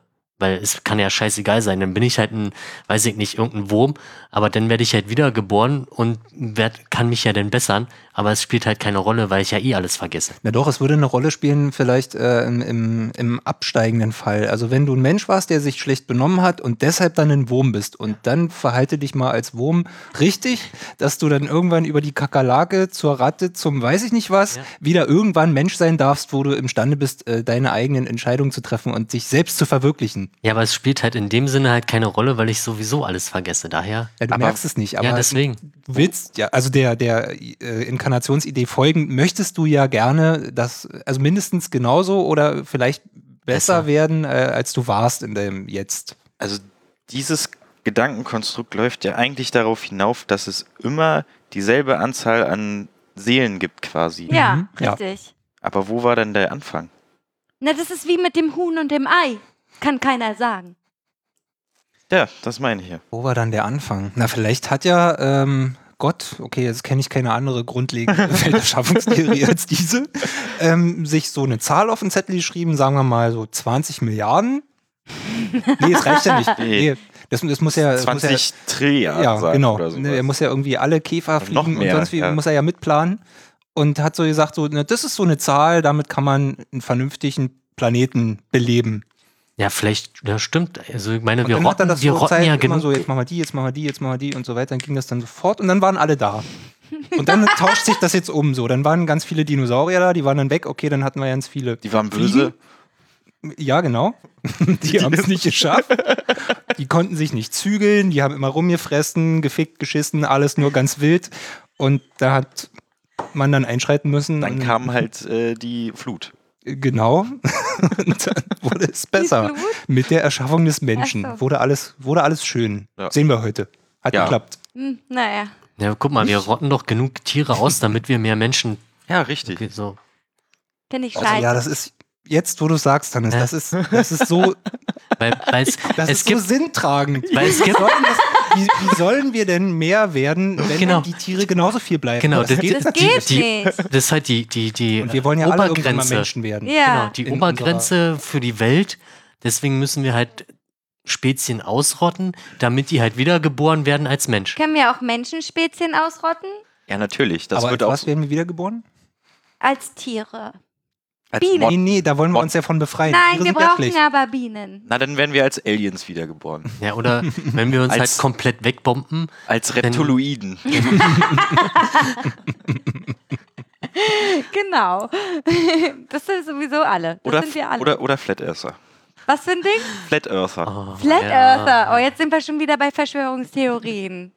Weil es kann ja scheißegal sein. Dann bin ich halt ein, weiß ich nicht, irgendein Wurm, aber dann werde ich halt wiedergeboren und werd, kann mich ja dann bessern. Aber es spielt halt keine Rolle, weil ich ja eh alles vergesse. Na doch, es würde eine Rolle spielen, vielleicht äh, im, im, im absteigenden Fall. Also wenn du ein Mensch warst, der sich schlecht benommen hat und deshalb dann ein Wurm bist und dann verhalte dich mal als Wurm richtig, dass du dann irgendwann über die Kakerlake zur Ratte zum weiß ich nicht was Ja. wieder irgendwann Mensch sein darfst, wo du imstande bist, äh, deine eigenen Entscheidungen zu treffen und dich selbst zu verwirklichen. Ja, aber es spielt halt in dem Sinne halt keine Rolle, weil ich sowieso alles vergesse. Daher, Ja, du Aber- merkst es nicht, aber ja, deswegen. Du willst ja, also der, der äh, Inkarnationsidee folgend, möchtest du ja gerne das, also mindestens genauso oder vielleicht besser, Besser. werden, äh, als du warst in dem Jetzt. Also dieses Gedankenkonstrukt läuft ja eigentlich darauf hinauf, dass es immer dieselbe Anzahl an Seelen gibt quasi. Ja, Mhm, ja. richtig. Aber wo war denn der Anfang? Na, das ist wie mit dem Huhn und dem Ei. Kann keiner sagen. Ja, das meine ich hier. Wo war dann der Anfang? Na, vielleicht hat ja ähm, Gott, okay, jetzt kenne ich keine andere grundlegende Welterschaffungstheorie als diese, ähm, sich so eine Zahl auf den Zettel geschrieben, sagen wir mal so 20 Milliarden. Nee, es reicht ja nicht. Nee. Nee, das, das muss ja. das muss ja 20 Trilliarden Ja, genau. Er muss ja irgendwie alle Käfer Und noch fliegen mehr, und sonst wie, ja. muss er ja mitplanen. Und hat so gesagt, so, ne, das ist so eine Zahl, damit kann man einen vernünftigen Planeten beleben. Ja, vielleicht, ja, stimmt. Also, ich meine, Und wir dann hat rotten, das wir so rotten Zeit ja immer genug. so, jetzt machen wir die, jetzt machen wir die, jetzt machen wir die und so weiter. Dann ging das dann sofort und dann waren alle da. Und dann tauscht sich das jetzt um so. Dann waren ganz viele Dinosaurier da, die waren dann weg. Okay, dann hatten wir ganz viele. Die waren böse. Ja, genau. Die haben es nicht geschafft. Die konnten sich nicht zügeln, die haben immer rumgefressen, gefickt, geschissen, alles nur ganz wild. Und da hat man dann einschreiten müssen. Dann kam halt äh, die Flut. Genau. Und dann wurde es besser. Mit der Erschaffung des Menschen so. wurde, alles, wurde alles schön. Ja. Sehen wir heute. Hat Ja. geklappt. Hm, naja. Ja, guck mal, wir rotten doch genug Tiere aus, damit wir mehr Menschen. Ja, richtig. Okay, so. Finde ich Also, ja, das ist jetzt, wo du sagst, Hannes, das ist, das ist so, Weil, weil es, das es ist gibt, so sinntragend. weil es Wie gibt, sollen, das, wie, wie sollen wir denn mehr werden, wenn Genau. die Tiere genauso viel bleiben? Genau, das das- geht das geht die- nicht. das ist halt die, die, die Und wir wollen ja alle mal Obergrenze. Menschen werden. Ja. Genau, die In Obergrenze für die Welt. Deswegen müssen wir halt Spezien ausrotten, damit die halt wiedergeboren werden als Mensch. Können wir auch Menschenspezien ausrotten? Ja, natürlich. Das Aber wird als auch was werden wir wiedergeboren? Als Tiere. Als Bienen. Mod Nee, nee, da wollen wir Mod- uns ja von befreien. Nein, Tiere wir ja brauchen aber Bienen. Na, dann werden wir als Aliens wiedergeboren. Ja, oder wenn wir uns Als- halt komplett wegbomben. Als Reptiloiden. Genau. Das sind sowieso alle. Das Oder, sind wir alle. oder, oder Flat Earther. Was für ein Ding? Flat Earther. Oh, Flat ja. Earther. Oh, jetzt sind wir schon wieder bei Verschwörungstheorien.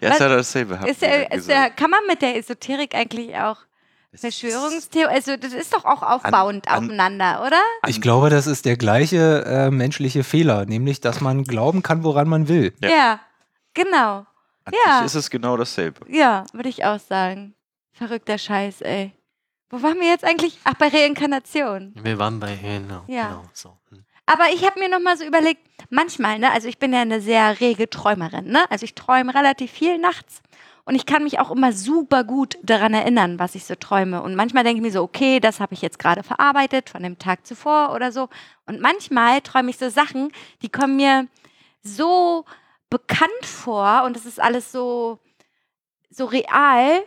Ja, ist Was- ja dasselbe. Ist der, ja ist der, kann man mit der Esoterik eigentlich auch Verschwörungstheorie? Also, das ist doch auch aufbauend an- aufeinander, oder? Ich glaube, das ist der gleiche äh, menschliche Fehler, nämlich, dass man glauben kann, woran man will. Ja. Ja. Genau. An ja. ist es genau dasselbe. Ja, würde ich auch sagen. Verrückter Scheiß, ey. Wo waren wir jetzt eigentlich? Ach, bei Reinkarnation. Wir waren bei, genau, Ja. genau so. Hm. Aber ich habe mir noch mal so überlegt, manchmal, ne, also ich bin ja eine sehr rege Träumerin, ne? Also ich träume relativ viel nachts Und ich kann mich auch immer super gut daran erinnern, was ich so träume. Und manchmal denke ich mir so, okay, das habe ich jetzt gerade verarbeitet von dem Tag zuvor oder so. Und manchmal träume ich so Sachen, die kommen mir so bekannt vor und es ist alles so, so real.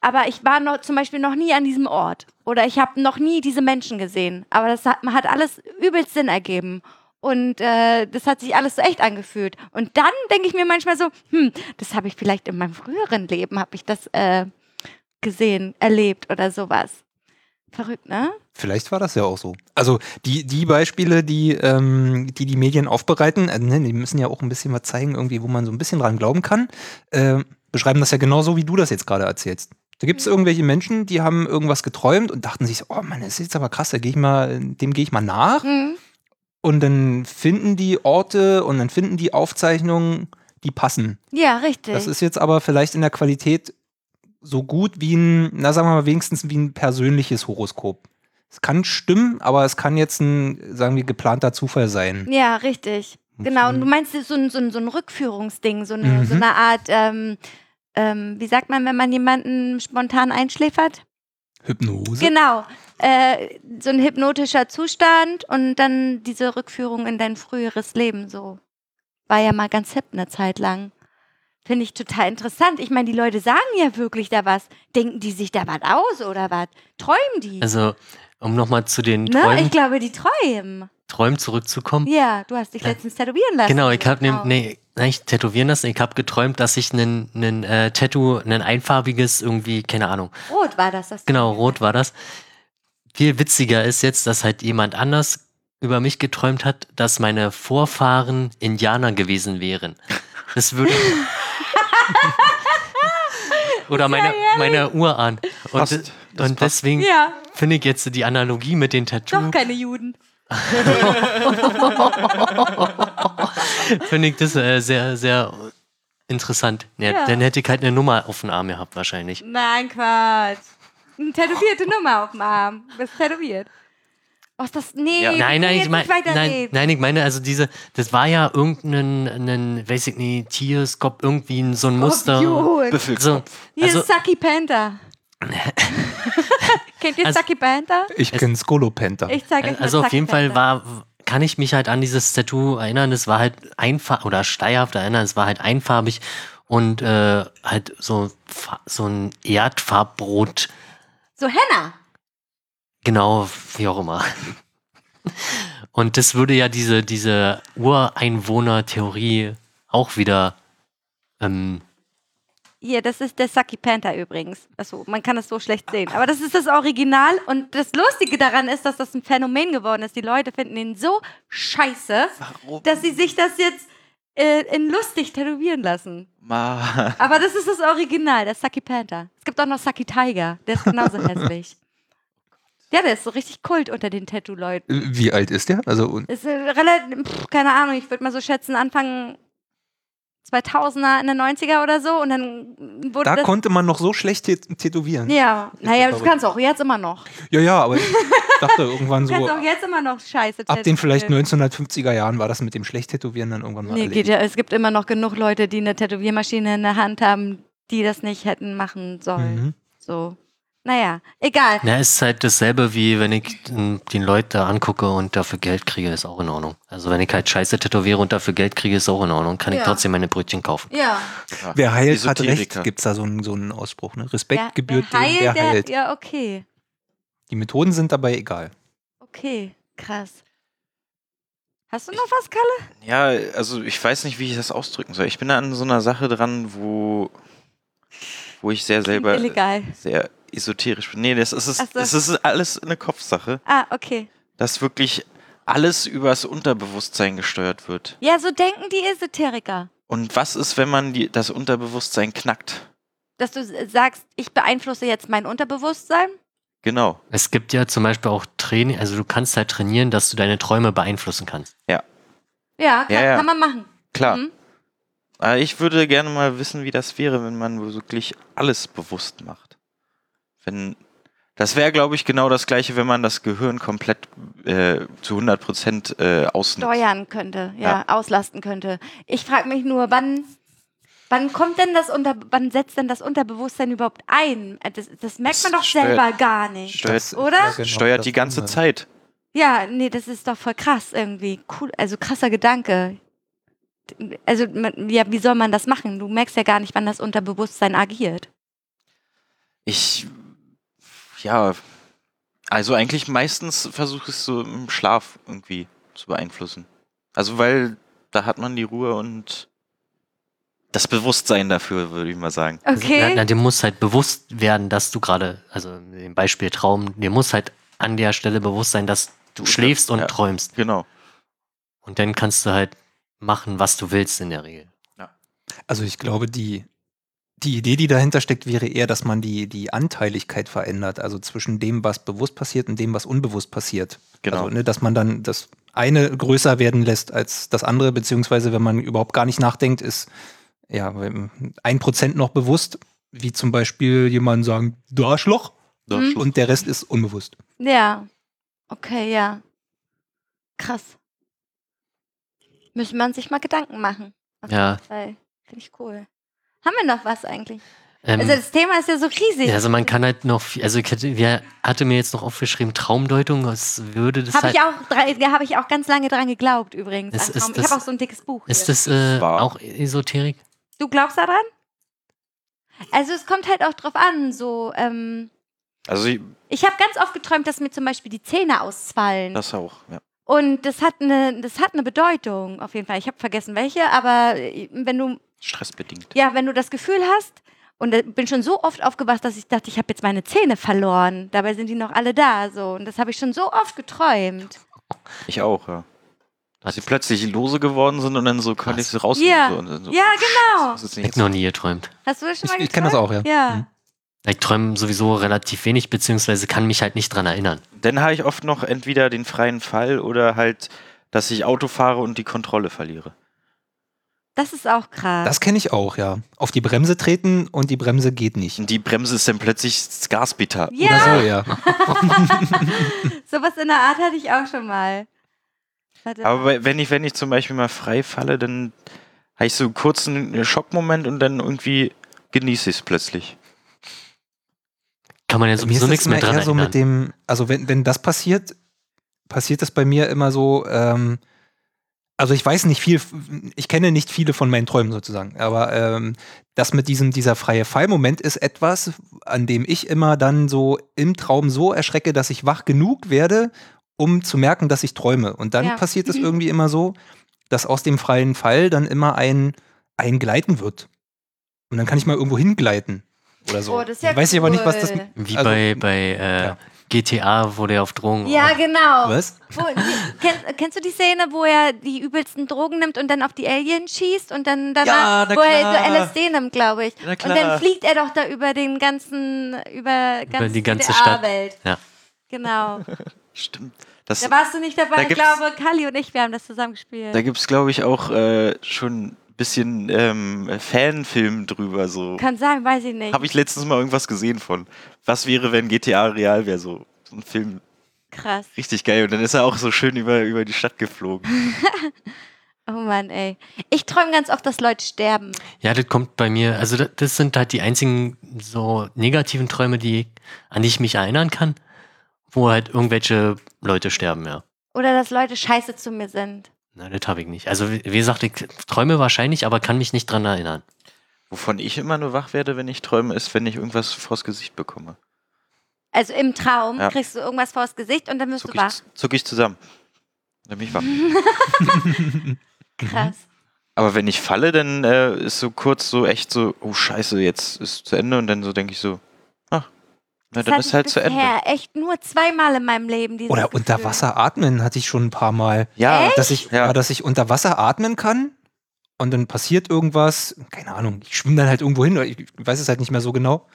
Aber ich war noch, zum Beispiel noch nie an diesem Ort. Oder ich habe noch nie diese Menschen gesehen. Aber das hat, hat alles übelst Sinn ergeben. Und äh, das hat sich alles so echt angefühlt. Und dann denke ich mir manchmal so, hm, das habe ich vielleicht in meinem früheren Leben, habe ich das äh, gesehen, erlebt oder sowas. Verrückt, ne? Vielleicht war das ja auch so. Also die, die Beispiele, die, ähm, die die Medien aufbereiten, äh, ne, die müssen ja auch ein bisschen was zeigen, irgendwie, wo man so ein bisschen dran glauben kann, äh, beschreiben das ja genauso, wie du das jetzt gerade erzählst. Da gibt es irgendwelche Menschen, die haben irgendwas geträumt und dachten sich, so, oh Mann, das ist jetzt aber krass, da gehe ich mal, dem gehe ich mal nach. Mhm. Und dann finden die Orte und dann finden die Aufzeichnungen, die passen. Ja, richtig. Das ist jetzt aber vielleicht in der Qualität so gut wie ein, na sagen wir mal wenigstens wie ein persönliches Horoskop. Es kann stimmen, aber es kann jetzt ein, sagen wir, geplanter Zufall sein. ja, richtig. Genau, und du meinst so ein, so ein, so ein Rückführungsding, so eine, so Mhm. eine Art, ähm, ähm, wie sagt man, wenn man jemanden spontan einschläfert? Hypnose. Genau, äh, so ein hypnotischer Zustand und dann diese Rückführung in dein früheres Leben so. War ja mal ganz hip eine Zeit lang. Finde ich total interessant. Ich meine, die Leute sagen ja wirklich da was. Denken die sich da was aus oder was? Träumen die? Also, um nochmal zu den ne? Träumen, Ich glaube, die träumen. Träumen zurückzukommen. Ja, du hast dich letztens tätowieren lassen. Genau, ich habe Genau. nee, nicht tätowieren lassen. Ich habe geträumt, dass ich einen einen, äh, Tattoo, ein einfarbiges irgendwie, keine Ahnung. Rot war das. das Genau, rot war das. Viel witziger ist jetzt, dass halt jemand anders über mich geträumt hat, dass meine Vorfahren Indianer gewesen wären. Das würde. Oder meine, meine Urahn. Und, Passt. Das und passt. deswegen Ja, finde ich jetzt die Analogie mit den doch Tattoo, keine Juden. finde ich das äh, sehr, sehr interessant. Ja, Ja. Dann hätte ich halt eine Nummer auf den Arm gehabt, wahrscheinlich. Nein, Quatsch. Eine tätowierte Nummer auf dem Arm. Du bist tätowiert. Oh, ist das. Nee, Ja. Nein, nein, ich meine, nicht nein, nein, ich meine, also diese, das war ja irgendein, ein, weiß ich nicht, Tierskop, irgendwie ein- so ein Muster. Büffelkopf. So, Hier also, ist Sucky Panther. Kennt ihr Also- Sucky Panther? Ich kenne Skolopenta. Ich zeige euch mal also auf Sucky jeden Fall Panther. war, kann ich mich halt an dieses Tattoo erinnern, es war halt einfach, oder steigerhaft erinnern, es war halt einfarbig und äh, halt so, so ein Erdfarbbrot, So Henna. genau, wie auch immer. Und das würde ja diese, diese Ureinwohner-Theorie auch wieder ähm, Hier, das ist der Sucky Panther übrigens. Also, man kann das so schlecht sehen. Aber das ist das Original. Und das Lustige daran ist, dass das ein Phänomen geworden ist. Die Leute finden ihn so scheiße, Warum? dass sie sich das jetzt äh, in lustig tätowieren lassen. Ma Aber das ist das Original, der Sucky Panther. Es gibt auch noch Sucky Tiger. Der ist genauso hässlich. Ja, der ist so richtig Kult unter den Tattoo-Leuten. Wie alt ist der? Also Ist äh, relativ, pff, keine Ahnung, ich würde mal so schätzen, Anfang 2000er, in den 90er oder so. Und dann wurde da konnte man noch so schlecht tät- tätowieren. Ja, naja, verrückt. kannst du auch jetzt immer noch. ja, ja, aber ich dachte irgendwann Du so, kannst auch jetzt immer noch scheiße ab den vielleicht tätowieren. 1950er Jahren war das mit dem schlecht tätowieren dann irgendwann mal Nee, erledigt. geht ja. Es gibt immer noch genug Leute, die eine Tätowiermaschine in der Hand haben, die das nicht hätten machen sollen. Mhm. So. Naja, egal. Na, ist halt dasselbe, wie wenn ich den den Leute da angucke und dafür Geld kriege, ist auch in Ordnung. Also wenn ich halt Scheiße tätowiere und dafür Geld kriege, ist auch in Ordnung. Kann ich Ja. trotzdem meine Brötchen kaufen. Ja. Ja. Wer heilt, hat recht, gibt es da so einen, so einen Ausspruch. Ne? Respekt Wer- gebührt wer dem, heilt, der der- heilt. Ja, okay. Die Methoden sind dabei egal. Okay, krass. Hast du noch was, Kalle? Ja, also ich weiß nicht, wie ich das ausdrücken soll. Ich bin da an so einer Sache dran, wo, wo ich sehr selber Illegal. sehr esoterisch bin. Nee, das ist, es, so. das ist alles eine Kopfsache, Ah, okay. dass wirklich alles übers Unterbewusstsein gesteuert wird. Ja, so denken die Esoteriker. Und was ist, wenn man die, das Unterbewusstsein knackt? Dass du sagst, ich beeinflusse jetzt mein Unterbewusstsein. Genau. Es gibt ja zum Beispiel auch Training, also du kannst halt trainieren, dass du deine Träume beeinflussen kannst. Ja, kann, Ja, ja. kann man machen. Klar. Mhm. Aber ich würde gerne mal wissen, wie das wäre, wenn man wirklich alles bewusst macht. Wenn das wäre, glaube ich, genau das gleiche, wenn man das Gehirn komplett äh, zu 100 Prozent äh, ausnutzt. Steuern könnte, ja, Ja. auslasten könnte. Ich frage mich nur, wann, Wann kommt denn das unter, wann setzt denn das Unterbewusstsein überhaupt ein? Das, das merkt man Das doch steuert- selber gar nicht. steuert- Das- oder? ja, genau, Steuert die ganze Dumme. Zeit. Ja, nee, das ist doch voll krass irgendwie. Cool, also krasser Gedanke. Also, ja, wie soll man das machen? Du merkst ja gar nicht, wann das Unterbewusstsein agiert. Ich, ja, also eigentlich meistens versuche ich es so im Schlaf irgendwie zu beeinflussen. Also weil da hat man die Ruhe und das Bewusstsein dafür, würde ich mal sagen. Okay. Na, na, dir muss halt bewusst werden, dass du gerade, also im Beispiel Traum, dir muss halt an der Stelle bewusst sein, dass du schläfst und Ja. träumst. Genau. Und dann kannst du halt machen, was du willst in der Regel. Also ich glaube, die, die Idee, die dahinter steckt, wäre eher, dass man die, die Anteiligkeit verändert, also zwischen dem, was bewusst passiert und dem, was unbewusst passiert. Genau. Also, ne, dass man dann das eine größer werden lässt als das andere, beziehungsweise wenn man überhaupt gar nicht nachdenkt, ist ja ein Prozent noch bewusst, wie zum Beispiel jemand sagen, du Arschloch, Da Mhm. Schluss. und der Rest ist unbewusst. Ja. Okay, ja. Krass. Müssen man sich mal Gedanken machen. Auf Ja. jeden Fall. Finde ich cool. Haben wir noch was eigentlich? Ähm, Also das Thema ist ja so riesig. ja, also man kann halt noch, also ich hätte, wer hatte mir jetzt noch aufgeschrieben, Traumdeutung, was würde das habe halt, ich auch, habe ich auch ganz lange dran geglaubt übrigens. Ist- an ist Traum. ich das- habe auch so ein dickes Buch. ist hier. das äh, auch Esoterik? Du glaubst daran? Also es kommt halt auch drauf an. So, ähm, Also ich- ich habe ganz oft geträumt, dass mir zum Beispiel die Zähne ausfallen. das auch, ja. Und das hat eine, das hat eine Bedeutung auf jeden Fall. Ich habe vergessen welche, aber äh, wenn du Stressbedingt. Ja, wenn du das Gefühl hast, und ich bin schon so oft aufgewacht, dass ich dachte, ich habe jetzt meine Zähne verloren. Dabei sind die noch alle da. So. Und das habe ich schon so oft geträumt. Ich auch, ja. Dass sie plötzlich lose geworden sind und dann so konnte ich sie rausnehmen. Ja. So, Ja, genau. Das ist Ich nicht noch nie geträumt. Hast du das schon Ich, mal ich kenne das geträumt? auch, ja. Ja. Mhm. Ich träume sowieso relativ wenig, beziehungsweise kann mich halt nicht dran erinnern. Dann habe ich oft noch entweder den freien Fall oder halt, dass ich Auto fahre und die Kontrolle verliere. Das ist auch krass. Das kenne ich auch, ja. Auf die Bremse treten und die Bremse geht nicht. Und die Bremse ist dann plötzlich das Gaspedal. Oder ja, so, ja. sowas in der Art hatte ich auch schon mal. Warte. Aber wenn ich, wenn ich zum Beispiel mal frei falle, dann habe ich so einen kurzen Schockmoment und dann irgendwie genieße ich es plötzlich. Kann man ja sowieso nichts mehr dran eher so mit dem, also wenn, wenn das passiert, passiert das bei mir immer so, ähm, also ich weiß nicht viel, ich kenne nicht viele von meinen Träumen sozusagen, aber ähm, das mit diesem, dieser freie Fallmoment ist etwas, an dem ich immer dann so im Traum so erschrecke, dass ich wach genug werde, um zu merken, dass ich träume. Und dann Ja. passiert es irgendwie immer so, dass aus dem freien Fall dann immer ein, ein Gleiten wird. Und dann kann ich mal irgendwo hingleiten. Oder so. Oh, das ist ja Weiß ich aber nicht, was das. cool. Wie also- bei, bei äh, ja. GTA, wo der auf Drogen Ja, genau. Was? Wo, kenn, kennst du die Szene, wo er die übelsten Drogen nimmt und dann auf die Aliens schießt und dann danach, Ja, na wo er so LSD nimmt, glaube ich. Na Und dann fliegt er doch da über den ganzen, über, ganz die ganze Stadt. Welt. Ja. Genau. Stimmt. Das, Da warst du nicht dabei, Da ich glaube, Kali und ich, wir haben das zusammen gespielt. da gibt es, glaube ich, auch äh, schon bisschen ähm, Fanfilm drüber. So. Kann sein, weiß ich nicht. Habe ich letztens mal irgendwas gesehen von. Was wäre, wenn GTA real wäre? So, so ein Film. Krass. Richtig geil. Und dann ist er auch so schön über, über die Stadt geflogen. Oh Mann, ey. Ich träume ganz oft, dass Leute sterben. Ja, das kommt bei mir, also das, das sind halt die einzigen so negativen Träume, die, an die ich mich erinnern kann, wo halt irgendwelche Leute sterben, ja. Oder dass Leute scheiße zu mir sind. Nein, das habe ich nicht. Also wie gesagt, ich träume wahrscheinlich, aber kann mich nicht dran erinnern. Wovon ich immer nur wach werde, wenn ich träume, ist, wenn ich irgendwas vors Gesicht bekomme. Also im Traum Ja. kriegst du irgendwas vors Gesicht und dann wirst Zuck du wach. ich, zuck ich zusammen. Dann bin ich wach. Krass. Aber wenn ich falle, dann äh, ist so kurz so echt so, oh scheiße, jetzt ist zu Ende. Und dann so denke ich so, na Das dann hatte ist ich halt zu Ende. bisher echt nur zweimal in meinem Leben. Dieses Oder Gefühl. unter Wasser atmen hatte ich schon ein paar Mal. Ja, Echt? Dass ich, Ja. ja. dass ich unter Wasser atmen kann und dann passiert irgendwas, keine Ahnung, ich schwimme dann halt irgendwo hin, ich weiß es halt nicht mehr so genau.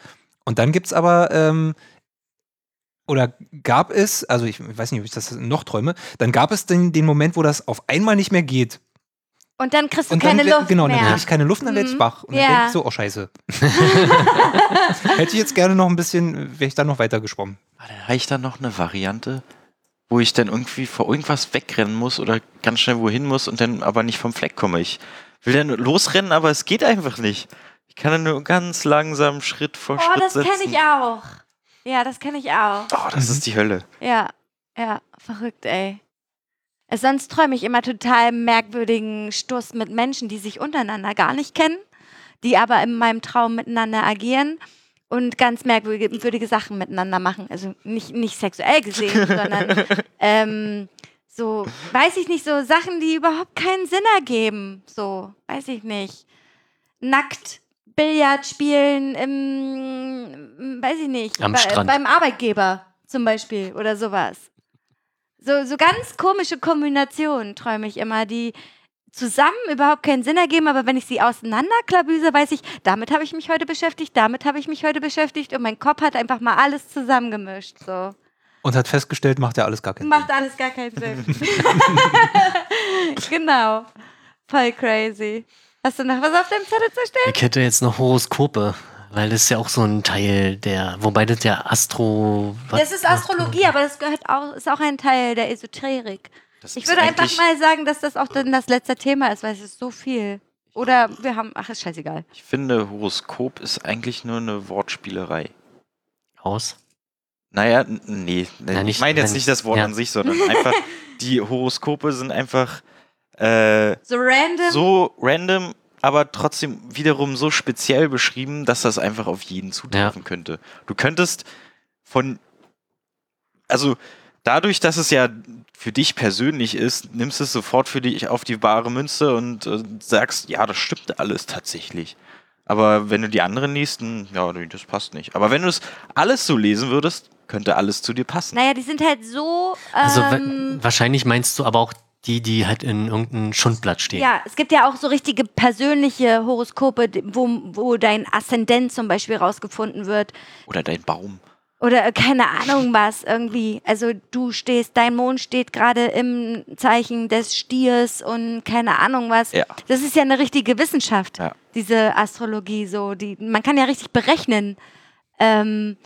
Und dann gibt es aber, ähm, oder gab es, also ich weiß nicht, ob ich das noch träume, dann gab es den, den Moment, wo das auf einmal nicht mehr geht. Und dann kriegst du Und keine dann, Luft genau, dann mehr. kriege ich keine Luft und dann werde ich Mhm. wach. Und dann Ja. denke ich so, oh scheiße. Hätte ich jetzt gerne noch ein bisschen, wäre ich dann noch weiter geschwommen. Habe ich da noch eine Variante, wo ich dann irgendwie vor irgendwas wegrennen muss oder ganz schnell wohin muss und dann aber nicht vom Fleck komme? Ich will dann losrennen, aber es geht einfach nicht. Ich kann dann nur ganz langsam Schritt vor Oh, Schritt das setzen. kenne ich auch. Ja, das kenne ich auch. Oh, das ist die Hölle. Ja, ja, verrückt, ey. Äh, Sonst träume ich immer total merkwürdigen Stuss mit Menschen, die sich untereinander gar nicht kennen, die aber in meinem Traum miteinander agieren und ganz merkwürdige Sachen miteinander machen. Also nicht, nicht sexuell gesehen, sondern ähm, so, weiß ich nicht, so Sachen, die überhaupt keinen Sinn ergeben. So, weiß ich nicht. Nackt Billard spielen im, weiß ich nicht, Am Strand. beim Arbeitgeber zum Beispiel oder sowas. So, so ganz komische Kombinationen träume ich immer, die zusammen überhaupt keinen Sinn ergeben, aber wenn ich sie auseinanderklabüse, weiß ich, damit habe ich mich heute beschäftigt, damit habe ich mich heute beschäftigt und mein Kopf hat einfach mal alles zusammengemischt. So. Und hat festgestellt, macht ja alles gar keinen Macht alles gar keinen Sinn. genau. Voll crazy. Hast du noch was auf deinem Zettel zu stehen? Ich hätte jetzt noch Horoskope, weil das ist ja auch so ein Teil der, wobei das ja Astro. was- Das ist Astrologie, aber das gehört auch, ist auch ein Teil der Esoterik. Das Ich würde einfach mal sagen, dass das auch dann das letzte Thema ist, weil es ist so viel. Oder wir haben, ach, ist scheißegal. Ich finde, Horoskop ist eigentlich nur eine Wortspielerei. Aus. Naja, nee, nee Ja, ich nicht- meine jetzt nicht das Wort ja. an sich, sondern einfach, die Horoskope sind einfach äh, So random. so random, aber trotzdem wiederum so speziell beschrieben, dass das einfach auf jeden zutreffen könnte. Du könntest von, also dadurch, dass es ja für dich persönlich ist, nimmst du es sofort für dich auf die bare Münze und äh, sagst, ja, das stimmt alles tatsächlich. Aber wenn du die anderen liest, hm, ja, nee, das passt nicht. Aber wenn du es alles so lesen würdest, könnte alles zu dir passen. Naja, die sind halt so. Also Ähm, wahrscheinlich meinst du aber auch die, die halt in irgendeinem Schundblatt stehen. ja, es gibt ja auch so richtige persönliche Horoskope, wo, wo dein Aszendent zum Beispiel rausgefunden wird. Oder dein Baum. Oder äh, keine Ahnung was irgendwie. Also du stehst, dein Mond steht gerade im Zeichen des Stiers und keine Ahnung was. Ja. Das ist ja eine richtige Wissenschaft, Ja. diese Astrologie so. Die, man kann ja richtig berechnen. Ähm,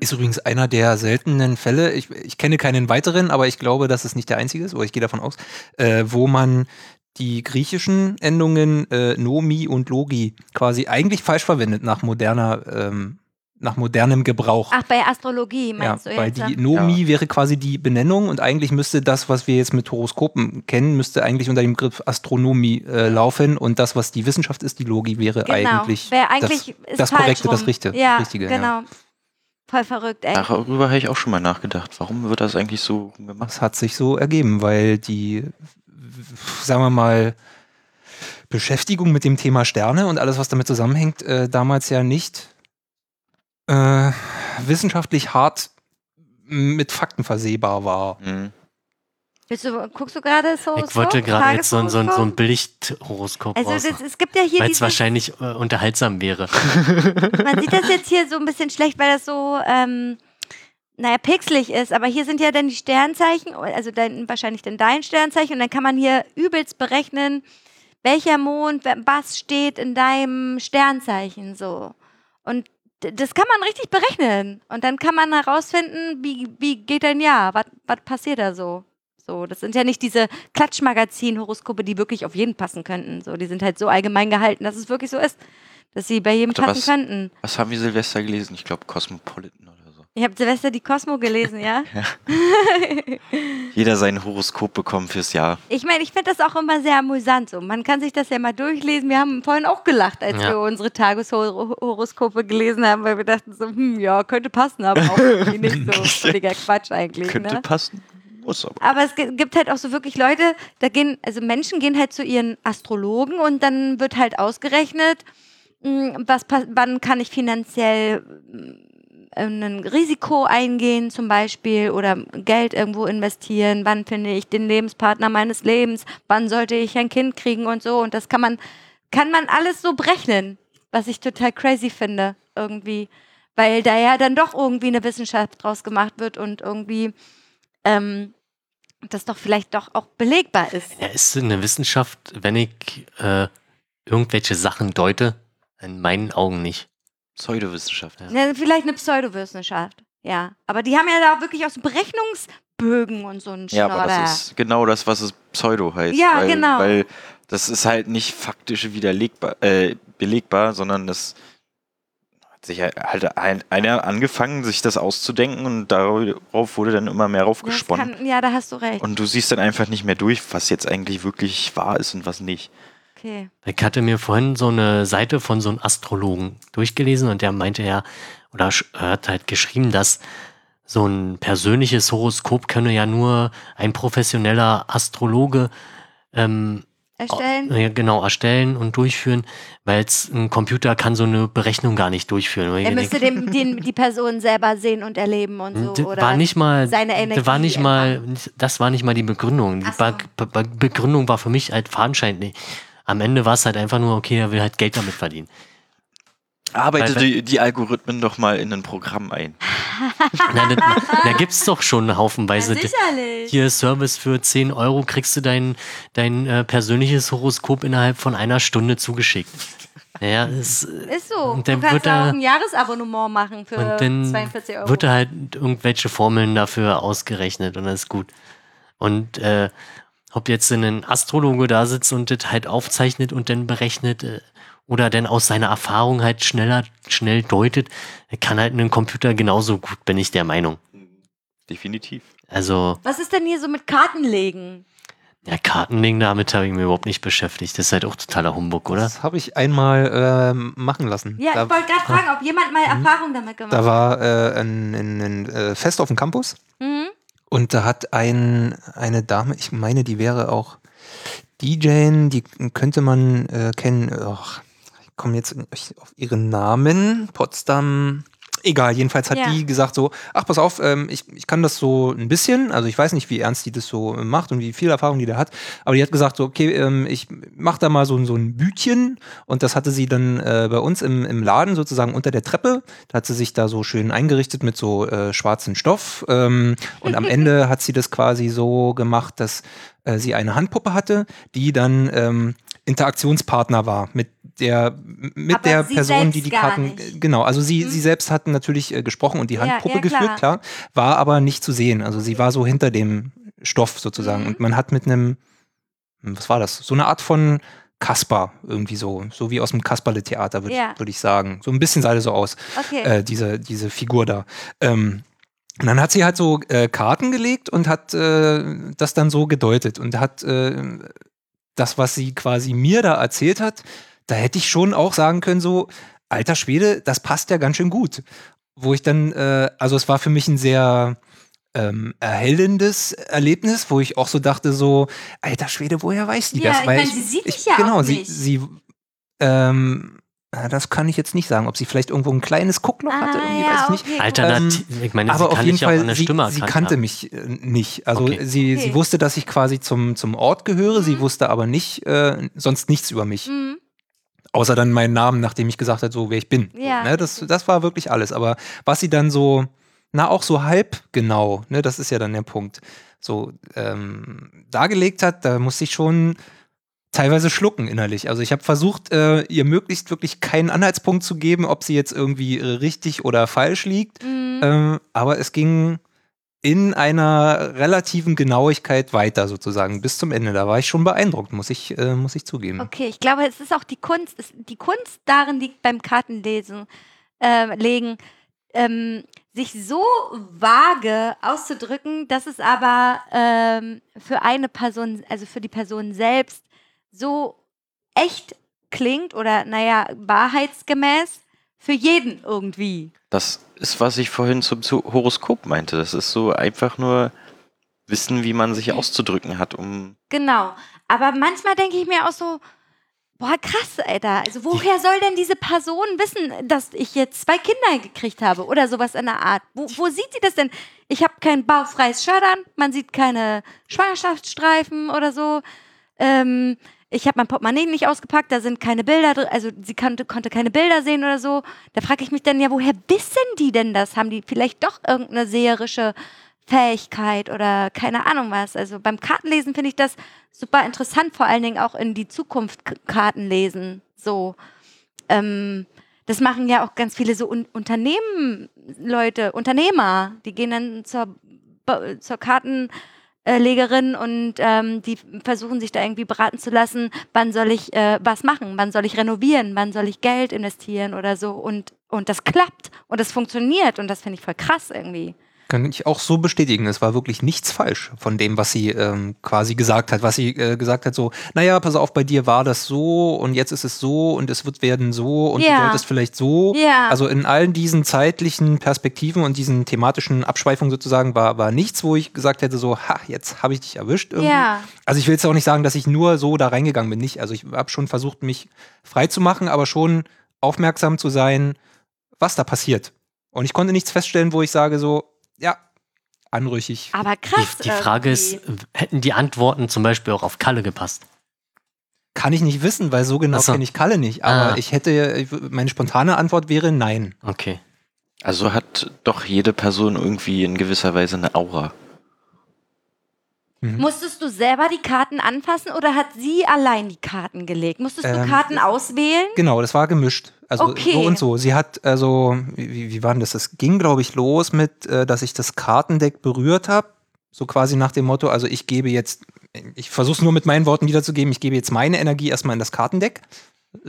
Ist übrigens einer der seltenen Fälle, ich, ich kenne keinen weiteren, aber ich glaube, dass es nicht der einzige ist, oder ich gehe davon aus, äh, wo man die griechischen Endungen äh, Nomi und Logi quasi eigentlich falsch verwendet nach moderner, ähm, nach modernem Gebrauch. ach, bei Astrologie ja, meinst du weil jetzt? die Nomi Ja. wäre quasi die Benennung und eigentlich müsste das, was wir jetzt mit Horoskopen kennen, müsste eigentlich unter dem Begriff Astronomie äh, laufen und das, was die Wissenschaft ist, die Logi, wäre genau. eigentlich, eigentlich das, ist das Korrekte, das rum. Richtige. Ja, Richtige, genau. Voll verrückt, ey. Darüber habe ich auch schon mal nachgedacht. Warum wird das eigentlich so gemacht? Das hat sich so ergeben, weil die, sagen wir mal, Beschäftigung mit dem Thema Sterne und alles, was damit zusammenhängt, äh, damals ja nicht äh, wissenschaftlich hart mit Fakten versehbar war. Hm. Bist du, guckst du gerade so? Ich wollte gerade jetzt so, ein- so, so ein Bildhoroskop Also das, es gibt ja hier weil es wahrscheinlich äh, unterhaltsam wäre. man sieht das jetzt hier so ein bisschen schlecht, weil das so, ähm, naja, pixelig ist, aber hier sind ja dann die Sternzeichen, also dann wahrscheinlich dann dein Sternzeichen und dann kann man hier übelst berechnen, welcher Mond, was steht in deinem Sternzeichen so. Und das kann man richtig berechnen. Und dann kann man herausfinden, wie, wie geht dein Jahr, was passiert da so. So, das sind ja nicht diese Klatschmagazin-Horoskope, die wirklich auf jeden passen könnten. So, die sind halt so allgemein gehalten, dass es wirklich so ist, dass sie bei jedem Warte, passen was? könnten. Was haben wir Silvester gelesen? Ich glaube Cosmopolitan oder so. Ich habe Silvester die Cosmo gelesen, ja. Jeder sein Horoskop bekommen fürs Jahr. Ich meine, ich finde das auch immer sehr amüsant so. Man kann sich das ja mal durchlesen. Wir haben vorhin auch gelacht, als Ja. wir unsere Tageshoroskope gelesen haben, weil wir dachten so, hm, ja, könnte passen, aber auch irgendwie nicht so. Völliger Quatsch eigentlich. Könnte ne? passen, muss aber. Aber es gi- gibt halt auch so wirklich Leute, da gehen, also Menschen gehen halt zu ihren Astrologen und dann wird halt ausgerechnet, mh, was, wann kann ich finanziell mh, ein Risiko eingehen zum Beispiel oder Geld irgendwo investieren, wann finde ich den Lebenspartner meines Lebens, wann sollte ich ein Kind kriegen und so und das kann man, kann man alles so berechnen, was ich total crazy finde irgendwie, weil da ja dann doch irgendwie eine Wissenschaft draus gemacht wird und irgendwie ähm, das doch vielleicht doch auch belegbar ist. Ja, ist eine Wissenschaft, wenn ich äh, irgendwelche Sachen deute? In meinen Augen nicht. Pseudowissenschaft. Ja, vielleicht eine Pseudowissenschaft, ja. Aber die haben ja da auch wirklich auch so Bögen und so ein Ja, aber das ist genau das, was es Pseudo heißt. Ja, weil, genau. Weil das ist halt nicht faktisch widerlegbar, äh, belegbar, sondern das hat sich halt ein, einer angefangen, sich das auszudenken und darauf wurde dann immer mehr raufgesponnen. kann, ja, da hast du recht. Und du siehst dann einfach nicht mehr durch, was jetzt eigentlich wirklich wahr ist und was nicht. Okay. Ich hatte mir vorhin so eine Seite von so einem Astrologen durchgelesen und der meinte ja, oder er hat halt geschrieben, dass so ein persönliches Horoskop könne ja nur ein professioneller Astrologe ähm, Erstellen? ja, genau erstellen und durchführen, weil ein Computer kann so eine Berechnung gar nicht durchführen. Er müsste dem, den, die Person selber sehen und erleben und so. das oder war nicht mal, seine Energie das war nicht mal, das war nicht mal die Begründung. Die so. Be Begründung war für mich halt fadenscheinlich. Am Ende war es halt einfach nur, okay, er will halt Geld damit verdienen. Arbeite Weil- die, die Algorithmen doch mal in ein Programm ein. Na, da, da gibt es doch schon haufenweise. Ja, sicherlich. Hier Service für 10 Euro kriegst du dein, dein äh, persönliches Horoskop innerhalb von einer Stunde zugeschickt. Naja, es, Ist so. Und dann du kannst wird auch er- ein Jahresabonnement machen für und dann 42 Euro. wird da halt irgendwelche Formeln dafür ausgerechnet und das ist gut. Und äh, ob jetzt ein Astrologe da sitzt und das halt aufzeichnet und dann berechnet äh, oder dann aus seiner Erfahrung halt schneller, schnell deutet, kann halt ein Computer genauso gut, bin ich der Meinung. Definitiv. Also, Was ist denn hier so mit Kartenlegen? ja, Kartenlegen, damit habe ich mir überhaupt nicht beschäftigt. Das ist halt auch totaler Humbug, oder? Das habe ich einmal ähm, machen lassen. Ja, da, ich wollte gerade fragen, ob jemand mal Mhm. Erfahrung damit gemacht da hat. war äh, ein, ein, ein äh, Fest auf dem Campus Mhm. und da hat ein, eine Dame, ich meine, die wäre auch DJ, die könnte man äh, kennen. Och, ich komme jetzt auf ihren Namen. Potsdam. Egal, jedenfalls hat Ja. die gesagt so, ach pass auf, ähm, ich, ich kann das so ein bisschen, also ich weiß nicht, wie ernst die das so macht und wie viel Erfahrung die da hat, aber die hat gesagt so, okay, ähm, ich mach da mal so, ein- so ein Bütchen und das hatte sie dann äh, bei uns im, im Laden sozusagen unter der Treppe, da hat sie sich da so schön eingerichtet mit so äh, schwarzen Stoff ähm, und am Ende hat sie das quasi so gemacht, dass äh, sie eine Handpuppe hatte, die dann ähm, Interaktionspartner war mit der mit Aber der Person, die die Karten nicht. genau, also sie Mhm. sie selbst hat natürlich äh, gesprochen und die Ja, Handpuppe ja, geführt, klar. klar, war aber nicht zu sehen. Also sie war so hinter dem Stoff sozusagen Mhm. und man hat mit einem hm, was war das? So eine Art von Kasper irgendwie so, so wie aus dem Kasperle-Theater würde Ja. ich, würd ich sagen. So ein bisschen sah das so aus Okay. äh, diese, diese Figur da. Ähm, und dann hat sie halt so äh, Karten gelegt und hat äh, das dann so gedeutet und hat äh, das, was sie quasi mir da erzählt hat, da hätte ich schon auch sagen können, so, alter Schwede, das passt ja ganz schön gut. Wo ich dann, äh, also es war für mich ein sehr ähm, erhellendes Erlebnis, wo ich auch so dachte, so, alter Schwede, woher weiß die Ja, das? ich meine, sie sieht dich ja genau, auch sie, nicht. sie ähm, äh, das kann ich jetzt nicht sagen, ob sie vielleicht irgendwo ein kleines Guckloch hatte, ah, irgendwie, ja, weiß ich nicht. okay. Alternativ, ich meine, Aber sie auf kann jeden Fall, an der sie, Stimme sie kannte haben. mich äh, nicht. Also Okay. sie, Okay. sie wusste, dass ich quasi zum, zum Ort gehöre, sie Mhm. wusste aber nicht, äh, sonst nichts über mich. Mhm. Außer dann meinen Namen, nachdem ich gesagt habe, so wer ich bin. Ja, ne? das, das war wirklich alles. Aber was sie dann so, na auch so halb genau, ne, das ist ja dann der Punkt, so ähm, dargelegt hat, da musste ich schon teilweise schlucken innerlich. Also ich habe versucht, äh, ihr möglichst wirklich keinen Anhaltspunkt zu geben, ob sie jetzt irgendwie richtig oder falsch liegt. Mhm. Ähm, aber es ging in einer relativen Genauigkeit weiter sozusagen bis zum Ende. Da war ich schon beeindruckt, muss ich, äh, muss ich zugeben. Okay, ich glaube, es ist auch die Kunst. Es, die Kunst darin liegt beim Kartenlesen, äh, legen, ähm, sich so vage auszudrücken, dass es aber ähm, für eine Person, also für die Person selbst, so echt klingt oder, naja, wahrheitsgemäß für jeden irgendwie. Das ist, was ich vorhin zum zu Horoskop meinte. Das ist so einfach nur wissen, wie man sich auszudrücken hat, um. Genau. Aber manchmal denke ich mir auch so, boah, krass, Alter. Also woher soll denn diese Person wissen, dass ich jetzt zwei Kinder gekriegt habe oder sowas in der Art? Wo, wo sieht sie das denn? Ich habe kein bauchfreies Shirt an, man sieht keine Schwangerschaftsstreifen oder so. Ähm, ich habe mein Portemonnaie nicht ausgepackt, da sind keine Bilder drin, also sie konnte, konnte keine Bilder sehen oder so. Da frage ich mich dann ja, woher wissen die denn das? Haben die vielleicht doch irgendeine seherische Fähigkeit oder keine Ahnung was. Also beim Kartenlesen finde ich das super interessant, vor allen Dingen auch in die Zukunft K- Karten lesen. So, ähm, das machen ja auch ganz viele so Un Unternehmen, Leute, Unternehmer, die gehen dann zur Ba- Kartenlegerin und ähm, die versuchen sich da irgendwie beraten zu lassen, wann soll ich äh, was machen, wann soll ich renovieren, wann soll ich Geld investieren oder so? Und, und das klappt und das funktioniert und das finde ich voll krass irgendwie. Kann ich auch so bestätigen. Es war wirklich nichts falsch von dem, was sie ähm, quasi gesagt hat. Was sie äh, gesagt hat, so, naja, pass auf, bei dir war das so und jetzt ist es so und es wird werden so und Ja. du solltest vielleicht so. Ja. Also in allen diesen zeitlichen Perspektiven und diesen thematischen Abschweifungen sozusagen war, war nichts, wo ich gesagt hätte, so, ha, jetzt habe ich dich erwischt. Irgendwie. Ja. Also ich will jetzt auch nicht sagen, dass ich nur so da reingegangen bin. Nicht. Also ich habe schon versucht, mich frei zu machen, aber schon aufmerksam zu sein, was da passiert. Und ich konnte nichts feststellen, wo ich sage so, ja, anrüchig. Aber krass. Die, die Frage ist, hätten die Antworten zum Beispiel auch auf Kalle gepasst? Kann ich nicht wissen, weil so genau so. kenne ich Kalle nicht. Aber Ah. ich hätte, meine spontane Antwort wäre nein. Okay. Also hat doch jede Person irgendwie in gewisser Weise eine Aura. Musstest du selber die Karten anfassen oder hat sie allein die Karten gelegt? Musstest du Ähm, Karten auswählen? Genau, das war gemischt. Also Okay. so und so. Sie hat, also, wie, wie war denn das? Das ging, glaube ich, los mit, äh, dass ich das Kartendeck berührt habe. So quasi nach dem Motto, also ich gebe jetzt, ich versuche es nur mit meinen Worten wiederzugeben, ich gebe jetzt meine Energie erstmal in das Kartendeck,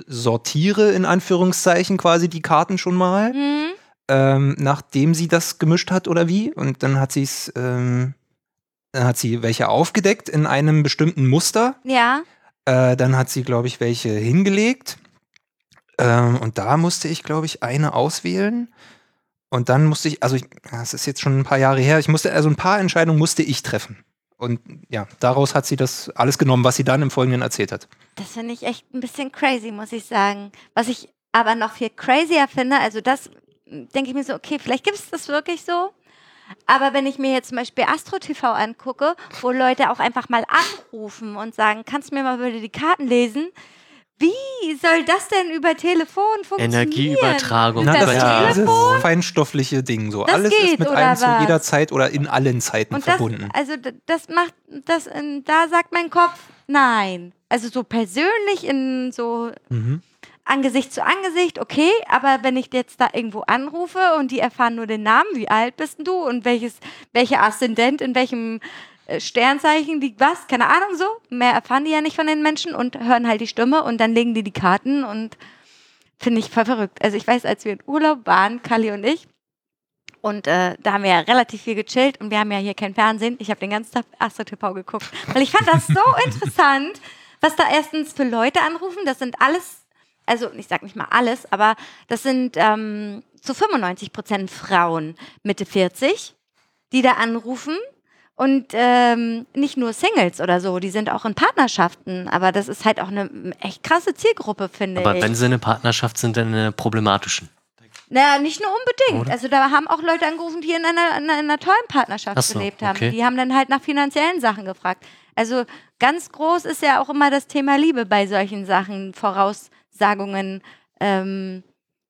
sortiere in Anführungszeichen quasi die Karten schon mal, Hm? ähm, nachdem sie das gemischt hat oder wie. Und dann hat sie es, ähm, dann hat sie welche aufgedeckt in einem bestimmten Muster. Ja. Äh, dann hat sie, glaube ich, welche hingelegt. Ähm, und da musste ich, glaube ich, eine auswählen. Und dann musste ich, also ich, das ist jetzt schon ein paar Jahre her, ich musste, also ein paar Entscheidungen musste ich treffen. Und ja, daraus hat sie das alles genommen, was sie dann im Folgenden erzählt hat. Das finde ich echt ein bisschen crazy, muss ich sagen. Was ich aber noch viel crazier finde, also das mh, denke ich mir so, okay, vielleicht gibt es das wirklich so. Aber wenn ich mir jetzt zum Beispiel Astro TV angucke, wo Leute auch einfach mal anrufen und sagen, kannst du mir mal bitte die Karten lesen? Wie soll das denn über Telefon funktionieren? Energieübertragung. Na, über das die- Telefon? dieses feinstoffliche Ding so. Das Alles geht, ist mit oder einem zu was? jeder Zeit oder in allen Zeiten Und das, verbunden. also d- das macht, das, da sagt mein Kopf, nein. Also so persönlich in so Mhm. Angesicht zu Angesicht, okay, aber wenn ich jetzt da irgendwo anrufe und die erfahren nur den Namen, wie alt bist du und welches, welcher Aszendent in welchem äh, Sternzeichen liegt was, keine Ahnung so, mehr erfahren die ja nicht von den Menschen und hören halt die Stimme und dann legen die die Karten und finde ich voll verrückt. Also ich weiß, als wir in Urlaub waren, Kali und ich, und äh, da haben wir ja relativ viel gechillt und wir haben ja hier kein Fernsehen. Ich habe den ganzen Tag Astro TV geguckt, weil ich fand das so interessant, was da erstens für Leute anrufen. Das sind alles, also ich sag nicht mal alles, aber das sind ähm, zu 95 Prozent Frauen Mitte 40, die da anrufen. Und ähm, nicht nur Singles oder so, die sind auch in Partnerschaften. Aber das ist halt auch eine echt krasse Zielgruppe, finde Aber ich. wenn sie eine Partnerschaft sind, dann eine problematischen. Naja, nicht nur unbedingt. Oder? Also da haben auch Leute angerufen, die in einer, in einer, in einer tollen Partnerschaft so, gelebt haben. okay. Die haben dann halt nach finanziellen Sachen gefragt. Also ganz groß ist ja auch immer das Thema Liebe bei solchen Sachen, Voraussagungen, ähm,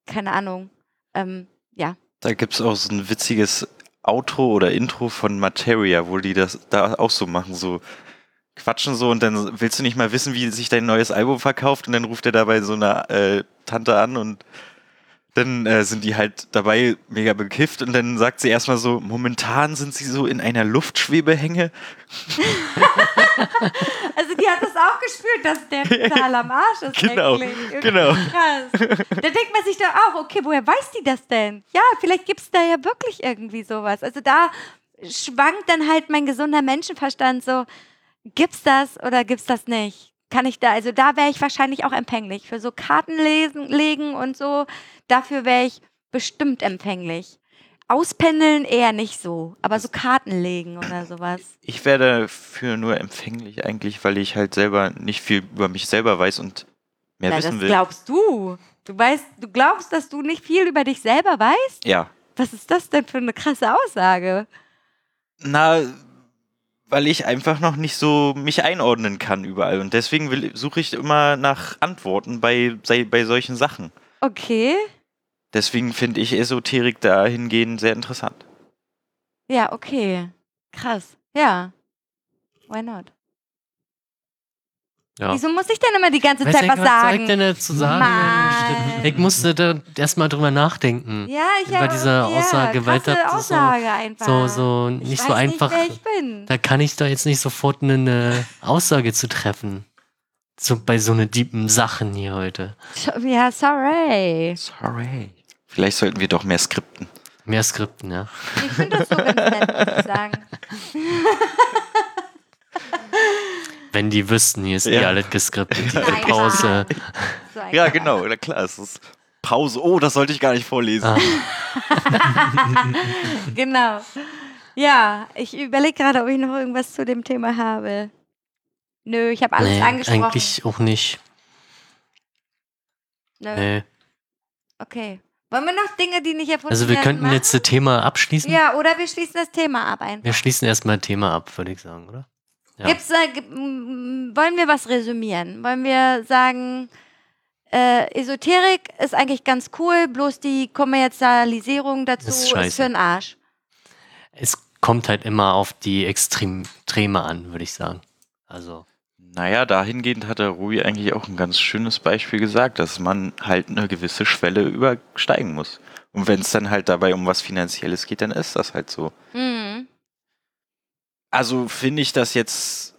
keine Ahnung. Ähm, ja. Da gibt es auch so ein witziges Outro oder Intro von Materia, wo die das da auch so machen, so quatschen so und dann willst du nicht mal wissen, wie sich dein neues Album verkauft und dann ruft er dabei so eine äh, Tante an und dann äh, sind die halt dabei mega bekifft und dann sagt sie erstmal so, momentan sind sie so in einer Luftschwebehänge. Also die hat das auch gespürt, dass der total am Arsch ist. Genau, eigentlich. Genau. Krass. Da denkt man sich doch auch, okay, woher weiß die das denn? Ja, vielleicht gibt es da ja wirklich irgendwie sowas. Also da schwankt dann halt mein gesunder Menschenverstand so, gibt's das oder gibt's das nicht? Kann ich da, also da wäre ich wahrscheinlich auch empfänglich. Für so Karten lesen, legen und so, dafür wäre ich bestimmt empfänglich. Auspendeln eher nicht so, aber so Karten legen oder sowas. Ich werde dafür nur empfänglich eigentlich, weil ich halt selber nicht viel über mich selber weiß und mehr Na, das wissen will. glaubst du. Du weißt, du glaubst, dass du nicht viel über dich selber weißt? Ja. Was ist das denn für eine krasse Aussage? Na, weil ich einfach noch nicht so mich einordnen kann überall. Und deswegen will, suche ich immer nach Antworten bei, bei solchen Sachen. Okay. Deswegen finde ich Esoterik dahingehend sehr interessant. Ja, okay. Krass. Ja. Why not? Ja. Wieso muss ich denn immer die ganze Weiß Zeit was soll ich sagen? denn dazu sagen? Mann. Ich musste da erstmal drüber nachdenken. Ja, ich Über habe diese Aussage, ja, weil krasse das so- Aussage einfach. So, so ich nicht weiß so einfach. Nicht, wer ich bin. Da kann ich da jetzt nicht sofort eine, eine Aussage zu treffen. So, bei so ne deepen Sachen hier heute. Ja, sorry. Sorry. Vielleicht sollten wir doch mehr skripten. Mehr Skripten, ja. Ich finde das so ganz nett, muss ich sagen. Wenn die wüssten, hier ist eh Ja. alles geskriptet. Diese Pause. So Ja, genau. Na klar, es ist Pause. Oh, das sollte ich gar nicht vorlesen. Ah. Genau. Ja, ich überlege gerade, ob ich noch irgendwas zu dem Thema habe. Nö, ich habe alles Nee, angesprochen. eigentlich auch nicht. Nö. Nee. Okay. Wollen wir noch Dinge, die nicht erfunden Also wir werden, könnten machen? jetzt das Thema abschließen. Ja, oder wir schließen das Thema ab einfach. Wir schließen erstmal ein Thema ab, würde ich sagen, oder? Ja. Gibt's, äh, m- wollen wir was resümieren? Wollen wir sagen, äh, Esoterik ist eigentlich ganz cool, bloß die Kommerzialisierung dazu Ist ist, für den Arsch. Es kommt halt immer auf die Extrem- Extreme an, würde ich sagen. Also, Naja, dahingehend hat der Rui eigentlich auch ein ganz schönes Beispiel gesagt, dass man halt eine gewisse Schwelle übersteigen muss. Und wenn es dann halt dabei um was Finanzielles geht, dann ist das halt so. Mhm. Also finde ich das jetzt.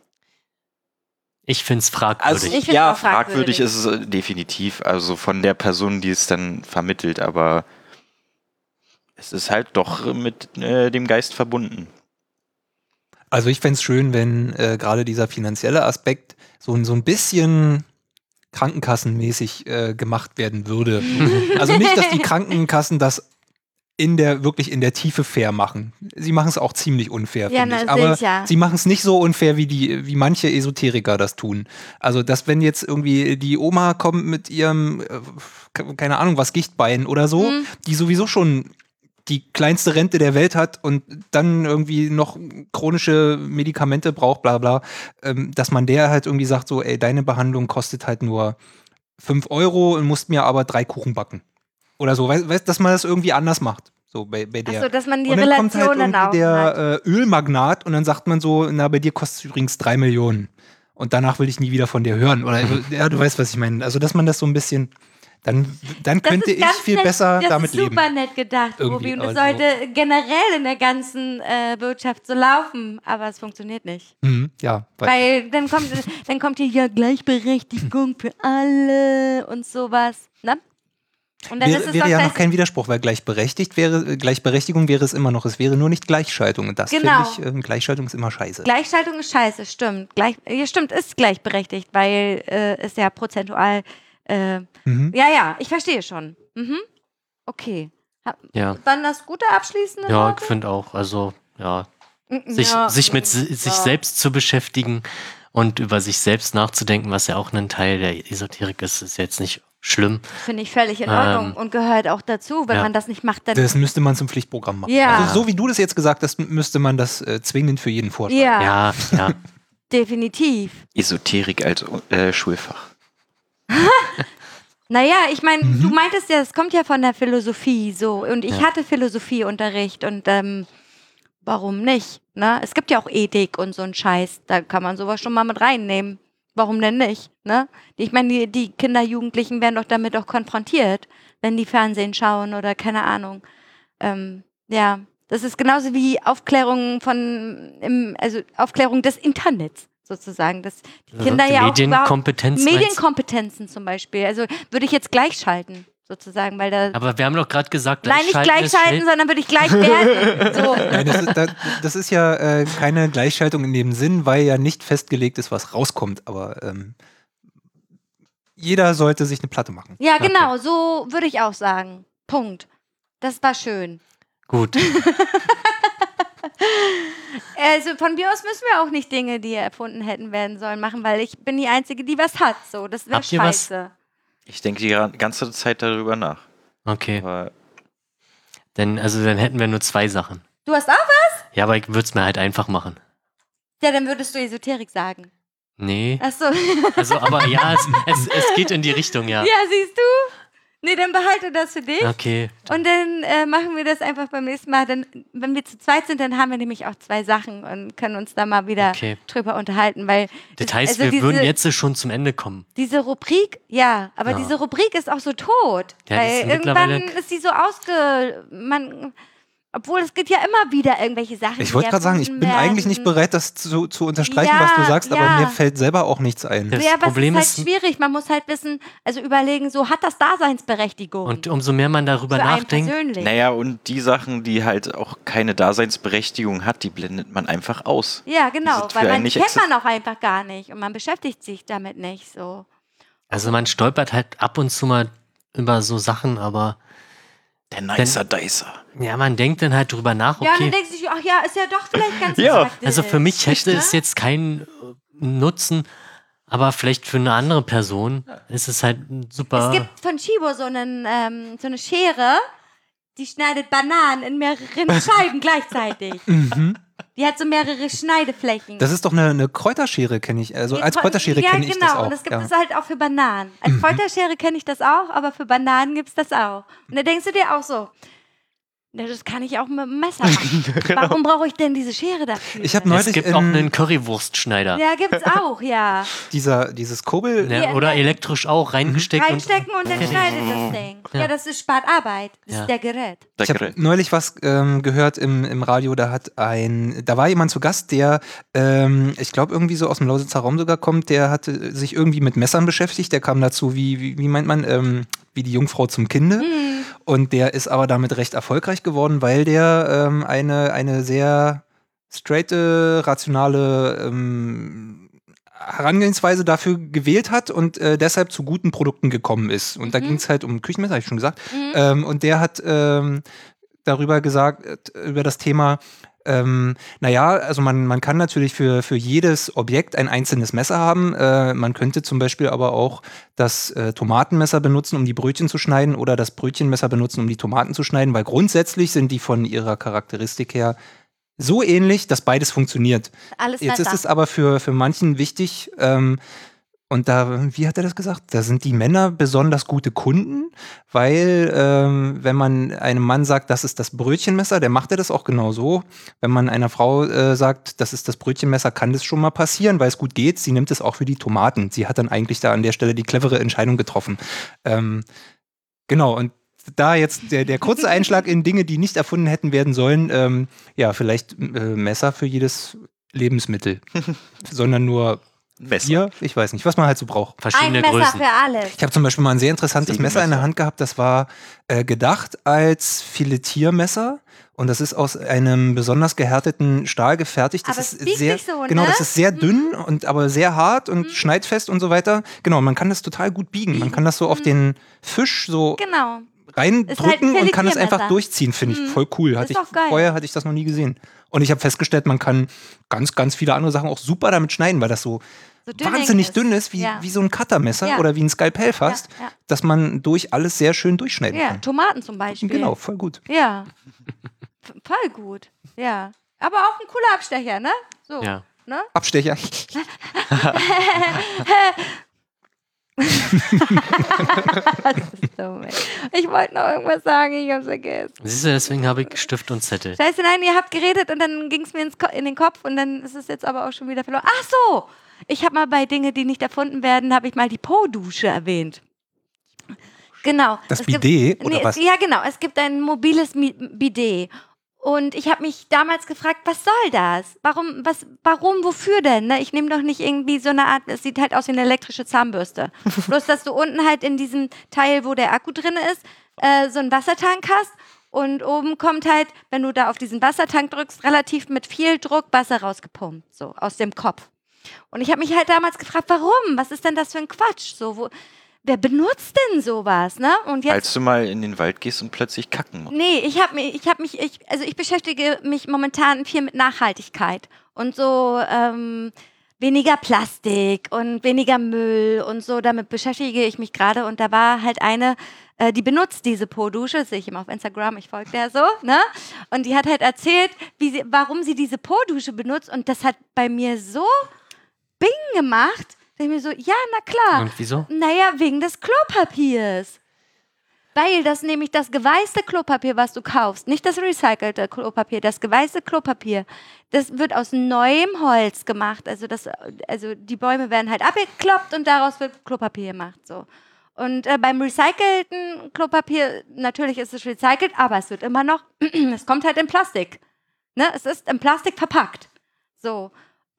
ich finde es Also fragwürdig. Ich find's ja, fragwürdig. fragwürdig ist es äh, definitiv. Also von der Person, die es dann vermittelt, aber es ist halt doch mit äh, dem Geist verbunden. Also ich fände es schön, wenn äh, gerade dieser finanzielle Aspekt so, ein- so ein bisschen krankenkassenmäßig äh, gemacht werden würde. also nicht, dass die Krankenkassen das in der wirklich in der Tiefe fair machen. Sie machen es auch ziemlich unfair, Ja, finde ich. Aber sicher. sie machen es nicht so unfair, wie die, wie manche Esoteriker das tun. Also, dass wenn jetzt irgendwie die Oma kommt mit ihrem, äh, keine Ahnung, was Gichtbein oder so, Mhm. die sowieso schon die kleinste Rente der Welt hat und dann irgendwie noch chronische Medikamente braucht, bla bla, ähm, dass man der halt irgendwie sagt, so, ey, deine Behandlung kostet halt nur 5 Euro und musst mir aber drei Kuchen backen. Oder so, weißt weißt, dass man das irgendwie anders macht. So bei, bei der. Achso, dass man die und dann kommt halt Relationen irgendwie der äh, Ölmagnat und dann sagt man so, na, bei dir kostet es übrigens drei Millionen. Und danach will ich nie wieder von dir hören. Oder ja, du weißt, was ich meine. Also, dass man das so ein bisschen, dann, dann Das könnte ich viel nett, besser das damit ist super leben. nett gedacht, Irgendwie, Robi. Und es aber sollte generell in der ganzen äh, Wirtschaft so laufen, aber es funktioniert nicht. Mhm, ja, weil, Weil dann kommt, dann kommt hier ja Gleichberechtigung für alle und sowas. Ne? Und dann ist wäre, es wäre ja noch kein Widerspruch, weil gleichberechtigt wäre, äh, Gleichberechtigung wäre es immer noch. Es wäre nur nicht Gleichschaltung. Und das Genau. finde ich, ähm, Gleichschaltung ist immer scheiße. Gleichschaltung ist scheiße, stimmt. Gleich, ja, stimmt, ist gleichberechtigt, weil äh, es ja prozentual. Äh, Mhm. ja, ja, ich verstehe schon. Mhm. Okay. Ha- ja. Dann das gute abschließende Ja, ich Worte? finde auch, also, ja, Mm, sich, ja, sich mit si- sich ja. selbst zu beschäftigen und über sich selbst nachzudenken, was ja auch ein Teil der Esoterik ist, ist jetzt nicht schlimm. Finde ich völlig in Ordnung Ähm, und gehört auch dazu. Wenn ja. man das nicht macht, dann. Das müsste man zum Pflichtprogramm machen. Ja. Also so wie du das jetzt gesagt hast, müsste man das äh, zwingend für jeden vorschlagen. ja, Ja, ja. definitiv. Esoterik als äh, Schulfach. Naja, ich meine, Mhm. du meintest ja, es kommt ja von der Philosophie so. Und ich Ja. hatte Philosophieunterricht und ähm, warum nicht? Ne? Es gibt ja auch Ethik und so ein Scheiß. Da kann man sowas schon mal mit reinnehmen. Warum denn nicht? Ne? Ich meine, die, die Kinder, Jugendlichen werden doch damit auch konfrontiert, wenn die Fernsehen schauen oder keine Ahnung. Ähm, ja, das ist genauso wie Aufklärung von, im, also Aufklärung des Internets sozusagen. Dass die Kinder ja auch Medienkompetenz. Medienkompetenzen zum Beispiel. Also würde ich jetzt gleichschalten, sozusagen, weil da. Aber wir haben doch gerade gesagt, Nein, nicht Gleichschalten sondern würde ich gleich werten. So. Nein, das, ist, das, das ist ja äh, keine Gleichschaltung in dem Sinn, weil ja nicht festgelegt ist, was rauskommt. Aber ähm, jeder sollte sich eine Platte machen. Ja, genau, so würde ich auch sagen. Punkt. Das war schön. Gut. Also von mir aus müssen wir auch nicht Dinge, die erfunden hätten werden sollen, machen, weil ich bin die Einzige, die was hat. So, das wäre scheiße. Ich denke die ganze Zeit darüber nach. Okay. Aber Denn, also dann hätten wir nur zwei Sachen. Du hast auch was? Ja, aber ich würde es mir halt einfach machen. Ja, dann würdest du Esoterik sagen. Nee. Achso. Also, aber ja, es, es, es geht in die Richtung, ja. Ja, siehst du? Nee, dann behalte das für dich. Okay. Und dann äh, machen wir das einfach beim nächsten Mal. Dann, wenn wir zu zweit sind, dann haben wir nämlich auch zwei Sachen und können uns da mal wieder Okay. drüber unterhalten. Weil Das heißt, also wir diese, würden jetzt schon zum Ende kommen. Diese Rubrik, ja, aber Ja. diese Rubrik ist auch so tot. Ja, weil ist irgendwann ist sie so ausge. Man, obwohl es gibt ja immer wieder irgendwelche Sachen. Ich wollte gerade sagen, ich bin eigentlich nicht werden. bereit, das zu, zu unterstreichen, Ja, was du sagst, aber ja. mir fällt selber auch nichts ein. Das ja, aber Problem es ist ist- halt schwierig. Man muss halt wissen, also überlegen, so hat das Daseinsberechtigung. Und umso mehr man darüber für einen nachdenkt, persönlich. Naja, und die Sachen, die halt auch keine Daseinsberechtigung hat, die blendet man einfach aus. Ja, genau, weil man nicht kennt man auch einfach gar nicht und man beschäftigt sich damit nicht so. also man stolpert halt ab und zu mal über so Sachen, aber Der Nicer Dicer. ja, man denkt dann halt drüber nach, Ja, und dann okay. denkst du sich, ach ja, ist ja doch vielleicht ganz Ja. praktisch. Also für mich hätte Ne? es jetzt keinen äh, Nutzen, aber vielleicht für eine andere Person ist es halt ein super. Es gibt von Chibo so, einen, ähm, so eine Schere, die schneidet Bananen in mehreren Scheiben gleichzeitig. Die hat so mehrere Schneideflächen. Das ist doch eine, eine Kräuterschere, kenne ich. Also Die als Kräu- Kräuterschere ja, kenne ich genau. das auch. Und das gibt ja. Mhm. es halt auch für Bananen. Als Kräuterschere kenne ich das auch, aber für Bananen gibt es das auch. Und da denkst du dir auch so, das kann ich auch mit dem Messer machen. Warum brauche ich denn diese Schere dafür? Ich habe es neulich gibt in auch einen Currywurstschneider. ja, gibt's auch, ja. dieser, dieses Kurbel, Ja, oder elektrisch auch reingesteckt. Reinstecken und dann schneidet das Ding. Ja, Ja. das ist spart Arbeit. Das Ja. ist der Gerät. Der Ich habe neulich was ähm, gehört im, im Radio, da hat ein, da war jemand zu Gast, der, ähm, ich glaube, irgendwie so aus dem Lausitzer Raum sogar kommt, der hatte sich irgendwie mit Messern beschäftigt, der kam dazu, wie, wie, wie meint man, ähm, wie die Jungfrau zum Kinde. Mhm. Und der ist aber damit recht erfolgreich geworden, weil der ähm, eine, eine sehr straighte, rationale ähm, Herangehensweise dafür gewählt hat und äh, deshalb zu guten Produkten gekommen ist. Und da ging es halt um Küchenmesser, habe ich schon gesagt. Ähm, und der hat ähm, darüber gesagt, äh, über das Thema, ähm, naja, also man, man kann natürlich für, für jedes Objekt ein einzelnes Messer haben. Äh, man könnte zum Beispiel aber auch das äh, Tomatenmesser benutzen, um die Brötchen zu schneiden oder das Brötchenmesser benutzen, um die Tomaten zu schneiden, weil grundsätzlich sind die von ihrer Charakteristik her so ähnlich, dass beides funktioniert. Alles Jetzt ist es aber für, für manchen wichtig, ähm, und da, wie hat er das gesagt? Da sind die Männer besonders gute Kunden, weil ähm, wenn man einem Mann sagt, das ist das Brötchenmesser, der macht er das auch genau so. Wenn man einer Frau äh, sagt, das ist das Brötchenmesser, kann das schon mal passieren, weil es gut geht. Sie nimmt es auch für die Tomaten. Sie hat dann eigentlich da an der Stelle die clevere Entscheidung getroffen. Ähm, genau, und da jetzt der, der kurze Einschlag in Dinge, die nicht erfunden hätten werden sollen, ähm, ja, vielleicht äh, Messer für jedes Lebensmittel, sondern nur Messer. Bier, ich weiß nicht, was man halt so braucht. Ein Verschiedene Messer Größen. für alles. Ich habe zum Beispiel mal ein sehr interessantes Sieben Messer in der. Hand gehabt. Das war äh, gedacht als Filetiermesser. Und das ist aus einem besonders gehärteten Stahl gefertigt. Das Aber es ist sehr, sich so, genau, ne? das ist sehr dünn und aber sehr hart und schneidfest und so weiter. Genau, man kann das total gut biegen. Man kann das so auf den Fisch so Genau. reindrücken ein und kann es einfach durchziehen, finde ich voll cool. Hatte Ist ich, doch geil. vorher hatte ich das noch nie gesehen. Und ich habe festgestellt, man kann ganz, ganz viele andere Sachen auch super damit schneiden, weil das so, So dünn wahnsinnig ist. dünn ist, wie, Ja. wie so ein Cuttermesser Ja. oder wie ein Skalpell fast, Ja, ja. dass man durch alles sehr schön durchschneiden Ja, kann. Tomaten zum Beispiel. Genau, voll gut. Ja. Voll gut. Ja. Aber auch ein cooler Abstecher, ne? So. Ja. Ne? Abstecher. Das ist dumm, ey. Ich wollte noch irgendwas sagen, ich hab's vergessen. Siehst du, deswegen habe ich Stift und Zettel. Scheiße, nein, ihr habt geredet und dann ging es mir in den Kopf und dann ist es jetzt aber auch schon wieder verloren. Ach so! Ich habe mal bei Dinge, die nicht erfunden werden, habe ich mal die Po-Dusche erwähnt. Genau. Das Es gibt- Bidet, oder nee, was? Ja, genau. Es gibt ein mobiles Bidet. Und ich habe mich damals gefragt, was soll das? Warum, was, warum, wofür denn? Ne? Ich nehme doch nicht irgendwie so eine Art, es sieht halt aus wie eine elektrische Zahnbürste. Bloß, dass du unten halt in diesem Teil, wo der Akku drin ist, äh, so einen Wassertank hast. Und oben kommt halt, wenn du da auf diesen Wassertank drückst, relativ mit viel Druck Wasser rausgepumpt, so aus dem Kopf. Und ich habe mich halt damals gefragt, warum? Was ist denn das für ein Quatsch? So, wo, wer benutzt denn sowas? Ne? Und jetzt Als du mal in den Wald gehst und plötzlich kacken musst. Nee, ich habe mich, ich habe mich, ich, also ich beschäftige mich momentan viel mit Nachhaltigkeit und so ähm, weniger Plastik und weniger Müll und so. Damit beschäftige ich mich gerade und da war halt eine, äh, die benutzt diese Po-Dusche, sehe ich immer auf Instagram, ich folge der so, ne? Und die hat halt erzählt, wie sie, warum sie diese Po-Dusche benutzt und das hat bei mir so Bing gemacht, dass ich mir so, ja, na klar. Und wieso? Naja, wegen des Klopapiers. Weil das nämlich das geweißte Klopapier, was du kaufst, nicht das recycelte Klopapier, das geweißte Klopapier, das wird aus neuem Holz gemacht. Also, das, also die Bäume werden halt abgekloppt und daraus wird Klopapier gemacht. So. Und äh, beim recycelten Klopapier, natürlich ist es recycelt, aber es wird immer noch, es kommt halt in Plastik. Ne? Es ist in Plastik verpackt. So.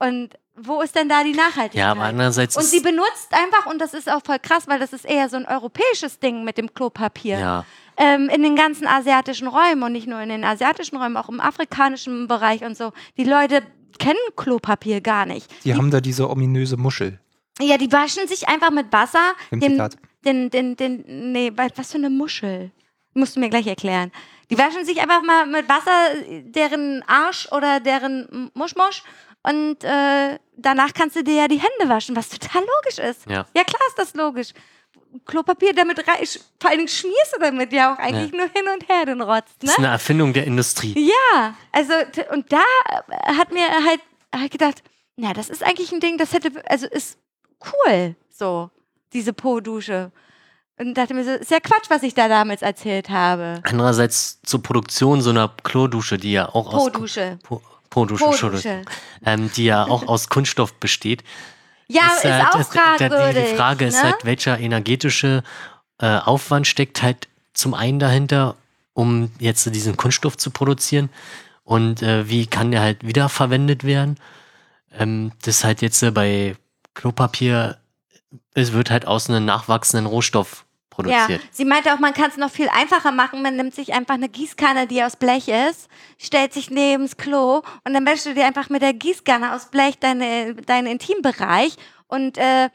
Und wo ist denn da die Nachhaltigkeit? Ja, aber andererseits und sie benutzt einfach, und das ist auch voll krass, weil das ist eher so ein europäisches Ding mit dem Klopapier. Ja, Ähm, in den ganzen asiatischen Räumen und nicht nur in den asiatischen Räumen, auch im afrikanischen Bereich und so. Die Leute kennen Klopapier gar nicht. Die haben da diese ominöse Muschel Ja, die waschen sich einfach mit Wasser. im Den, Zitat. den, den, den, nee, wa- was für eine Muschel? Musst du mir gleich erklären. Die waschen sich einfach mal mit Wasser deren Arsch oder deren Muschmusch und äh, danach kannst du dir ja die Hände waschen, was total logisch ist. Ja. ja klar ist das logisch. Klopapier damit rein, vor allen Dingen schmierst du damit ja auch eigentlich nur hin und her den Rotz, das ist ne? eine Erfindung der Industrie. Ja, also und da äh, hat mir halt, halt gedacht, na, das ist eigentlich ein Ding, das hätte, also ist cool, so, diese Po-Dusche. Und dachte mir so, ist ja Quatsch, was ich da damals erzählt habe. Andererseits zur Produktion so einer Klodusche, die ja auch aus Po-Dusche. Po- Po-Dusche. Po-Dusche. ähm, die ja auch aus Kunststoff besteht. Ja, ist, äh, auch das- da- fragwürdig. Die, Frage ist ne? halt, welcher energetische äh, Aufwand steckt halt zum einen dahinter, um jetzt diesen Kunststoff zu produzieren und äh, wie kann der halt wiederverwendet werden. Ähm, das ist halt jetzt äh, bei Klopapier, es wird halt aus einem nachwachsenden Rohstoff Ja, produziert. sie meinte auch, man kann es noch viel einfacher machen. Man nimmt sich einfach eine Gießkanne, die aus Blech ist, stellt sich neben's Klo und dann wäschst du dir einfach mit der Gießkanne aus Blech deine, deinen Intimbereich und äh,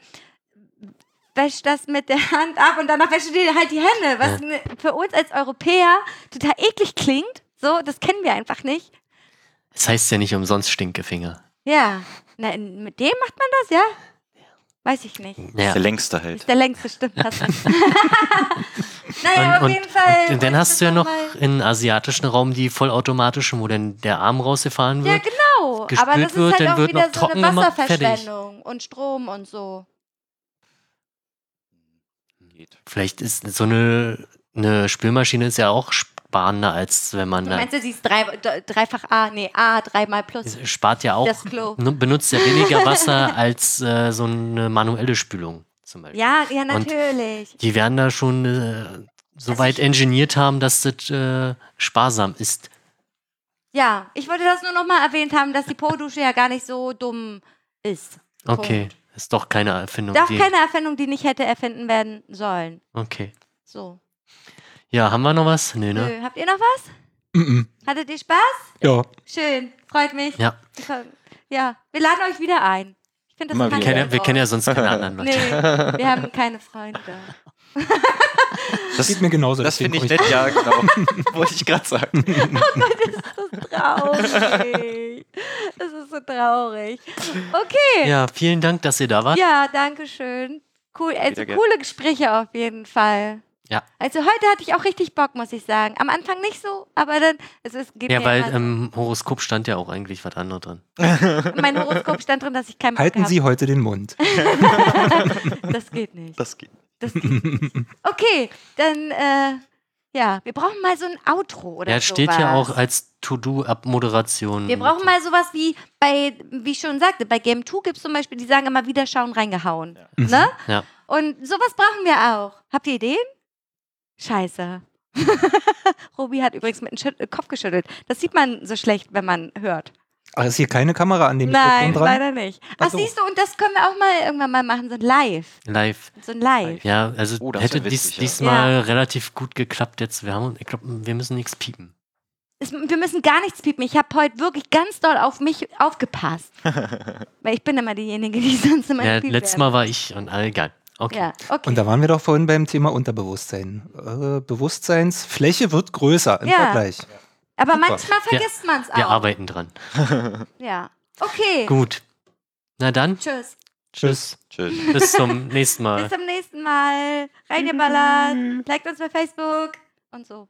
wäscht das mit der Hand ab und danach wäschst du dir halt die Hände, was ne- für uns als Europäer total eklig klingt. So, das kennen wir einfach nicht. Das heißt ja nicht umsonst Stinkefinger. Ja, Na, mit dem macht man das, ja? Weiß ich nicht. Ja. Der längste halt. Ist der längste, stimmt. Naja, auf und, jeden Fall. und dann hast du ja noch im asiatischen Raum die vollautomatischen, wo dann der Arm rausgefahren Ja, wird. genau. gespült Aber das ist wird, halt dann auch wird wieder noch so eine fertig. Wasserverschwendung und Strom und so. Geht. Vielleicht ist so eine, eine Spülmaschine ist ja auch sparender, als wenn man Du meinst, du siehst drei, d- dreifach A, nee, A, dreimal plus. spart ja auch, Das Klo. nu- benutzt ja weniger Wasser als äh, so eine manuelle Spülung zum Beispiel. Ja, ja, natürlich. Die werden da schon äh, so Also weit engineert haben, dass das äh, sparsam ist. Ja, ich wollte das nur noch mal erwähnt haben, dass die Po-Dusche ja gar nicht so dumm ist. Okay, Punkt. ist doch keine Erfindung. Doch keine Erfindung, die nicht hätte erfinden werden sollen. Okay. So. Ja, haben wir noch was? Nö, ne? Nö, habt ihr noch was? Mhm. Hattet ihr Spaß? Ja. Schön, freut mich. Ja, Ja, wir laden euch wieder ein. Ich finde das wir kennen, ich ja- wir kennen ja sonst keine anderen Leute. Nee, wir haben keine Freunde. Das geht mir genauso. Das finde ich nett, ja, genau. Wollte ich gerade sagen. Traurig. Das ist so traurig. Okay. Ja, vielen Dank, dass ihr da wart. Ja, danke schön. Cool, also coole Gespräche auf jeden Fall. Ja. Also heute hatte ich auch richtig Bock, muss ich sagen. Am Anfang nicht so, aber dann, also es geht Ja, weil immer so. im Horoskop stand ja auch eigentlich was anderes drin. mein Horoskop stand drin, dass ich Bock Halten. Sie heute den Mund. Das geht nicht. Das geht. Das geht nicht. Okay, dann, äh, ja, wir brauchen mal so ein Outro oder Ja, sowas. steht ja auch als To-Do-Ab-Moderation. Wir brauchen mal sowas wie bei, wie ich schon sagte, bei Game 2 gibt es zum Beispiel, die sagen immer wieder schauen, reingehauen. Ne? Ja. Und sowas brauchen wir auch. Habt ihr Ideen? Scheiße. Robi hat übrigens mit dem Kopf geschüttelt. Das sieht man so schlecht, wenn man hört. Ach, ist hier keine Kamera an dem Nein, Mikrofon dran? leider nicht. Ach, Ach so. siehst du, und das können wir auch mal irgendwann mal machen, so ein Live. Live. So ein Live. Ja, also Oh, das hätte dies, witzig, ja. diesmal relativ gut geklappt jetzt. Wir haben, ich glaube, wir müssen nichts piepen. Es, wir müssen gar nichts piepen. Ich habe heute wirklich ganz doll auf mich aufgepasst. Weil ich bin immer diejenige, die sonst immer Ja, gepiept letztes werden. Mal war ich und egal. Okay. Ja, okay. Und da waren wir doch vorhin beim Thema Unterbewusstsein. Eure Bewusstseinsfläche wird größer im Ja. Vergleich. Aber Super. manchmal vergisst man es auch. Wir arbeiten dran. Ja. Okay. Gut. Na dann, Tschüss. tschüss. Tschüss. Bis zum nächsten Mal. Bis zum nächsten Mal. Reingeballert. Liked uns bei Facebook und so.